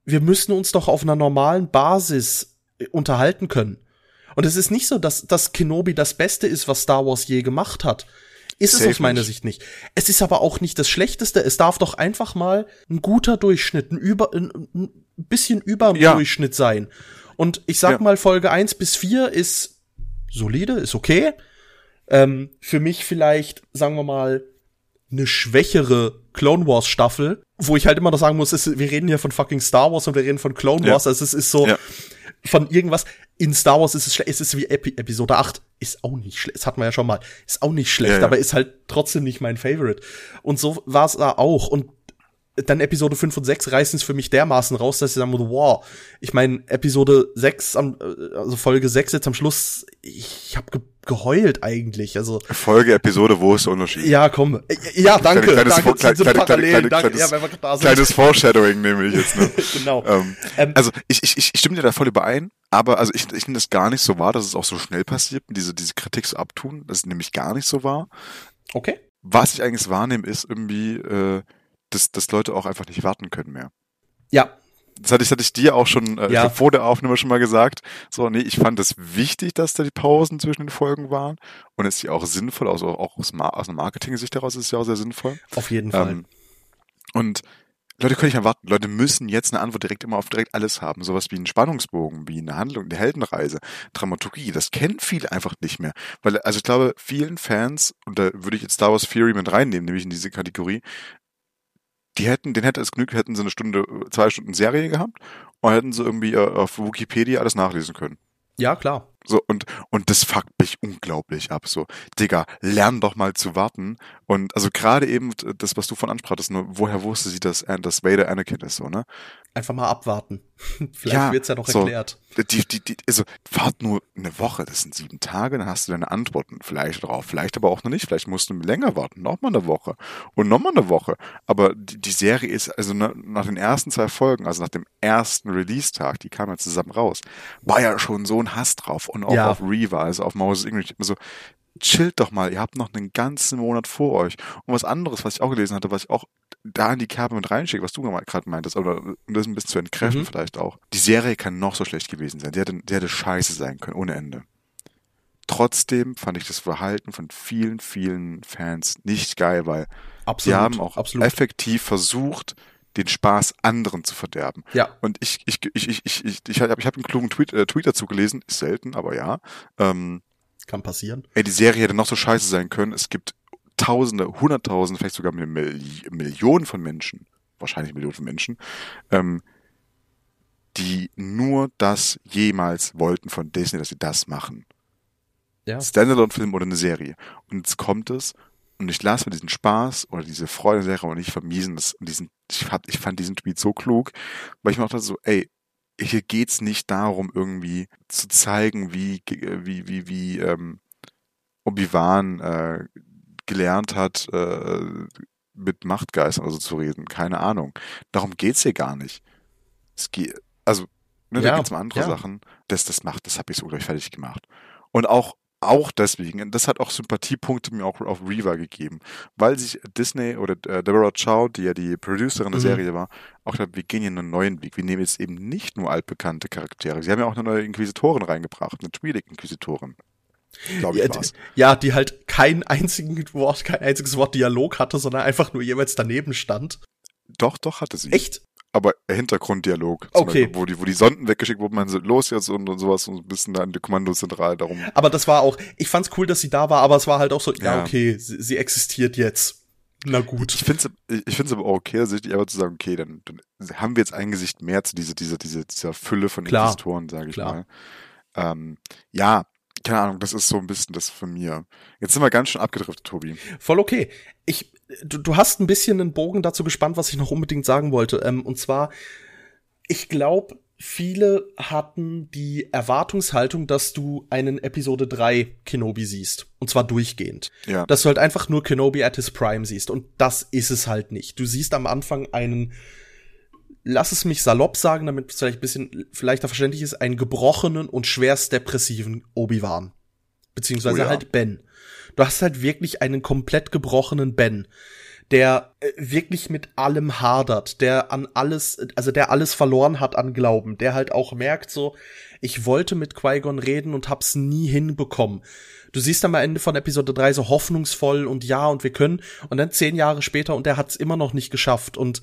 wir müssen uns doch auf einer normalen Basis äh, unterhalten können. Und es ist nicht so, dass, dass Kenobi das Beste ist, was Star Wars je gemacht hat. Ist es
Safe
aus meiner
nicht.
Sicht nicht. Es ist aber auch nicht das Schlechteste. Es darf doch einfach mal ein guter Durchschnitt, ein, über, ein, ein bisschen über dem
Ja.
Durchschnitt sein. Und ich sag
Ja.
mal, Folge 1 bis 4 ist solide, ist okay. Ähm, für mich vielleicht, sagen wir mal, eine schwächere Clone Wars Staffel, wo ich halt immer noch sagen muss, es, wir reden hier von fucking Star Wars und wir reden von Clone
Ja.
Wars, also es ist so
Ja.
von irgendwas. In Star Wars ist es schlecht, es ist wie Epi Episode 8, ist auch nicht schlecht, das hatten wir ja schon mal, ist auch nicht schlecht,
ja.
aber ist halt trotzdem nicht mein Favorite. Und so war es da auch und dann Episode 5 und 6 reißen es für mich dermaßen raus, dass ich sagen würde, wow, ich meine, Episode 6, am, äh, also Folge 6 jetzt am Schluss, ich habe ge geheult eigentlich, also
Folge, Episode, wo ist der Unterschied?
ja, komm. Äh, Ja, danke.
Kleines-
danke
kleines-
diese
kleine-
Parallelen.
kleine-
danke.
kleines-
ja.
Kleines Foreshadowing nehme ich jetzt. Ne? <laughs>
genau.
ähm,
Ähm,
also ich, ich, ich stimme dir da voll überein, aber also ich, ich nehme das gar nicht so wahr, dass es auch so schnell passiert, diese, diese Kritik so abtun. Das ist nämlich gar nicht so wahr.
okay.
Was ich eigentlich wahrnehme, ist irgendwie, äh, dass, dass Leute auch einfach nicht warten können mehr.
Ja,
Das hatte ich, das hatte ich dir auch schon äh,
Ja.
vor der Aufnahme schon mal gesagt. So, nee, ich fand es wichtig, dass da die Pausen zwischen den Folgen waren. Und es ist ja auch sinnvoll, also auch aus, Ma aus einer Marketing-Sicht heraus ist es ja auch sehr sinnvoll.
auf jeden Fall.
Ähm, und Leute können nicht mehr warten. Leute müssen jetzt eine Antwort direkt immer auf direkt alles haben. Sowas wie einen Spannungsbogen, wie eine Handlung, eine Heldenreise, Dramaturgie. Das kennen viele einfach nicht mehr. Weil, also ich glaube, vielen Fans, und da würde ich jetzt Star Wars Theory mit reinnehmen, nämlich in diese Kategorie, die hätten, den hätte es genügt, hätten sie eine Stunde, zwei Stunden Serie gehabt und hätten sie irgendwie äh, auf Wikipedia alles nachlesen können.
ja, klar.
So, und, und das fuckt mich unglaublich ab. So, Digga, lern doch mal zu warten. Und also gerade eben das, was du von ansprachtest, nur woher wusste sie, dass, dass Vader Anakin ist, so, ne?
Einfach mal abwarten. <laughs> Vielleicht
Ja,
wird's ja noch
so.
erklärt.
Die, die, die, also, wart nur eine Woche, das sind sieben Tage, dann hast du deine Antworten vielleicht drauf, vielleicht aber auch noch nicht, vielleicht musst du länger warten, nochmal eine Woche und nochmal eine Woche. Aber die, die Serie ist, also na, nach den ersten zwei Folgen, also nach dem ersten Release-Tag, die kamen ja zusammen raus, war ja schon so ein Hass drauf und auch
Ja.
auf Reva, also auf Moses English, so, chillt doch mal, ihr habt noch einen ganzen Monat vor euch. Und was anderes, was ich auch gelesen hatte, was ich auch da in die Kerbe mit reinschicke, was du gerade meintest, oder um das ein bisschen zu entkräften
Mhm.
vielleicht auch. Die Serie kann noch so schlecht gewesen sein. Die hätte, die hätte scheiße sein können, ohne Ende. Trotzdem fand ich das Verhalten von vielen, vielen Fans nicht geil, weil
Absolut.
die haben auch
absolut.
effektiv versucht, den Spaß anderen zu verderben.
Ja.
Und ich, ich, ich, ich, ich, ich, ich habe ich hab einen klugen Tweet, äh, Tweet dazu gelesen, ist selten, aber ja. Ähm,
Kann passieren.
ey, die Serie hätte noch so scheiße sein können. Es gibt Tausende, Hunderttausende, vielleicht sogar Milli Millionen von Menschen, wahrscheinlich Millionen von Menschen, ähm, die nur das jemals wollten von Disney, dass sie das machen.
Ja.
Standalone-Film oder eine Serie. Und jetzt kommt es und ich lasse mir diesen Spaß oder diese Freude der aber nicht vermiesen. Das, und diesen, ich, fand, ich fand diesen Tweet so klug, weil ich mir auch dachte so, ey, hier geht's nicht darum, irgendwie zu zeigen, wie, wie, wie, wie ähm, Obi-Wan äh, gelernt hat, äh, mit Machtgeistern oder so zu reden. Keine Ahnung. Darum geht's hier gar nicht. Es geht, also, ne,
Ja,
da geht's um andere
ja.
Sachen. Das, das macht, das habe ich so gleich fertig gemacht. Und auch, auch deswegen, das hat auch Sympathiepunkte mir auch auf Reva gegeben, weil sich Disney oder äh, Deborah Chow, die ja die Producerin der
Mhm.
Serie war, auch gedacht, wir gehen hier einen neuen Weg. Wir nehmen jetzt eben nicht nur altbekannte Charaktere. Sie haben ja auch eine neue Inquisitorin reingebracht, eine Twi'lek-Inquisitorin. Glaube ich
Ja,
war's.
d- ja, die halt kein einzigen Wort, kein einziges Wort Dialog hatte, sondern einfach nur jeweils daneben stand.
Doch, doch hatte sie.
Echt?
Aber Hintergrunddialog.
Okay.
Beispiel, wo die, wo die Sonden weggeschickt wurden, man los jetzt und, und sowas und ein bisschen da in die Kommandozentrale darum.
Aber das war auch, ich fand's cool, dass sie da war, aber es war halt auch so, ja,
Ja.
okay, sie, sie existiert jetzt. Na gut.
Ich finde es ich find's aber auch okay, sich einfach zu sagen, okay, dann, dann haben wir jetzt ein Gesicht mehr zu dieser, dieser, dieser, dieser Fülle von
Klar.
Inquisitoren, sage ich
Klar.
mal. Ähm, ja, keine Ahnung, das ist so ein bisschen das von mir. Jetzt sind wir ganz schön abgedriftet, Tobi.
Voll okay. Ich, du, du hast ein bisschen einen Bogen dazu gespannt, was ich noch unbedingt sagen wollte. Ähm, und zwar, ich glaube, viele hatten die Erwartungshaltung, dass du einen Episode 3 Kenobi siehst. Und zwar durchgehend.
Ja.
Dass du halt einfach nur Kenobi at his prime siehst. Und das ist es halt nicht. Du siehst am Anfang einen, lass es mich salopp sagen, damit es vielleicht ein bisschen leichter verständlich ist, einen gebrochenen und schwerst depressiven Obi-Wan. Beziehungsweise
Oh ja.
halt Ben. Du hast halt wirklich einen komplett gebrochenen Ben, der äh, wirklich mit allem hadert, der an alles, also der alles verloren hat an Glauben, der halt auch merkt so, ich wollte mit Qui-Gon reden und hab's nie hinbekommen. Du siehst am Ende von Episode 3 so hoffnungsvoll und ja und wir können und dann zehn Jahre später und er hat's immer noch nicht geschafft und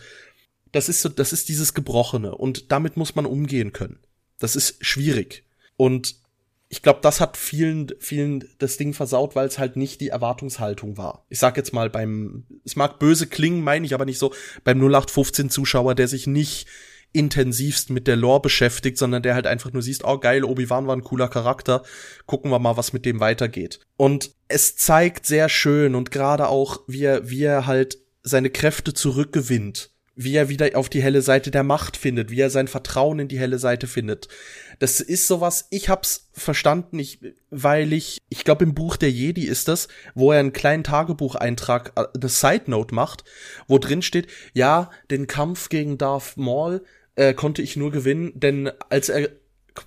das ist so, das ist dieses Gebrochene und damit muss man umgehen können. Das ist schwierig und ich glaube, das hat vielen, vielen das Ding versaut, weil es halt nicht die Erwartungshaltung war. Ich sag jetzt mal beim, es mag böse klingen, meine ich aber nicht so, beim 0815 Zuschauer, der sich nicht intensivst mit der Lore beschäftigt, sondern der halt einfach nur siehst, oh geil, Obi-Wan war ein cooler Charakter, gucken wir mal, was mit dem weitergeht. Und es zeigt sehr schön und gerade auch, wie er, wie er halt seine Kräfte zurückgewinnt, wie er wieder auf die helle Seite der Macht findet, wie er sein Vertrauen in die helle Seite findet. Das ist sowas, ich hab's verstanden, ich, weil ich, ich glaube im Buch der Jedi ist das, wo er einen kleinen Tagebucheintrag, äh, eine Side Note macht, wo drin steht, ja, den Kampf gegen Darth Maul äh, konnte ich nur gewinnen, denn als er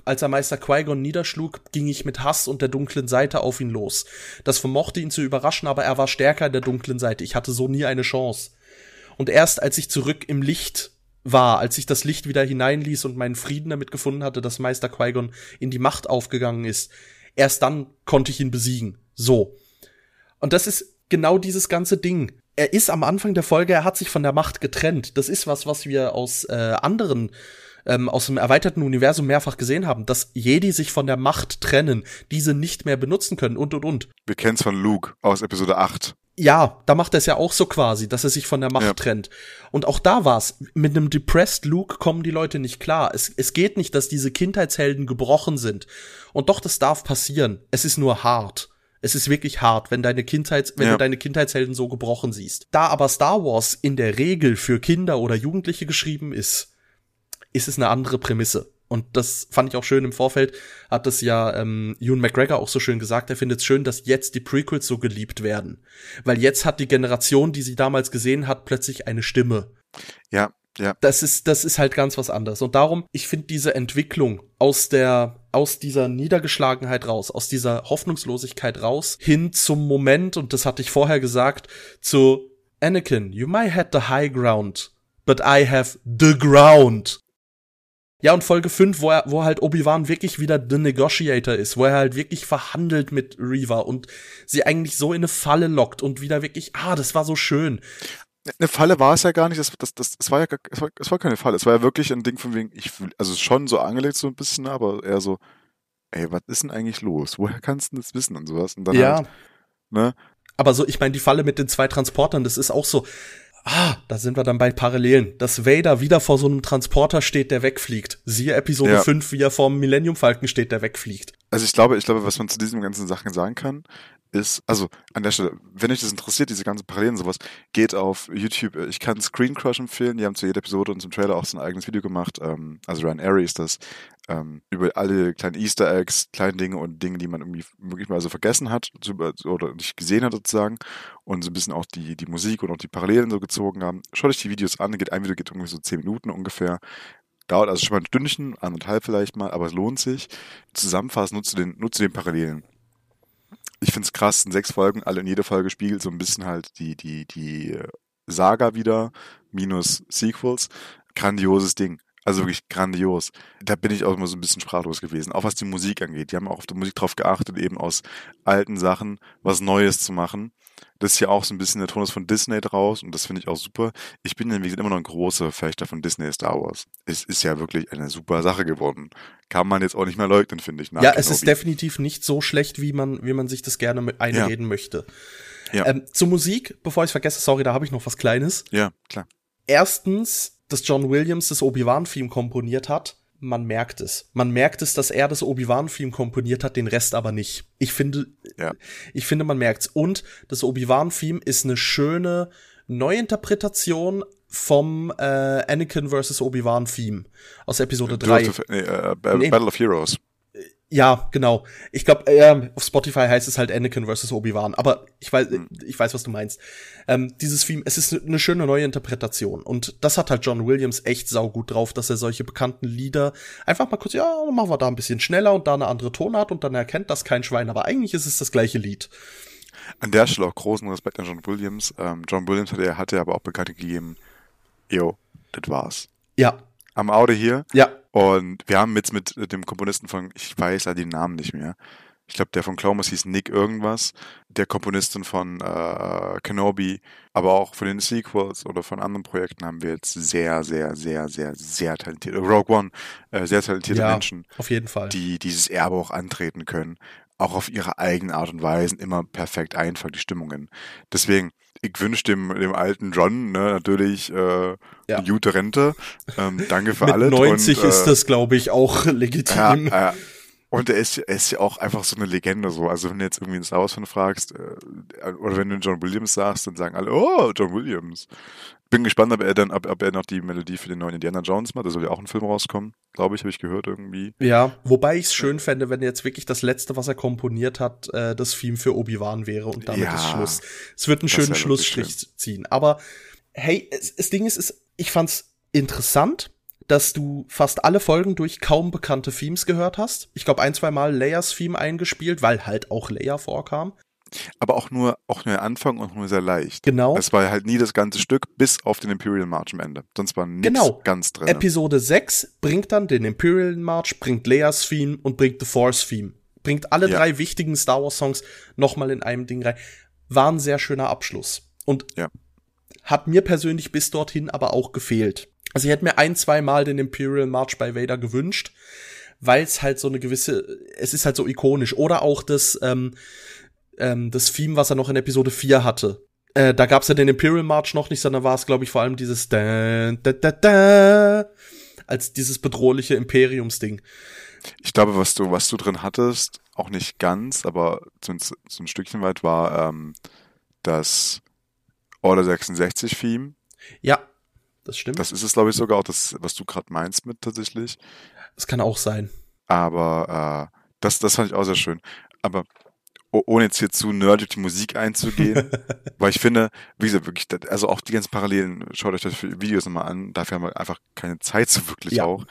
als er Meister Qui-Gon niederschlug, ging ich mit Hass und der dunklen Seite auf ihn los. Das vermochte ihn zu überraschen, aber er war stärker in der dunklen Seite. Ich hatte so nie eine Chance. Und erst als ich zurück im Licht war, als ich das Licht wieder hineinließ und meinen Frieden damit gefunden hatte, dass Meister Qui-Gon in die Macht aufgegangen ist, erst dann konnte ich ihn besiegen. So. Und das ist genau dieses ganze Ding. Er ist am Anfang der Folge, er hat sich von der Macht getrennt. Das ist was, was wir aus äh, anderen ähm, aus dem erweiterten Universum mehrfach gesehen haben, dass Jedi sich von der Macht trennen, diese nicht mehr benutzen können und und und.
Wir kennen's von Luke aus Episode 8.
Ja, da macht er es ja auch so quasi, dass er sich von der Macht
Ja.
trennt. Und auch da war's. Mit einem depressed Luke kommen die Leute nicht klar. Es, es geht nicht, dass diese Kindheitshelden gebrochen sind. Und doch, das darf passieren. Es ist nur hart. Es ist wirklich hart, wenn deine Kindheits, wenn
Ja.
du deine Kindheitshelden so gebrochen siehst. Da aber Star Wars in der Regel für Kinder oder Jugendliche geschrieben ist, ist es eine andere Prämisse. Und das fand ich auch schön im Vorfeld, hat das ja ähm, Ewan McGregor auch so schön gesagt, er findet es schön, dass jetzt die Prequels so geliebt werden. Weil jetzt hat die Generation, die sie damals gesehen hat, plötzlich eine Stimme.
Ja, ja.
Das ist, das ist halt ganz was anderes. Und darum, ich finde diese Entwicklung aus der, aus dieser Niedergeschlagenheit raus, aus dieser Hoffnungslosigkeit raus, hin zum Moment, und das hatte ich vorher gesagt, zu Anakin, you might have the high ground, but I have the ground. Ja, und Folge 5, wo er, wo halt Obi-Wan wirklich wieder The Negotiator ist, wo er halt wirklich verhandelt mit Reva und sie eigentlich so in eine Falle lockt und wieder wirklich, ah, das war so schön.
Eine Falle war es ja gar nicht, das, das, das, das war ja es war, es war keine Falle, es war ja wirklich ein Ding von wegen, ich will, also schon so angelegt so ein bisschen, aber eher so, ey, was ist denn eigentlich los? Woher kannst du das wissen und sowas? Und dann
ja.
halt, ne?
Aber so, ich meine, die Falle mit den zwei Transportern, das ist auch so, ah, da sind wir dann bei Parallelen, dass Vader wieder vor so einem Transporter steht, der wegfliegt. Siehe Episode
Ja.
5, wie er vor dem Millennium Falcon steht, der wegfliegt.
Also ich glaube, ich glaube, was man zu diesen ganzen Sachen sagen kann, ist, also an der Stelle, wenn euch das interessiert, diese ganzen Parallelen sowas, geht auf YouTube. Ich kann Screen Crush empfehlen. Die haben zu jeder Episode und zum Trailer auch so ein eigenes Video gemacht. Ähm, also Ryan Airy ist das. Ähm, über alle kleinen Easter Eggs, kleine Dinge und Dinge, die man irgendwie so vergessen hat zu- oder nicht gesehen hat sozusagen. Und so ein bisschen auch die, die Musik und auch die Parallelen so gezogen haben. Schaut euch die Videos an. Geht ein Video geht irgendwie so zehn Minuten ungefähr. Dauert also schon mal ein Stündchen, anderthalb vielleicht mal, aber es lohnt sich. Zusammenfassen, nutze den, nutze den Parallelen ich finde es krass, sind sechs Folgen, alle in jeder Folge spiegelt so ein bisschen halt die, die, die Saga wieder, minus Sequels. Grandioses Ding. Also wirklich grandios. Da bin ich auch immer so ein bisschen sprachlos gewesen. Auch was die Musik angeht. Die haben auch auf die Musik drauf geachtet, eben aus alten Sachen was Neues zu machen. Das ist ja auch so ein bisschen der Tonus von Disney draus und das finde ich auch super. Ich bin ja, wie gesagt, immer noch ein großer Fechter von Disney Star Wars. Es ist ja wirklich eine super Sache geworden. Kann man jetzt auch nicht mehr leugnen, finde ich. nach
ja, es ist definitiv nicht so schlecht, wie man, wie man sich das gerne mit einreden möchte.
Ja.
Ähm, zur Musik, bevor ich es vergesse, sorry, da habe ich noch was Kleines.
Ja, klar.
Erstens, dass John Williams das Obi-Wan-Theme komponiert hat. Man merkt es. Man merkt es, dass er das Obi-Wan-Theme komponiert hat, den Rest aber nicht. Ich finde,
Ja.
ich finde, man merkt's. Und das Obi-Wan-Theme ist eine schöne Neuinterpretation vom äh, Anakin vs. Obi-Wan-Theme aus Episode 3.
Duel of- nee, äh, Ba-
Nee.
Battle of Heroes.
Ja, genau. Ich glaube, ähm, auf Spotify heißt es halt Anakin vs. Obi-Wan, aber ich weiß,
Hm.
ich weiß, was du meinst. Ähm, dieses Theme, es ist eine schöne neue Interpretation und das hat halt John Williams echt saugut drauf, dass er solche bekannten Lieder einfach mal kurz, ja, machen wir da ein bisschen schneller und da eine andere Tonart und dann erkennt das kein Schwein, aber eigentlich ist es das gleiche Lied.
An der Stelle auch großen Respekt an John Williams. Ähm, John Williams hatte, hatte aber auch bekannt gegeben, yo, das war's.
Ja,
Am Auto hier.
ja,
Und wir haben jetzt mit dem Komponisten von, ich weiß ja den Namen nicht mehr. Ich glaube, der von Clomas hieß Nick irgendwas. Der Komponistin von äh, Kenobi, aber auch von den Sequels oder von anderen Projekten haben wir jetzt sehr, sehr, sehr, sehr, sehr talentierte, Rogue One, äh, sehr talentierte
ja,
Menschen.
auf jeden Fall.
die dieses Erbe auch antreten können, auch auf ihre eigene Art und Weise immer perfekt einfangen, die Stimmungen. Deswegen, ich wünsche dem, dem alten John ne, natürlich äh,
Ja.
eine gute Rente. Ähm, danke für
Mit
alles.
90
und,
ist
äh,
das, glaube ich, auch <laughs>
ja,
legitim.
äh, und er ist, er ist ja auch einfach so eine Legende so. Also wenn du jetzt irgendwie einen Star Wars Fan fragst, äh, oder wenn du John Williams sagst, dann sagen alle, oh, John Williams. Bin gespannt, ob er dann, ob, ob er noch die Melodie für den neuen Indiana Jones macht. Da soll ja auch ein Film rauskommen, glaube ich, habe ich gehört irgendwie.
Ja, wobei ich es schön fände, wenn jetzt wirklich das letzte, was er komponiert hat, äh, das Theme für Obi-Wan wäre und damit
Ja,
ist Schluss. Es wird einen schönen Schlussstrich ziehen. Aber hey, es, das Ding ist, ist, ich fand's interessant, dass du fast alle Folgen durch kaum bekannte Themes gehört hast. Ich glaube, ein, zwei Mal Leias Theme eingespielt, weil halt auch Leia vorkam.
Aber auch nur, auch nur der Anfang und nur sehr leicht.
Genau.
Es war halt nie das ganze Stück, bis auf den Imperial March am Ende. Sonst war nichts
Genau.
ganz drin.
Episode 6 bringt dann den Imperial March, bringt Leias Theme und bringt The Force Theme. Bringt alle
Ja.
drei wichtigen Star Wars Songs nochmal in einem Ding rein. War ein sehr schöner Abschluss. Und
Ja.
hat mir persönlich bis dorthin aber auch gefehlt. Also ich hätte mir ein, zwei Mal den Imperial March bei Vader gewünscht, weil es halt so eine gewisse, es ist halt so ikonisch. Oder auch das, ähm, ähm, das Theme, was er noch in Episode 4 hatte. Äh, da gab's ja den Imperial March noch nicht, sondern war es, glaube ich, vor allem dieses da, da, da, da, als dieses bedrohliche Imperiumsding.
Ich glaube, was du, was du drin hattest, auch nicht ganz, aber so ein, so ein Stückchen weit war ähm, das Order 66 Theme.
Ja, das stimmt. Das,
Das ist es, glaube ich, sogar auch das, was du gerade meinst mit tatsächlich.
kann auch sein.
Aber äh, das, das fand ich auch sehr schön. Aber ohne jetzt hier zu nerdig die Musik einzugehen, <laughs> weil ich finde, wie gesagt, wirklich, also auch die ganzen Parallelen, schaut euch das für Videos nochmal an, dafür haben wir einfach keine Zeit so wirklich
Ja.
auch.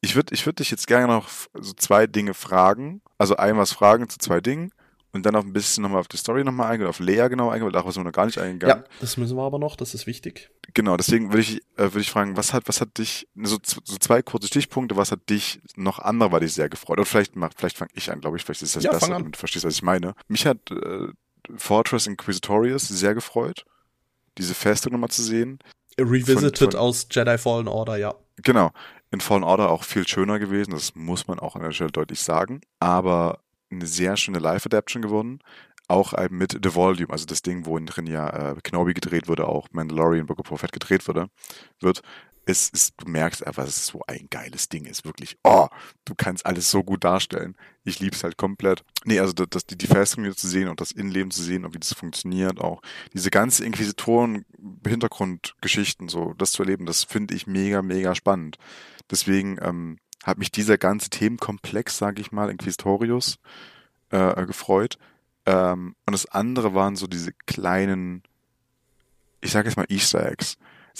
Ich würde ich würd dich jetzt gerne noch so zwei Dinge fragen, also ein was fragen zu zwei Dingen und dann auch ein bisschen nochmal auf die Story nochmal eingehen, auf Lea genau eingehen, weil darauf sind wir noch gar nicht eingegangen.
Ja, das müssen wir aber noch, das ist wichtig.
Genau, deswegen würde ich, äh, würde ich fragen, was hat, was hat dich, so, so zwei kurze Stichpunkte, was hat dich noch anderweitig sehr gefreut? Oder vielleicht macht, vielleicht fange ich an, glaube ich, vielleicht ist das
Ja,
besser, damit du verstehst, was ich meine. Mich hat äh, Fortress Inquisitorius sehr gefreut, diese Festung nochmal zu sehen.
Revisited
Von- von-
aus Jedi Fallen Order, ja.
Genau. In Fallen Order auch viel schöner gewesen, das muss man auch an der Stelle deutlich sagen. Aber eine sehr schöne Live-Adaption geworden. Auch mit The Volume, also das Ding, wo drin ja äh, Kenobi gedreht wurde, auch Mandalorian, Book of Fett gedreht wurde, wird. Es ist, du merkst einfach, dass es so ein geiles Ding ist. Wirklich, oh, du kannst alles so gut darstellen. Ich lieb's halt komplett. Nee, also das, die, die Festung zu sehen und das Innenleben zu sehen und wie das funktioniert, auch diese ganze Inquisitoren-Hintergrundgeschichten, so das zu erleben, das finde ich mega, mega spannend. Deswegen ähm, hat mich dieser ganze Themenkomplex, sage ich mal, Inquisitorius, äh, gefreut. Ähm, und das andere waren so diese kleinen, ich sage jetzt mal Easter Eggs.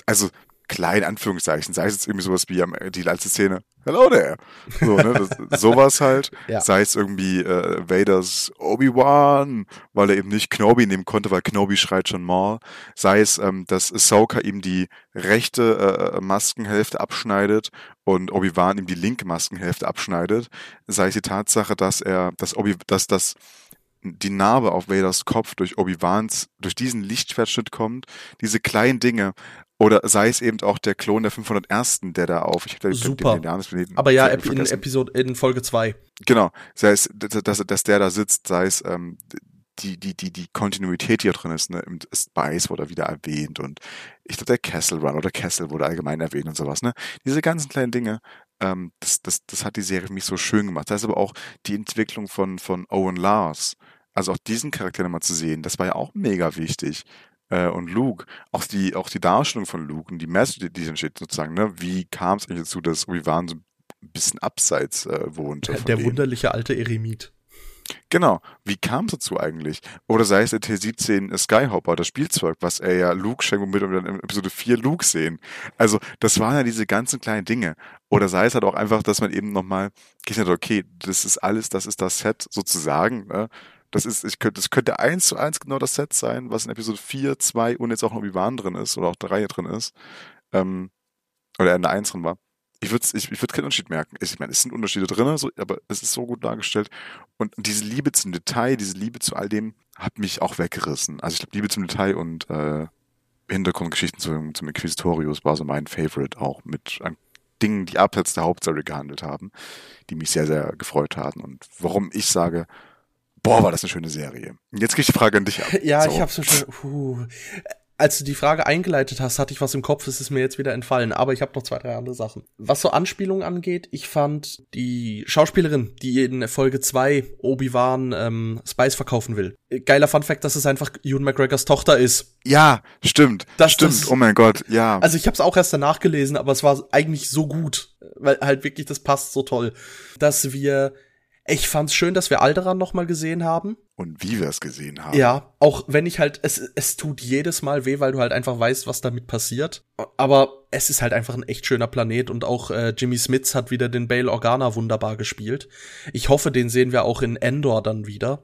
Also klein Anführungszeichen, sei es jetzt irgendwie sowas wie am, die letzte Szene, hello there. So, ne, das, <laughs> sowas halt.
Ja.
Sei es irgendwie äh, Vaders Obi-Wan, weil er eben nicht Kenobi nehmen konnte, weil Kenobi schreit schon Maul. Sei es, ähm, dass Ahsoka ihm die rechte äh, Maskenhälfte abschneidet und Obi-Wan ihm die linke Maskenhälfte abschneidet. Sei es die Tatsache, dass er, dass Obi, dass das die Narbe auf Vaders Kopf durch Obi-Wans, durch diesen Lichtschwertschnitt kommt, diese kleinen Dinge, oder sei es eben auch der Klon der 501., der da auf, ich habe
Super.
den, den Namen des Planeten
Aber ja, in. Episode, in Folge 2.
Genau, sei es, dass, dass, der da sitzt, sei es ähm, die, die, die, die Kontinuität, die hier drin ist, ne, Spice wurde wieder erwähnt und ich glaube, der Castle Run oder Castle wurde allgemein erwähnt und sowas, ne? Diese ganzen kleinen Dinge, ähm, das, das, das hat die Serie für mich so schön gemacht. Das ist aber auch die Entwicklung von, von Owen Lars. Also auch diesen Charakter nochmal zu sehen, das war ja auch mega wichtig. Äh, und Luke, auch die, auch die Darstellung von Luke und die Message, die, entsteht sozusagen, ne? Wie kam es eigentlich dazu, dass Obi-Wan so ein bisschen abseits äh, wohnte?
Der
dem?
wunderliche alte Eremit.
Genau. Wie kam es dazu eigentlich? Oder sei es der T-17 Skyhopper, das Spielzeug, was er ja Luke schenkt, womit wir dann in Episode 4 Luke sehen. Also, das waren ja diese ganzen kleinen Dinge. Oder sei es halt auch einfach, dass man eben nochmal gesagt hat, okay, das ist alles, das ist das Set sozusagen. Ne? Das ist, ich könnte, das könnte eins zu eins genau das Set sein, was in Episode 4, 2 und jetzt auch noch Obi-Wan drin ist oder auch 3 drin ist. Ähm, oder in der 1 drin war. Ich würde ich, ich würd keinen Unterschied merken. Ich meine, es sind Unterschiede drin, so, aber es ist so gut dargestellt. Und diese Liebe zum Detail, diese Liebe zu all dem, hat mich auch weggerissen. Also ich glaube, Liebe zum Detail und äh, Hintergrundgeschichten zum, zum Inquisitorius war so mein Favorite auch mit an Dingen, die abseits der Hauptstory gehandelt haben, die mich sehr, sehr gefreut hatten. Und warum ich sage, boah, war das eine schöne Serie. Jetzt gehe ich die Frage an dich ab.
Ja,
so.
ich habe so schön. Puh. Als du die Frage eingeleitet hast, hatte ich was im Kopf, es ist mir jetzt wieder entfallen, aber ich habe noch zwei, drei andere Sachen. Was so Anspielungen angeht, ich fand die Schauspielerin, die in Folge 2 Obi-Wan ähm, Spice verkaufen will. Geiler Funfact, dass es einfach Ewan McGregors Tochter ist.
Ja, stimmt.
Das-
stimmt.
das-
oh mein Gott, ja.
Also ich habe es auch erst danach gelesen, aber es war eigentlich so gut, weil halt wirklich das passt so toll, dass wir ich fand's schön, dass wir Alderan noch mal gesehen haben.
und wie wir es gesehen haben.
Ja, auch wenn ich halt, es, es tut jedes Mal weh, weil du halt einfach weißt, was damit passiert. Aber es ist halt einfach ein echt schöner Planet und auch äh, Jimmy Smits hat wieder den Bail Organa wunderbar gespielt. Ich hoffe, den sehen wir auch in Endor dann wieder.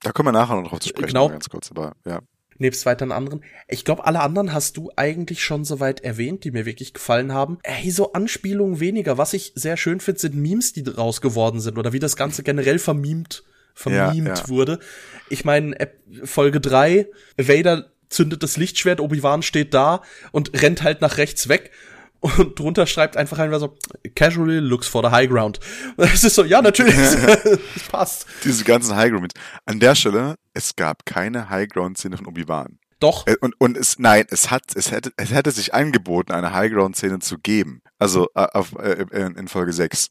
Da kommen wir nachher noch drauf zu sprechen,
Genau.
ganz kurz, aber ja.
Nebst weiteren anderen. Ich glaube, alle anderen hast du eigentlich schon soweit erwähnt, die mir wirklich gefallen haben. Hey, so Anspielungen weniger. Was ich sehr schön finde, sind Memes, die draus geworden sind oder wie das Ganze generell vermimt, vermimt
Ja, ja.
wurde. Ich meine, Folge drei Vader zündet das Lichtschwert, Obi-Wan steht da und rennt halt nach rechts weg. Und drunter schreibt einfach einfach so, casually looks for the high ground. Und <laughs> es ist so, ja, natürlich, <laughs> <laughs> es passt.
Diese ganzen Highground. An der Stelle, es gab keine Highground-Szene von Obi-Wan.
Doch,
Äh, Und, und es, nein, es hat, es hätte, es hätte sich angeboten, eine Highground-Szene zu geben. Also, äh, auf, äh, in, Folge 6.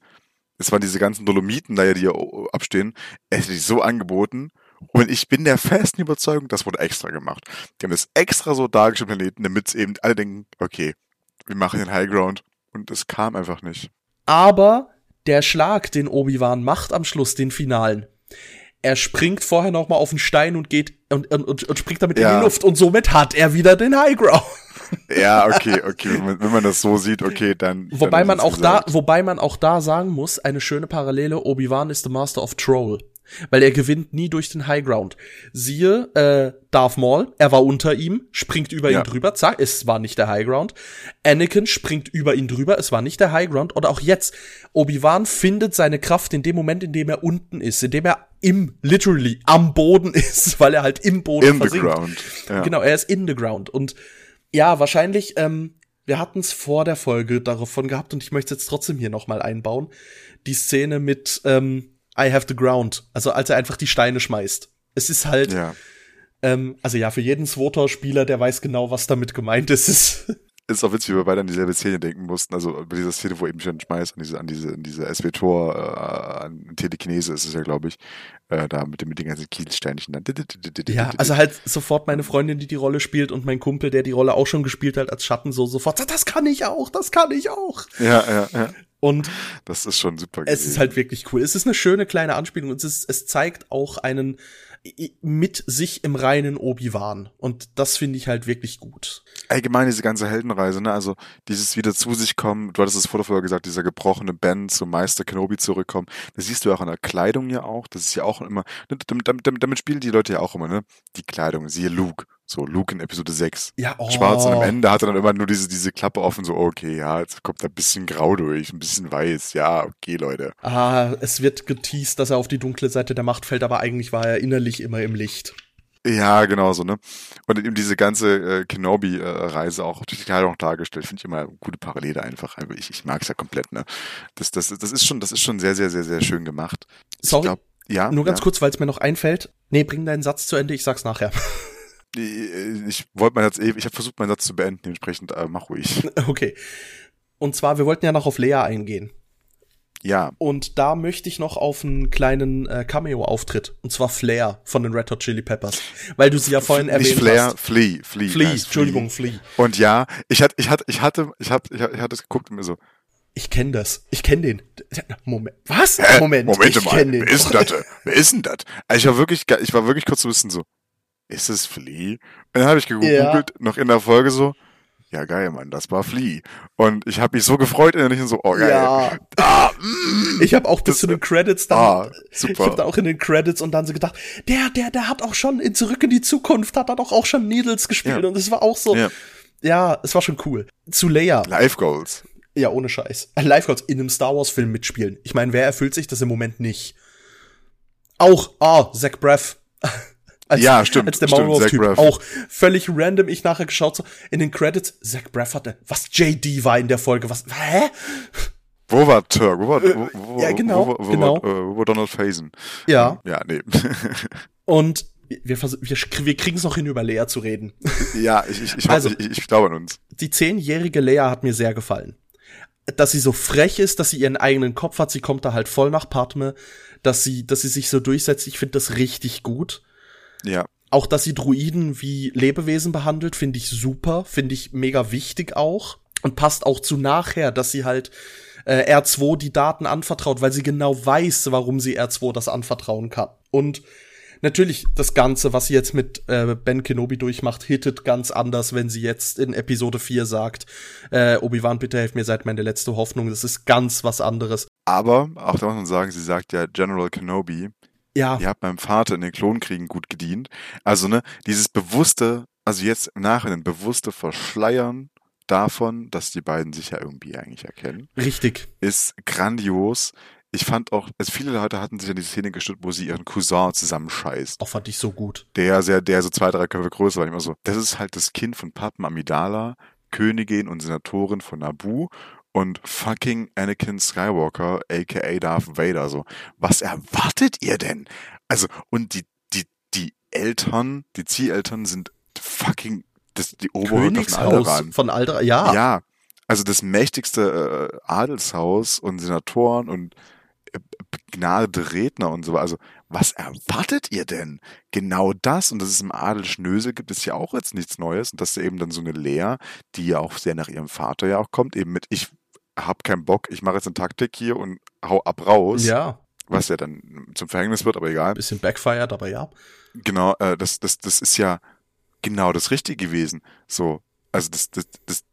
Es waren diese ganzen Dolomiten da ja, die hier abstehen. Es hätte sich so angeboten. Und ich bin der festen Überzeugung, das wurde extra gemacht. Die haben das extra so dargestellt, Planeten, damit es eben alle denken, okay, wir machen den Highground. Und es kam einfach nicht.
Aber der Schlag, den Obi-Wan macht am Schluss, den Finalen, er springt vorher noch mal auf den Stein und geht und, und, und, springt damit in
Ja.
die Luft und somit hat er wieder den High Ground. <laughs>
Ja, okay, okay. Wenn man, das so sieht, okay, dann.
Wobei
dann
man auch da,
gesagt.
wobei man auch da sagen muss, eine schöne Parallele, Obi-Wan ist the Master of Troll. Weil er gewinnt nie durch den High Ground. Siehe, äh, Darth Maul, er war unter ihm, springt über
Ja.
ihn drüber, zack, es war nicht der High Ground. Anakin springt über ihn drüber, es war nicht der High Ground. Oder auch jetzt, Obi-Wan findet seine Kraft in dem Moment, in dem er unten ist, in dem er im, literally, am Boden <laughs> ist, weil er halt im Boden
In the
versinkt.
ground. Ja.
Genau, er ist in the ground. Und ja, wahrscheinlich, ähm, wir hatten es vor der Folge davon gehabt und ich möchte es jetzt trotzdem hier nochmal einbauen. Die Szene mit ähm, I have the ground. Also als er einfach die Steine schmeißt. Es ist halt,
ja.
ähm, also ja, für jeden Swotor-Spieler, der weiß genau, was damit gemeint ist. ist
Ist auch witzig, wie wir beide an dieselbe Szene denken mussten. Also bei dieser Szene, wo eben schon schmeißt, an diese, an diese, an diese SW-Tor, äh, an Telekinese ist es ja, glaube ich, äh, da mit, dem, mit den ganzen Kielsteinchen dann.
ja, also halt sofort meine Freundin, die die Rolle spielt und mein Kumpel, der die Rolle auch schon gespielt hat als Schatten, so sofort, sagt, das kann ich auch, das kann ich auch.
Ja, ja, ja.
Und
Das ist schon super
Es ist halt wirklich cool. Es ist eine schöne kleine Anspielung und es, ist, es zeigt auch einen mit sich im reinen Obi-Wan. Und das finde ich halt wirklich gut.
allgemein diese ganze Heldenreise, ne? Also dieses wieder zu sich kommen, du hattest es vor der Folge gesagt, dieser gebrochene Ben zum Meister Kenobi zurückkommen. Das siehst du auch an der Kleidung ja auch. Das ist ja auch immer, ne, damit, damit, damit spielen die Leute ja auch immer, ne? Die Kleidung, siehe Luke. So, Luke in Episode 6.
Ja, oh.
Schwarz und am Ende hat er dann immer nur diese, diese Klappe offen, so, okay, ja, jetzt kommt da ein bisschen grau durch, ein bisschen weiß, ja, okay, Leute.
Ah, es wird geteased, dass er auf die dunkle Seite der Macht fällt, aber eigentlich war er innerlich immer im Licht.
Ja, genau so, ne? Und eben diese ganze äh, Kenobi-Reise auch durch die Kleidung dargestellt, finde ich immer eine gute Parallele einfach. Also Ich, ich mag's ja komplett, ne? Das, das, das ist schon, das ist schon sehr, sehr, sehr, sehr schön gemacht.
Sorry,
glaub, ja.
nur ganz
ja.
kurz, weil es mir noch einfällt. Nee, bring deinen Satz zu Ende, ich sag's nachher. <laughs>
Ich, ich wollte meinen Satz, eh- ich habe versucht, meinen Satz zu beenden, dementsprechend äh, mach ruhig. <laughs>
okay. Und zwar, wir wollten ja noch auf Lea eingehen.
Ja,
Und da möchte ich noch auf einen kleinen äh, Cameo-Auftritt. Und zwar Flair von den Red Hot Chili Peppers. Weil du sie ja vorhin erwähnt
nicht Flair,
hast.
Flea, Flea.
Flea,
heißt
Entschuldigung, Flea.
Und ja, ich hatte, ich hatte, ich hatte, ich hatte, ich hatte, es geguckt und mir so,
Ich kenne das. Ich kenne den. Moment. Was?
Hä?
Moment.
Moment
ich
mal,
den.
wer ist denn das? Wer ist denn das? Also ich war wirklich, ich war wirklich kurz zu wissen so, ist es Flea? Und dann habe ich gegoogelt, noch in der Folge so, ja geil, Mann, das war Flea. Und ich habe mich so gefreut und so, oh geil.
Ja.
Ah, mm,
Ich habe auch bis
Das-
zu den Credits dann.
ah,
Ich
super.
habe da auch in den Credits und dann so gedacht, der, der, der hat auch schon in Zurück in die Zukunft, hat er doch auch schon Needles gespielt
Ja.
und es war auch so.
Ja.
Ja. es war schon cool. Zu Leia.
Live Goals.
Ja, ohne Scheiß. Live Gods in einem Star Wars Film mitspielen. Ich meine, wer erfüllt sich das im Moment nicht? Auch, ah, Zach Braff. Als,
Ja, stimmt,
Als der
stimmt,
Maulwurf
Zach
Typ.
Braff.
Auch völlig random. Ich nachher geschaut so in den Credits. Zach Braff hatte, was JD war in der Folge. Was, hä?
Wo war Turk? Wo war, wo, wo,
ja, genau,
wo, wo,
genau.
War, äh, wo war Donald Faison?
Ja.
Ja, nee. <laughs>
Und wir, wir, wir kriegen es noch hin, über Lea zu reden. <laughs>
ja, ich, ich, ich,
Also-
ich, ich, ich glaube an uns.
Die zehnjährige Lea hat mir sehr gefallen. Dass sie so frech ist, dass sie ihren eigenen Kopf hat, sie kommt da halt voll nach Padme, dass sie, dass sie sich so durchsetzt, ich finde das richtig gut.
Ja.
Auch, dass sie Druiden wie Lebewesen behandelt, finde ich super, finde ich mega wichtig auch. Und passt auch zu nachher, dass sie halt äh, R2 die Daten anvertraut, weil sie genau weiß, warum sie R2 das anvertrauen kann. Und natürlich das Ganze, was sie jetzt mit äh, Ben Kenobi durchmacht, hittet ganz anders, wenn sie jetzt in Episode 4 sagt, äh, Obi-Wan, bitte helf mir, seid meine letzte Hoffnung. Das ist ganz was anderes.
Aber, auch da muss man sagen, sie sagt ja General Kenobi,
Ja,
ihr habt meinem Vater in den Klonkriegen gut gedient. Also, ne, dieses bewusste, also jetzt im Nachhinein bewusste Verschleiern davon, dass die beiden sich ja irgendwie eigentlich erkennen,
richtig.
ist grandios. Ich fand auch, also viele Leute hatten sich an die Szene gestört, wo sie ihren Cousin zusammenscheißt.
Auch fand ich so gut.
Der sehr, der so zwei, drei Köpfe größer war. Ich immer so, das ist halt das Kind von Padma Amidala, Königin und Senatorin von Naboo und fucking Anakin Skywalker, aka Darth Vader. So, was erwartet ihr denn? Also, und die, die, die Eltern, die Zieheltern sind fucking das, die Oberhäupter von Alderaan.
von Alder, ja.
Ja, also das mächtigste äh, Adelshaus und Senatoren und äh, begnadete Redner und so. Also, was erwartet ihr denn? Genau das, und dass es im Adel Schnösel gibt, ist ja auch jetzt nichts Neues. Und dass da eben dann so eine Lea, die ja auch sehr nach ihrem Vater ja auch kommt, eben mit, ich hab keinen Bock, ich mache jetzt eine Taktik hier und hau ab raus,
Ja,
was ja dann zum Verhängnis wird, aber egal.
bisschen backfired, aber ja.
Genau, äh, das, das, das ist ja genau das Richtige gewesen. So, also das, das, das,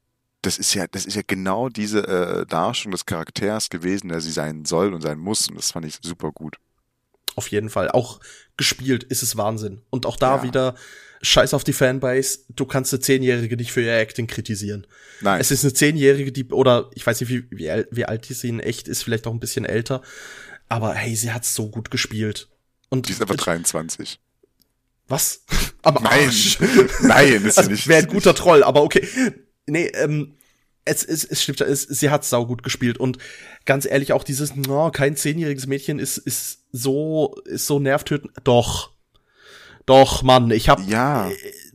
das ist ja, das ist ja genau diese äh, Darstellung des Charakters gewesen, der sie sein soll und sein muss. Und das fand ich super gut.
Auf jeden Fall. Auch gespielt ist es Wahnsinn. Und auch da
Ja.
wieder Scheiß auf die Fanbase. Du kannst eine Zehnjährige nicht für ihr Acting kritisieren.
Nein.
Es ist eine Zehnjährige, die, oder ich weiß nicht, wie, wie, wie alt sie in echt ist, vielleicht auch ein bisschen älter. Aber hey, sie hat so gut gespielt. Und
Die ist einfach 23.
was? <laughs> Am
Nein.
Arsch.
Nein, ist
also,
nicht.
Wäre ein guter Troll, aber okay. Nee, ähm, es, es, es stimmt, es, sie hat sau gut gespielt und ganz ehrlich auch dieses, no, kein zehnjähriges Mädchen ist, ist so, ist so nervtötend. Doch. Doch, Mann, ich habe
Ja.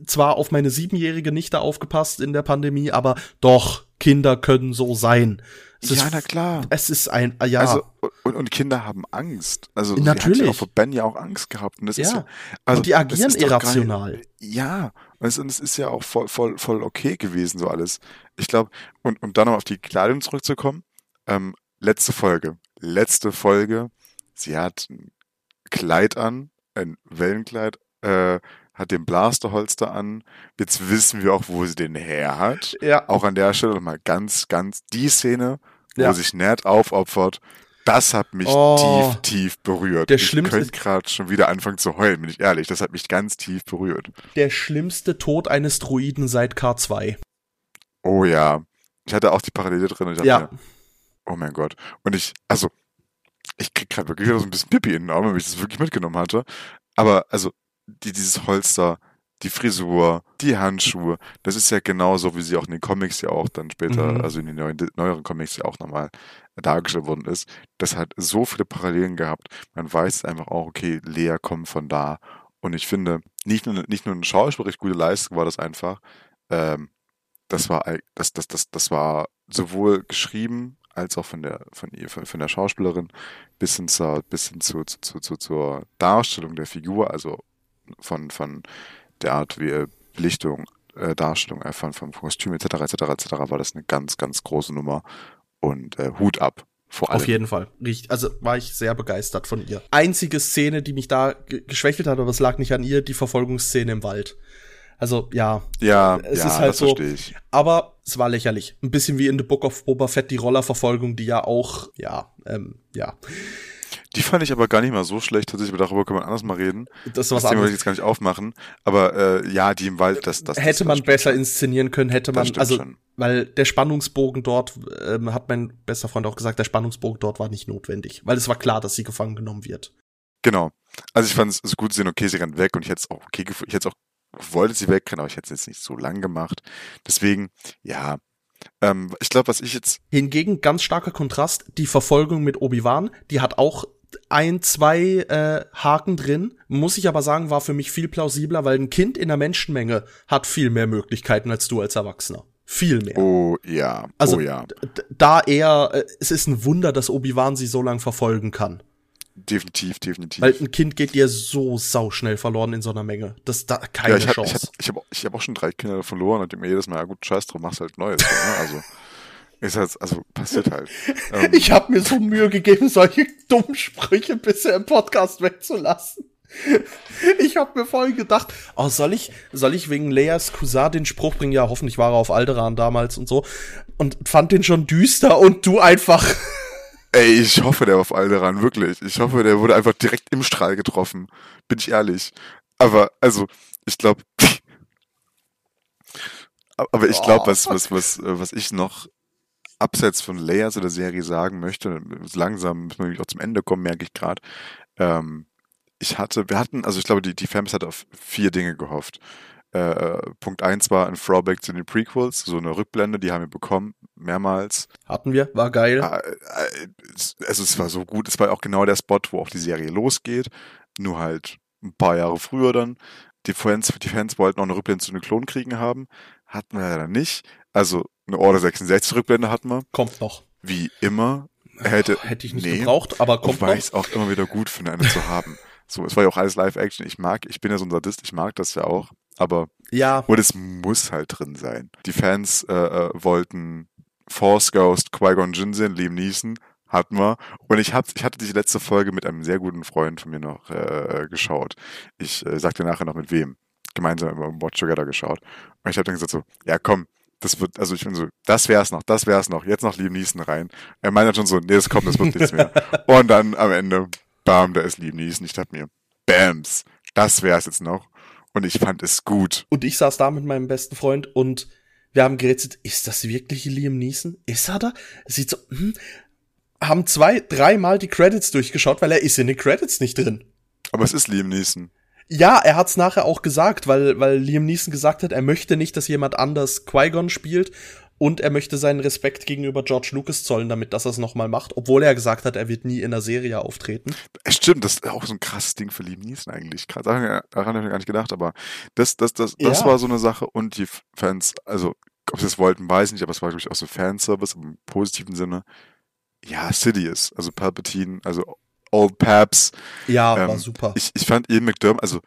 zwar auf meine siebenjährige Nichte aufgepasst in der Pandemie, aber doch, Kinder können so sein. Es
Ja,
ist,
na klar.
Es ist ein, ja,
Also, und, und Kinder haben Angst. Also, sie hat
Natürlich.
ja auch vor Ben ja auch Angst gehabt. Und das ist
Ja.
ja, also,
Und die agieren irrational.
Ja. Und es, und es ist ja auch voll, voll, voll okay gewesen, so alles. Ich glaube, und, um dann noch auf die Kleidung zurückzukommen, ähm, letzte Folge. Letzte Folge. Sie hat ein Kleid an, ein Wellenkleid, äh, hat den Blasterholster an. Jetzt wissen wir auch, wo sie den her hat.
ja,
Auch an der Stelle nochmal ganz, ganz die Szene, wo
Ja.
sich Ned aufopfert. Das hat mich
Oh.
tief, tief berührt.
Der
ich
schlimmste-
könnte gerade schon wieder anfangen zu heulen, bin ich ehrlich. Das hat mich ganz tief berührt.
der schlimmste Tod eines Druiden seit K2.
Oh ja. Ich hatte auch die Parallele drin und ich dachte
Ja.
oh mein Gott. Und ich, also, ich krieg gerade wirklich wieder so ein bisschen Pipi in den Augen, weil ich das wirklich mitgenommen hatte. Aber, also, die, dieses Holster, die Frisur, die Handschuhe, das ist ja genauso, wie sie auch in den Comics ja auch dann später,
Mhm.
also in den neuen, neueren Comics ja auch nochmal dargestellt worden ist. Das hat so viele Parallelen gehabt. Man weiß einfach auch, okay, Lea kommt von da. Und ich finde, nicht nur, nicht nur eine schauspielerisch gute Leistung war das einfach, ähm, das war, das, das, das, das war sowohl geschrieben als auch von der, von ihr, von, der Schauspielerin bis hin zur, bis hin zu, zu, zu, zur Darstellung der Figur, also von, von der Art wie äh, Belichtung, äh, Darstellung, äh, von, vom Kostüm etc. etc. etc. war das eine ganz, ganz große Nummer und äh, Hut ab. Vor allem.
Auf jeden Fall. Also war ich sehr begeistert von ihr. Einzige Szene, die mich da ge- geschwächelt hat, aber es lag nicht an ihr, die Verfolgungsszene im Wald. Also ja,
Ja,
es
ja,
ist halt
das
so-
verstehe ich.
aber es war lächerlich. Ein bisschen wie in The Book of Boba Fett die Rollerverfolgung, die ja auch, ja, ähm, ja,
Die fand ich aber gar nicht mal so schlecht, tatsächlich, aber darüber können wir anders mal reden.
das ist
Das
was
Thema will ich
anderes.
jetzt gar nicht aufmachen. Aber äh, ja, die im Wald, das, das
Hätte
das,
man
das
besser
stimmt
inszenieren können, hätte
Das
man, also,
schon.
weil der Spannungsbogen dort, ähm, hat mein bester Freund auch gesagt, der Spannungsbogen dort war nicht notwendig, weil es war klar, dass sie gefangen genommen wird.
Genau. Also ich fand es gut zu sehen, okay, sie rennt weg und ich hätte es auch okay. Ich hätte auch wollte sie wegrennen, aber ich hätte es jetzt nicht so lang gemacht. Deswegen, ja. Ähm, ich glaube, was ich jetzt
Hingegen ganz starker Kontrast, die Verfolgung mit Obi-Wan, die hat auch ein, zwei äh, Haken drin, muss ich aber sagen, war für mich viel plausibler, weil ein Kind in der Menschenmenge hat viel mehr Möglichkeiten als du als Erwachsener. Viel mehr.
Oh ja,
Also
oh ja,
da eher, äh, es ist ein Wunder, dass Obi-Wan sie so lang verfolgen kann.
definitiv, definitiv.
Weil ein Kind geht dir so sauschnell verloren in so einer Menge. Das da keine
ja, ich habe
Chance.
ich hab, ich hab, ich hab auch schon drei Kinder verloren und mir jedes Mal, ja gut, scheiß drauf, machst halt Neues. ne? Also, <laughs> ist halt, also passiert halt. Ähm, <laughs>
Ich habe mir so Mühe gegeben, solche dummen Sprüche bisher im Podcast wegzulassen. Ich habe mir voll gedacht, oh, soll ich, soll ich wegen Leas Cousin den Spruch bringen? Ja, hoffentlich war er auf Alderan damals und so. Und fand den schon düster und du einfach.
Ey, ich hoffe, der war auf Alderan, wirklich. Ich hoffe, der wurde einfach direkt im Strahl getroffen. Bin ich ehrlich. Aber, also, ich glaube. <laughs> aber ich glaube, was, was, was, äh, was ich noch abseits von Layers oder Serie sagen möchte, langsam müssen wir nämlich auch zum Ende kommen, merke ich gerade. Ähm, ich hatte, wir hatten, also ich glaube, die, die Fans hat auf vier Dinge gehofft. Äh, Punkt eins war ein Throwback zu den Prequels, so eine Rückblende, die haben wir bekommen, mehrmals.
Hatten wir, war geil.
Ah, äh, es- Also es war so gut. Es war auch genau der Spot, wo auch die Serie losgeht. Nur halt ein paar Jahre früher dann. Die Fans, die Fans wollten auch eine Rückblende zu den Klonkriegen haben. Hatten wir leider nicht. Also eine Order 66 Rückblende hatten wir.
Kommt noch.
Wie immer. Hätte,
Hätte ich nicht
nee,
gebraucht, aber kommt
Wobei ich
noch.
es auch immer wieder gut finde, eine zu haben. <laughs> So, es war ja auch alles Live-Action. Ich mag, ich bin ja so ein Sadist, ich mag das ja auch. Aber
Ja,
und es muss halt drin sein. Die Fans äh, äh, wollten Force Ghost, Qui-Gon Jinn sehen, Liam Neeson, hatten wir. Und ich, hab, ich hatte die letzte Folge mit einem sehr guten Freund von mir noch äh, geschaut. Ich äh, sag dir nachher noch mit wem. Gemeinsam über Watch Together geschaut. Und ich habe dann gesagt so, ja komm, das wird, also ich bin so, das wär's noch, das wär's noch, jetzt noch Liam Neeson rein. Er meint dann schon so, nee, das kommt, das wird nichts mehr. <laughs> Und dann am Ende, bam, da ist Liam Neeson. Ich dachte mir, Bams, das wär's jetzt noch. Und ich fand es gut.
Und ich saß da mit meinem besten Freund und wir haben gerätselt, ist das wirklich Liam Neeson? Ist er da? Sieht so, hm, haben zwei, dreimal die Credits durchgeschaut, weil er ist in den Credits nicht drin.
Aber es ist Liam Neeson.
Ja, er hat's nachher auch gesagt, weil, weil Liam Neeson gesagt hat, er möchte nicht, dass jemand anders Qui-Gon spielt und er möchte seinen Respekt gegenüber George Lucas zollen, damit dass er es nochmal macht, obwohl er gesagt hat, er wird nie in der Serie auftreten.
Stimmt, das ist auch so ein krasses Ding für Liam Neeson eigentlich. Krass, Daran, daran habe ich gar nicht gedacht, aber das, das, das, das
Ja.
war so eine Sache und die Fans, also ob sie es wollten, weiß ich nicht, aber es war, glaube ich, auch so Fanservice im positiven Sinne. Ja, Sidious, also Palpatine, also Old Paps.
Ja,
Ähm,
war super.
Ich, ich fand Ian McDermott, also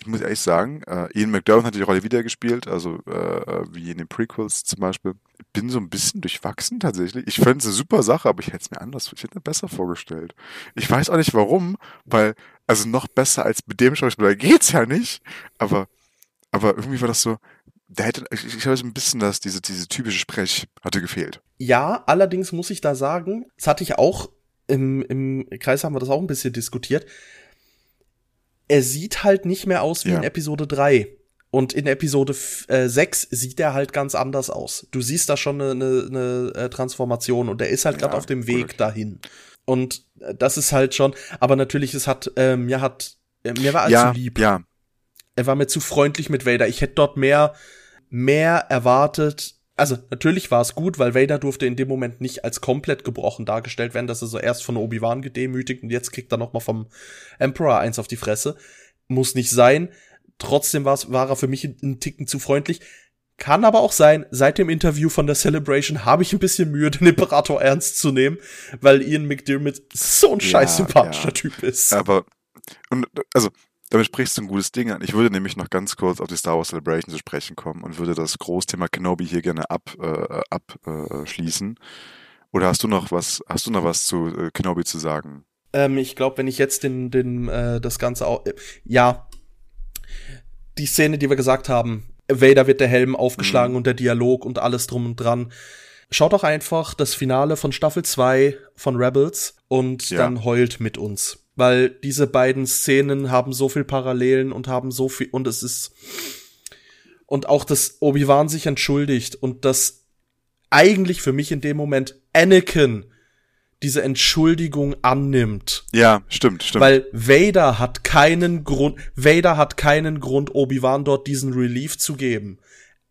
ich muss ehrlich sagen, äh, Ian McDermott hat die Rolle wieder gespielt, also äh, wie in den Prequels zum Beispiel. Bin so ein bisschen durchwachsen tatsächlich. Ich fände es eine super Sache, aber ich hätte es mir anders, ich hätte mir besser vorgestellt. Ich weiß auch nicht warum, weil, also noch besser als mit dem Schauspieler geht's ja nicht, aber, aber irgendwie war das so, da hätte, ich, ich habe so ein bisschen das, diese, diese typische Sprech hatte gefehlt.
Ja, allerdings muss ich da sagen, das hatte ich auch im, im Kreis haben wir das auch ein bisschen diskutiert. Er sieht halt nicht mehr aus wie
Ja.
in Episode 3. Und in Episode äh, 6 sieht er halt ganz anders aus. Du siehst da schon eine, eine, eine äh, Transformation und er ist halt gerade
Ja,
auf dem
gut,
Weg
okay.
dahin. Und äh, das ist halt schon, aber natürlich, es hat, ähm, mir hat, äh, mir war allzu
ja,
lieb.
ja,
Er war mir zu freundlich mit Vader. Ich hätte dort mehr, mehr erwartet. Also, natürlich war es gut, weil Vader durfte in dem Moment nicht als komplett gebrochen dargestellt werden, dass er so erst von Obi-Wan gedemütigt und jetzt kriegt er noch mal vom Emperor eins auf die Fresse. Muss nicht sein. Trotzdem war's, war er für mich einen Ticken zu freundlich. Kann aber auch sein, seit dem Interview von der Celebration habe ich ein bisschen Mühe, <laughs> den Imperator ernst zu nehmen, weil Ian McDermott so ein
Ja,
scheiß sympathischer
ja.
Typ ist.
Aber, und, also, damit sprichst du ein gutes Ding an. Ich würde nämlich noch ganz kurz auf die Star Wars Celebration zu sprechen kommen und würde das Großthema Kenobi hier gerne abschließen. Äh, ab, äh. Oder hast du noch was, hast du noch was zu äh, Kenobi zu sagen?
Ähm, ich glaube, wenn ich jetzt den, den, äh, das Ganze auch, äh, ja, die Szene, die wir gesagt haben, Vader wird der Helm aufgeschlagen und der Dialog und alles drum und dran. Schaut doch einfach das Finale von Staffel 2 von Rebels und
Ja.
dann heult mit uns. Weil diese beiden Szenen haben so viel Parallelen und haben so viel, und es ist, und auch, dass Obi-Wan sich entschuldigt und dass eigentlich für mich in dem Moment Anakin diese Entschuldigung annimmt.
Ja, stimmt, stimmt.
Weil Vader hat keinen Grund, Vader hat keinen Grund, Obi-Wan dort diesen Relief zu geben.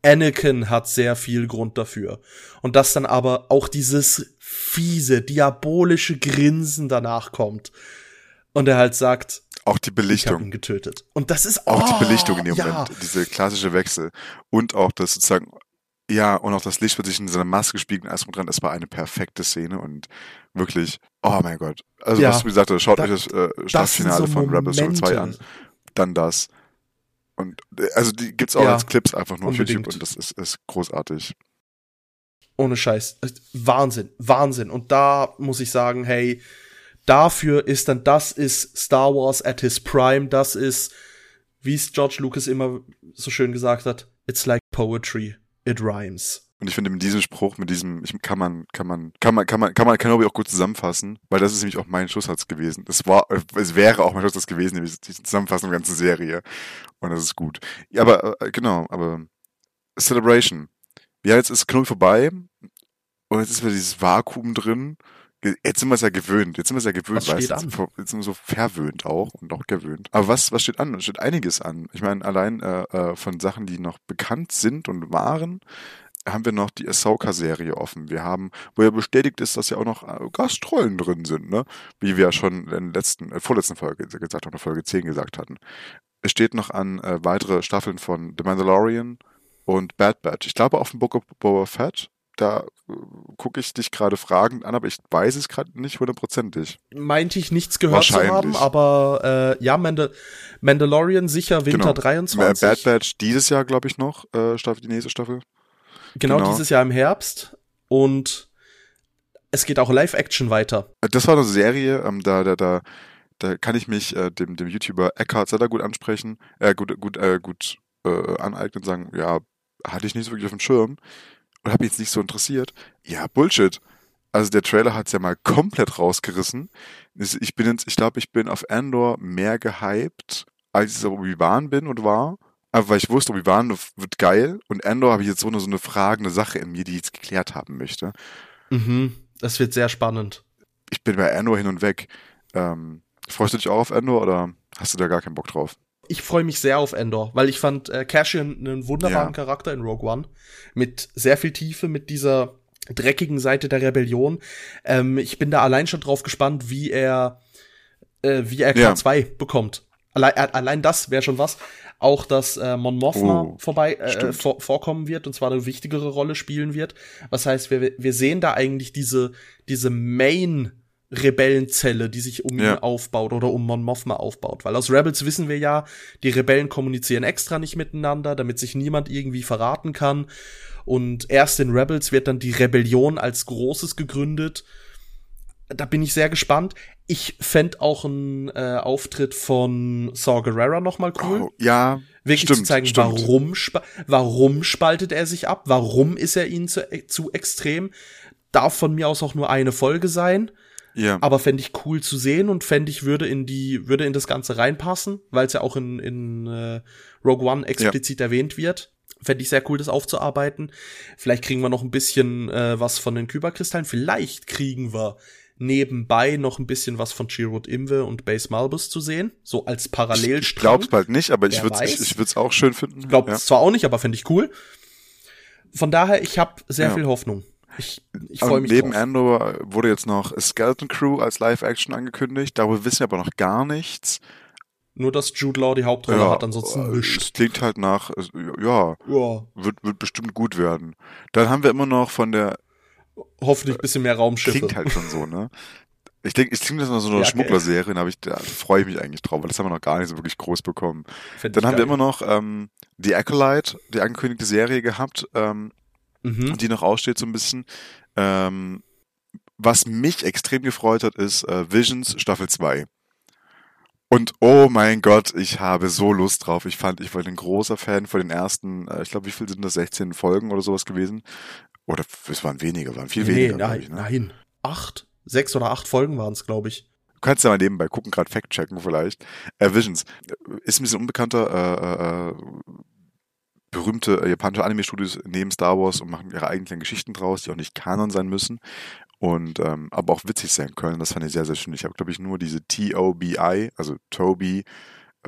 Anakin hat sehr viel Grund dafür. Und dass dann aber auch dieses fiese, diabolische Grinsen danach kommt. Und er halt sagt,
auch die
ich habe ihn
Belichtung.
getötet. Und das ist
Auch
oh,
die Belichtung in dem
ja.
Moment. Diese klassische Wechsel. Und auch das sozusagen, ja, und auch das Licht, was sich in seiner Maske spiegelt und alles drum dran. Es war eine perfekte Szene und wirklich, oh mein Gott. Also,
Ja.
was du gesagt hast, schaut
Da-
euch das äh, Staffelfinale
so
von Rebels Staffel 2 an. Dann das. Und äh, also die gibt's auch
Ja,
als Clips einfach nur auf
unbedingt.
YouTube und das ist, ist großartig.
Ohne Scheiß. Wahnsinn, Wahnsinn. Und da muss ich sagen, hey, dafür ist dann, das ist Star Wars at his prime, das ist, wie es George Lucas immer so schön gesagt hat, it's like poetry, it rhymes.
Und ich finde mit diesem Spruch, mit diesem, ich, kann man, kann man, kann man, kann man, kann man Kenobi auch gut zusammenfassen, weil das ist nämlich auch mein Schusssatz gewesen. Es war, es wäre auch mein Schusssatz gewesen, nämlich die Zusammenfassung der ganzen Serie. Und das ist gut. Ja, aber äh, genau, aber Celebration. Ja, jetzt ist Kenobi vorbei und jetzt ist wieder dieses Vakuum drin. Jetzt sind wir es ja gewöhnt. Jetzt sind wir es ja gewöhnt,
Was
weißt
steht
du.
an?
Jetzt jetzt sind wir so verwöhnt auch und auch gewöhnt. Aber was, was steht an? Es steht einiges an. Ich meine, allein äh, äh, von Sachen, die noch bekannt sind und waren, haben wir noch die Ahsoka-Serie offen. Wir haben, wo ja bestätigt ist, dass ja auch noch äh, Gastrollen drin sind, ne? Wie wir ja schon in der letzten, äh, vorletzten Folge gesagt haben, Folge 10 gesagt hatten. Es steht noch an äh, weitere Staffeln von The Mandalorian und Bad Batch. Ich glaube auf dem Book of Boba Fett, da äh, gucke ich dich gerade fragend an, aber ich weiß es gerade nicht hundertprozentig.
Meinte ich nichts gehört zu haben, aber äh, ja, Mandal Mandalorian sicher Winter
Genau.
23.
Bad Batch dieses Jahr, glaube ich, noch, äh, Staffel, die nächste Staffel.
genau,
genau.
dieses Jahr im Herbst. Und es geht auch Live-Action weiter.
Das war eine Serie, ähm, da, da, da, da kann ich mich äh, dem, dem YouTuber Eckhart Zeller gut ansprechen, äh, gut, gut, äh, gut äh, aneignen und sagen, ja, hatte ich nicht so wirklich auf dem Schirm und habe jetzt nicht so interessiert. Ja, Bullshit. also der Trailer hat's ja mal komplett rausgerissen. Es- Ich bin jetzt, ich glaube, ich bin auf Andor mehr gehypt, als ich auf Obi-Wan bin und war. Aber weil ich wusste, Obi-Wan wird geil und Andor habe ich jetzt so eine, so eine fragende Sache in mir, die ich jetzt geklärt haben möchte.
Mhm. Das wird sehr spannend.
Ich bin bei Andor hin und weg. Ähm, freust du dich auch auf Andor oder hast du da gar keinen Bock drauf?
Ich freue mich sehr auf Endor, weil ich fand äh, Cassian einen wunderbaren
Ja.
Charakter in Rogue One. Mit sehr viel Tiefe, mit dieser dreckigen Seite der Rebellion. Ähm, ich bin da allein schon drauf gespannt, wie er, äh, wie er
Ja.
K2 bekommt. Allein, allein das wäre schon was. Auch, dass äh, Mon Mothma
Oh,
vorbei äh, vor, vorkommen wird und zwar eine wichtigere Rolle spielen wird. Was heißt, wir, wir sehen da eigentlich diese, diese Main Rebellenzelle, die sich um
Ja.
ihn aufbaut oder um Mon Mothma aufbaut. Weil aus Rebels wissen wir ja, die Rebellen kommunizieren extra nicht miteinander, damit sich niemand irgendwie verraten kann. Und erst in Rebels wird dann die Rebellion als Großes gegründet. Da bin ich sehr gespannt. Ich fänd auch einen äh, Auftritt von Saw Gerrera noch mal cool.
Oh, ja,
Wirklich
stimmt,
zu zeigen,
stimmt.
warum, spa warum spaltet er sich ab, warum ist er ihnen zu, äh, zu extrem. Darf von mir aus auch nur eine Folge sein,
Ja,
aber fände ich cool zu sehen und fände ich würde in die, würde in das Ganze reinpassen, weil es ja auch in, in äh, Rogue One explizit erwähnt wird. Fände ich sehr cool, das aufzuarbeiten. Vielleicht kriegen wir noch ein bisschen äh, was von den Kyberkristallen. Vielleicht kriegen wir nebenbei noch ein bisschen was von Chirrut Imwe und Base Malbus zu sehen. So als
ich
Parallelstrang.
glaub's bald nicht, aber ich würde ich, ich würd's auch schön finden.
Glaubt
ja.
es zwar auch nicht, aber fände ich cool. Von daher, ich habe sehr
Ja.
viel Hoffnung. Ich, ich
Und
freue mich
neben
drauf.
Andor wurde jetzt noch Skeleton Crew als Live-Action angekündigt. Darüber wissen wir aber noch gar nichts.
Nur, dass Jude Law die Hauptrolle hat, ansonsten
äh,
nichts.
Es klingt halt nach, ja,
Ja,
wird, wird bestimmt gut werden. Dann haben wir immer noch von der,
hoffentlich ein bisschen mehr Raumschiffe.
klingt halt schon so, ne? Ich denke, es klingt das noch so eine
Ja, okay.
Schmugglerserie, da, hab ich, da freue ich mich eigentlich drauf, weil das haben wir noch gar nicht so wirklich groß bekommen.
Fänd
Dann
ich
haben wir
geil.
immer noch ähm, die Acolyte, die angekündigte Serie gehabt, ähm,
Mhm.
die noch aussteht so ein bisschen. Ähm, was mich extrem gefreut hat, ist äh, Visions Staffel 2. Und oh mein Gott, ich habe so Lust drauf. Ich fand, ich war ein großer Fan von den ersten, äh, ich glaube, wie viel sind das? 16 Folgen oder sowas gewesen? Oder es waren weniger, waren viel
nee,
weniger.
nein,
ich, ne?
nein. Acht, sechs oder acht Folgen waren es, glaube ich.
Du kannst ja mal nebenbei gucken, gerade Fact checken vielleicht. Äh, Visions ist ein bisschen unbekannter, äh, äh, berühmte äh, japanische Anime-Studios nehmen Star Wars und machen ihre eigenen Geschichten draus, die auch nicht Kanon sein müssen und ähm, aber auch witzig sein können. Das fand ich sehr, sehr schön. Ich habe, glaube ich, nur diese T-O-B-I, also Toby,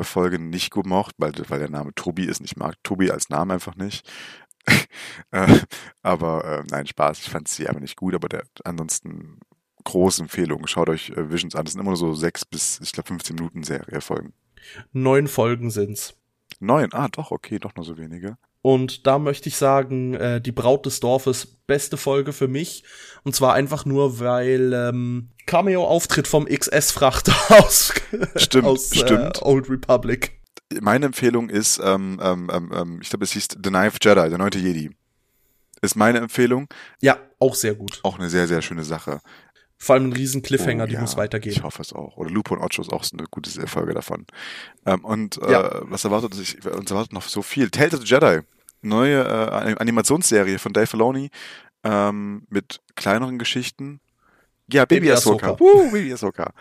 Folge nicht gemocht, weil, weil der Name Tobi ist. Ich mag Tobi als Name einfach nicht. <laughs> äh, aber äh, nein, Spaß. Ich fand sie aber nicht gut, aber der, ansonsten große Empfehlung. Schaut euch äh, Visions an. Das sind immer nur so sechs bis, ich glaube, 15 Minuten Serie Folgen.
Neun Folgen sind's.
Neun, ah, doch, okay, doch nur so wenige.
Und da möchte ich sagen, äh, die Braut des Dorfes, beste Folge für mich. Und zwar einfach nur, weil ähm, Cameo-Auftritt vom XS-Frachter <laughs> aus,
Stimmt,
aus
stimmt.
Äh, Old Republic.
Meine Empfehlung ist, ähm, ähm, ähm, ähm, ich glaube, es hieß The Knife Jedi, der neunte Jedi. Ist meine Empfehlung.
Ja, auch sehr gut.
Auch eine sehr, sehr schöne Sache.
Vor allem ein riesen Cliffhanger,
Oh,
die
ja,
muss weitergehen.
Ich hoffe es auch. Oder Lupo und Ocho ist auch so eine gute Folge davon. Ähm, und äh,
Ja.
was erwartet sich? Uns erwartet noch so viel. Tales of the Jedi. Neue äh, Animationsserie von Dave Filoni ähm, mit kleineren Geschichten. Ja, Baby,
Baby
Ahsoka.
Ahsoka.
Woo, Baby Ahsoka.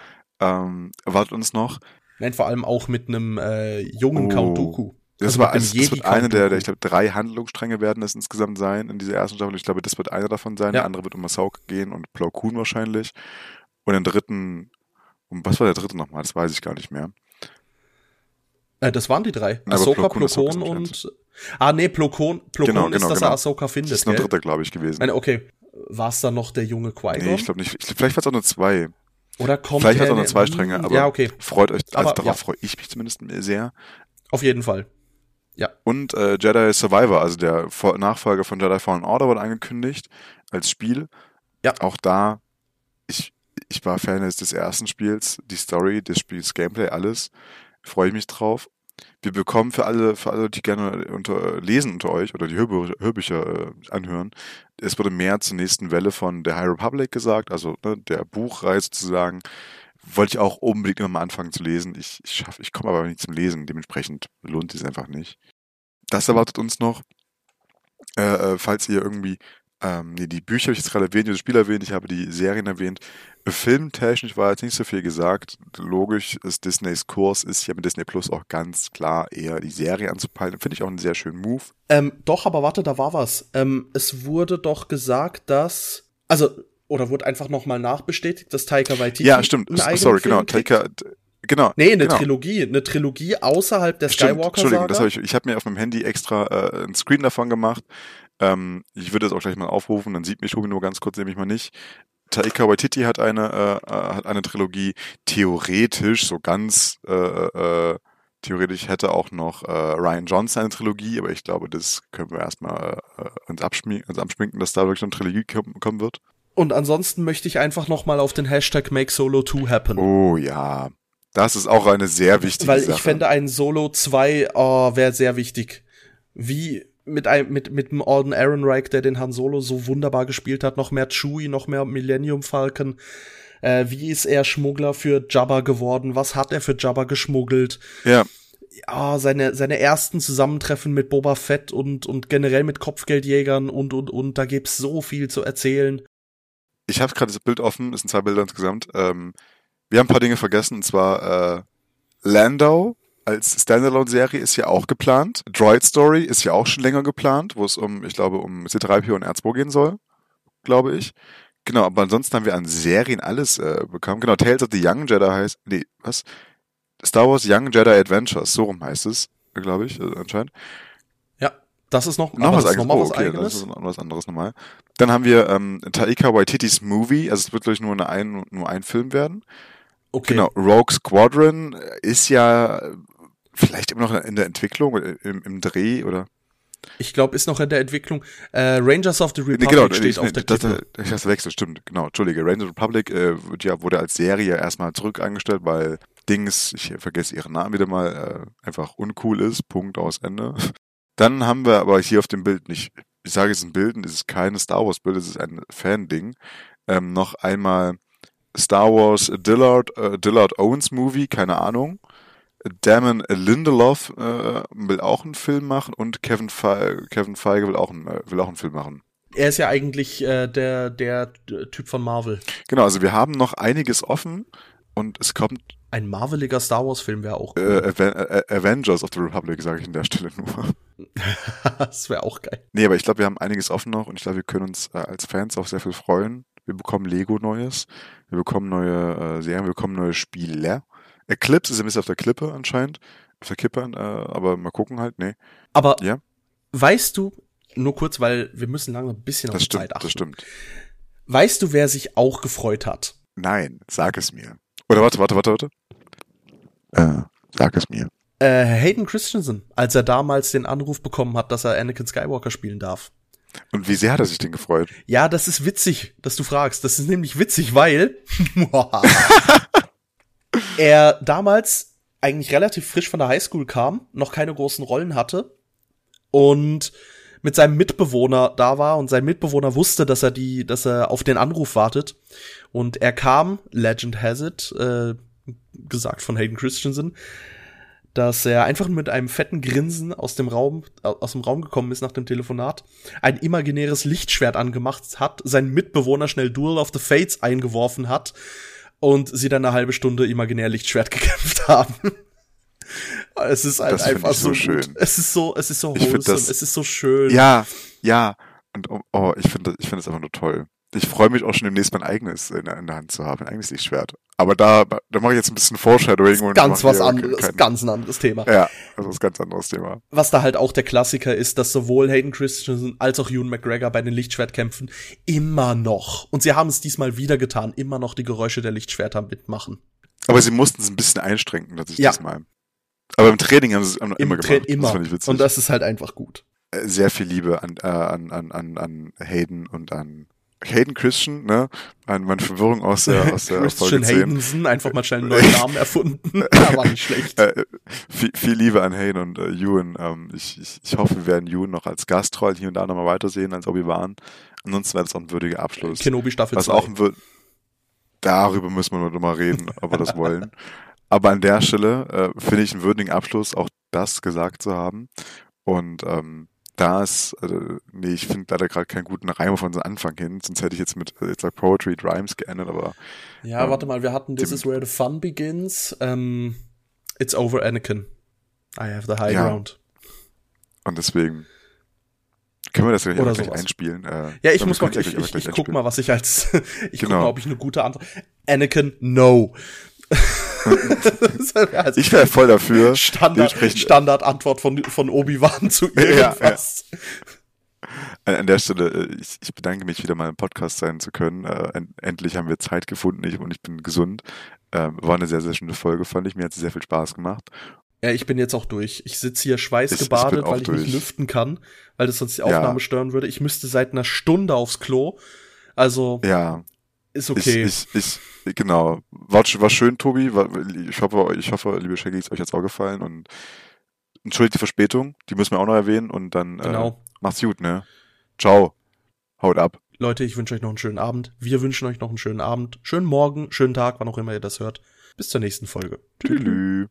Ähm, erwartet uns noch.
Nein, vor allem auch mit einem äh, jungen
Oh.
Count Dooku.
Das,
Also
war,
dem
das, wird eine der, der, ich glaube, drei Handlungsstränge werden es insgesamt sein in dieser ersten Staffel. Ich glaube, das wird einer davon sein.
Ja.
Der andere wird um Ahsoka gehen und Plo Koon wahrscheinlich. Und den dritten, um was war der dritte nochmal? Das weiß ich gar nicht mehr.
Äh, das waren die drei.
Aber
Ahsoka,
Plo Koon ist
und. Ah, nee, Plokon, Plokon
Genau,
ist,
genau,
dass
genau.
er Ahsoka findet.
Das ist noch ein dritter, glaube ich, gewesen.
Nein, okay. War es dann noch der junge Qui-Gon?
Nee, ich glaube nicht. Ich, vielleicht war es auch nur zwei.
Oder kommt
Vielleicht hat
er
nur zwei Stränge, aber
Ja, okay.
freut euch, also
Aber,
darauf
ja.
freue ich mich zumindest sehr.
Auf jeden Fall.
Und äh, Jedi Survivor, also der Vor- Nachfolger von Jedi Fallen Order, wurde angekündigt als Spiel.
Ja.
Auch da, ich, ich war Fan des, ersten Spiels, die Story des Spiels, Gameplay, alles. Freue ich mich drauf. Wir bekommen für alle, für alle, die gerne unter, lesen unter euch oder die Hörbü Hörbücher äh, anhören, es wurde mehr zur nächsten Welle von der High Republic gesagt, also ne, der Buchreihe sozusagen. Wollte ich auch unbedingt immer mal anfangen zu lesen. Ich, ich schaffe, ich komme aber nicht zum Lesen, dementsprechend lohnt es einfach nicht. Das erwartet uns noch. Äh, äh, falls ihr irgendwie Ähm, nee, die Bücher habe ich jetzt gerade erwähnt, das Spiel erwähnt, ich habe die Serien erwähnt. Filmtechnisch war jetzt nicht so viel gesagt. Logisch ist Disneys Kurs, ist ja mit Disney Plus auch ganz klar eher die Serie anzupeilen. Finde ich auch einen sehr schönen Move.
Ähm, doch, aber warte, da war was. Ähm, es wurde doch gesagt, dass, also, oder wurde einfach nochmal nachbestätigt, dass Taika Waititi
Ja, stimmt. Sorry, genau. Taika, genau.
Nee, eine
genau.
Trilogie, eine Trilogie außerhalb der
Stimmt,
Skywalker
Entschuldigung, das
Saga.
habe ich. Ich habe mir auf meinem Handy extra äh, einen Screen davon gemacht. Ähm, ich würde das auch gleich mal aufrufen, dann sieht mich Tobi nur ganz kurz, nämlich mal nicht. Taika Waititi hat eine äh, äh, hat eine Trilogie. Theoretisch, so ganz äh, äh, theoretisch hätte auch noch äh, Ryan Johnson eine Trilogie, aber ich glaube, das können wir erstmal äh, uns, abschmi uns abschminken, dass da wirklich eine Trilogie kom kommen wird.
Und ansonsten möchte ich einfach nochmal auf den Hashtag Make Solo 2 happen.
Oh ja, das ist auch eine sehr wichtige
Weil
Sache.
ich fände ein Solo 2 oh, wäre sehr wichtig. Wie mit einem mit mit dem Alden Ehrenreich, der den Han Solo so wunderbar gespielt hat, noch mehr Chewie, noch mehr Millennium Falcon. Äh, wie ist er Schmuggler für Jabba geworden? Was hat er für Jabba geschmuggelt?
ja,
Ja, seine seine ersten Zusammentreffen mit Boba Fett und und generell mit Kopfgeldjägern und und und da gibt's so viel zu erzählen.
Ich habe gerade das Bild offen, es sind zwei Bilder insgesamt. Ähm, wir haben ein paar Dinge vergessen, und zwar äh, Lando als Standalone-Serie ist ja auch geplant. Droid Story ist ja auch schon länger geplant, wo es um, ich glaube, um C3PO und R2 gehen soll, glaube ich. Genau, aber ansonsten haben wir an Serien alles äh, bekommen. Genau, Tales of the Young Jedi heißt, nee, was? Star Wars Young Jedi Adventures, so rum heißt es, glaube ich, äh, anscheinend.
Das ist noch,
Noch was
das ist noch
Oh,
was
okay,
eigenes.
das ist noch was anderes nochmal. Dann haben wir ähm, Taika Waititis Movie, also es wird gleich nur, eine ein, nur ein Film werden.
okay.
Genau, Rogue Squadron ist ja äh, vielleicht immer noch in der Entwicklung, äh, im, im Dreh oder.
Ich glaube, ist noch in der Entwicklung. Äh, Rangers of the
Nee,
Republic
genau,
steht
ich,
auf der
das,
Klippe.
das, ich hab's verwechselt, stimmt, genau, Entschuldige. Ranger Republic äh, wird ja, wurde als Serie erstmal zurück eingestellt, weil Dings, ich vergesse ihren Namen wieder mal, äh, einfach uncool ist, Punkt aus Ende. Dann haben wir aber hier auf dem Bild nicht, ich sage es ein Bild, es ist keine Star Wars Bild, es ist ein Fan-Ding, ähm, noch einmal Star Wars Dillard, äh, Dillard Owens Movie, keine Ahnung. Damon Lindelof äh, will auch einen Film machen und Kevin, Fe Kevin Feige will auch, einen, äh, will auch einen Film machen.
Er ist ja eigentlich äh, der, der Typ von Marvel.
Genau, also wir haben noch einiges offen und es kommt
Ein Marveliger Star Wars-Film wäre auch
äh,
cool.
Aven äh, Avengers of the Republic, sage ich an der Stelle nur. <laughs>
das wäre auch geil.
Nee, aber ich glaube, wir haben einiges offen noch und ich glaube, wir können uns äh, als Fans auch sehr viel freuen. Wir bekommen Lego Neues, wir bekommen neue äh, Serien, wir bekommen neue Spiele. Eclipse ist ein bisschen auf der Klippe anscheinend, auf der Kippe, äh, aber mal gucken halt, nee.
Aber
Ja.
weißt du, nur kurz, weil wir müssen langsam ein bisschen auf
Das
die
stimmt,
Zeit achten.
das stimmt.
Weißt du, wer sich auch gefreut hat?
Nein, sag es mir. Oder warte, warte, warte, warte. Äh, sag es mir.
Äh, Hayden Christensen, als er damals den Anruf bekommen hat, dass er Anakin Skywalker spielen darf.
Und wie sehr hat er sich denn gefreut?
Ja, das ist witzig, dass du fragst. Das ist nämlich witzig, weil <laughs> er damals eigentlich relativ frisch von der Highschool kam, noch keine großen Rollen hatte und mit seinem Mitbewohner da war und sein Mitbewohner wusste, dass er die, dass er auf den Anruf wartet und er kam, Legend has it, äh, gesagt von Hayden Christensen, dass er einfach mit einem fetten Grinsen aus dem Raum, aus dem Raum gekommen ist nach dem Telefonat, ein imaginäres Lichtschwert angemacht hat, seinen Mitbewohner schnell Duel of the Fates eingeworfen hat und sie dann eine halbe Stunde imaginär Lichtschwert <laughs> gekämpft haben. es ist halt einfach
so
so,
schön.
Gut. Es ist so, es ist so wholesome,
das-
es ist so schön.
Ja, ja. Und oh, oh ich finde ich finde das einfach nur toll. Ich freue mich auch schon demnächst mein eigenes in, der- in der Hand zu haben, ein eigenes Lichtschwert. Aber da, da mache ich jetzt ein bisschen Foreshadowing und
ganz was anderes,
kein-
ganz ein anderes Thema.
Ja, das ist ein ganz anderes Thema.
Was da halt auch der Klassiker ist, dass sowohl Hayden Christensen als auch Ewan McGregor bei den Lichtschwertkämpfen immer noch, und sie haben es diesmal wieder getan, immer noch die Geräusche der Lichtschwerter mitmachen.
Aber sie mussten es ein bisschen einstrengen, tatsächlich
Ja.
diesmal. Aber im Training haben sie es immer
Im
gemacht.
Tra-
Das
immer.
witzig.
Und das ist halt einfach gut.
Äh, Sehr viel Liebe an, äh, an, an, an, an Hayden und an Hayden Christian, ne? An meine Verwirrung aus der, aus der <laughs>
Christian
Folge 10.
Haydenson, einfach mal schnell einen neuen Namen <laughs> erfunden. <laughs> war nicht schlecht.
Äh, viel, viel Liebe an Hayden und äh, Ewan. Ähm, ich, ich, ich hoffe, wir werden Ewan noch als Gastroll hier und da nochmal weitersehen als Obi-Wan. Ansonsten wäre das auch ein würdiger Abschluss.
Kenobi Staffel
Was
2.
auch ein wür- darüber müssen wir noch mal reden, ob wir das wollen. Aber an der Stelle äh, finde ich einen würdigen Abschluss, auch das gesagt zu haben. Und ähm, das, also, nee, ich finde leider gerade keinen guten Reim von so Anfang hin, sonst hätte ich jetzt mit jetzt like Poetry Rhymes geändert, aber.
Ja, ähm, warte mal, wir hatten This is where the fun begins. Ähm, it's over Anakin. I have the high ja. ground.
Und deswegen können wir das gleich, gleich einspielen.
Äh, ja, ich muss mal, ich, ich, ich guck mal, was ich als, <laughs> ich genau. guck mal, ob ich eine gute Antwort. Anakin, no. <laughs> <laughs>
also ich wäre voll dafür.
Standard, Standardantwort von, von Obi-Wan zu <laughs> irgendwas. Ja,
ja. An der Stelle, äh, ich, ich, bedanke mich wieder mal im Podcast sein zu können. Äh, endlich haben wir Zeit gefunden ich, und ich bin gesund. Äh, war eine sehr, sehr schöne Folge, fand ich. Mir hat es sehr viel Spaß gemacht.
Ja, ich bin jetzt auch durch. Ich sitze hier schweißgebadet, weil ich durch. nicht lüften kann, weil das sonst die Aufnahme ja. stören würde. Ich müsste seit einer Stunde aufs Klo. Also
ja.
Ist okay.
Ich, ich, ich genau. War, war schön, Tobi. War, ich hoffe, ich hoffe, liebe Shaggy, ist euch jetzt auch gefallen und entschuldigt die Verspätung. Die müssen wir auch noch erwähnen und dann genau. äh, macht's gut, ne? Ciao. Haut ab.
Leute, ich wünsche euch noch einen schönen Abend. Wir wünschen euch noch einen schönen Abend, schönen Morgen, schönen Tag, wann auch immer ihr das hört. Bis zur nächsten Folge.
Tschüss.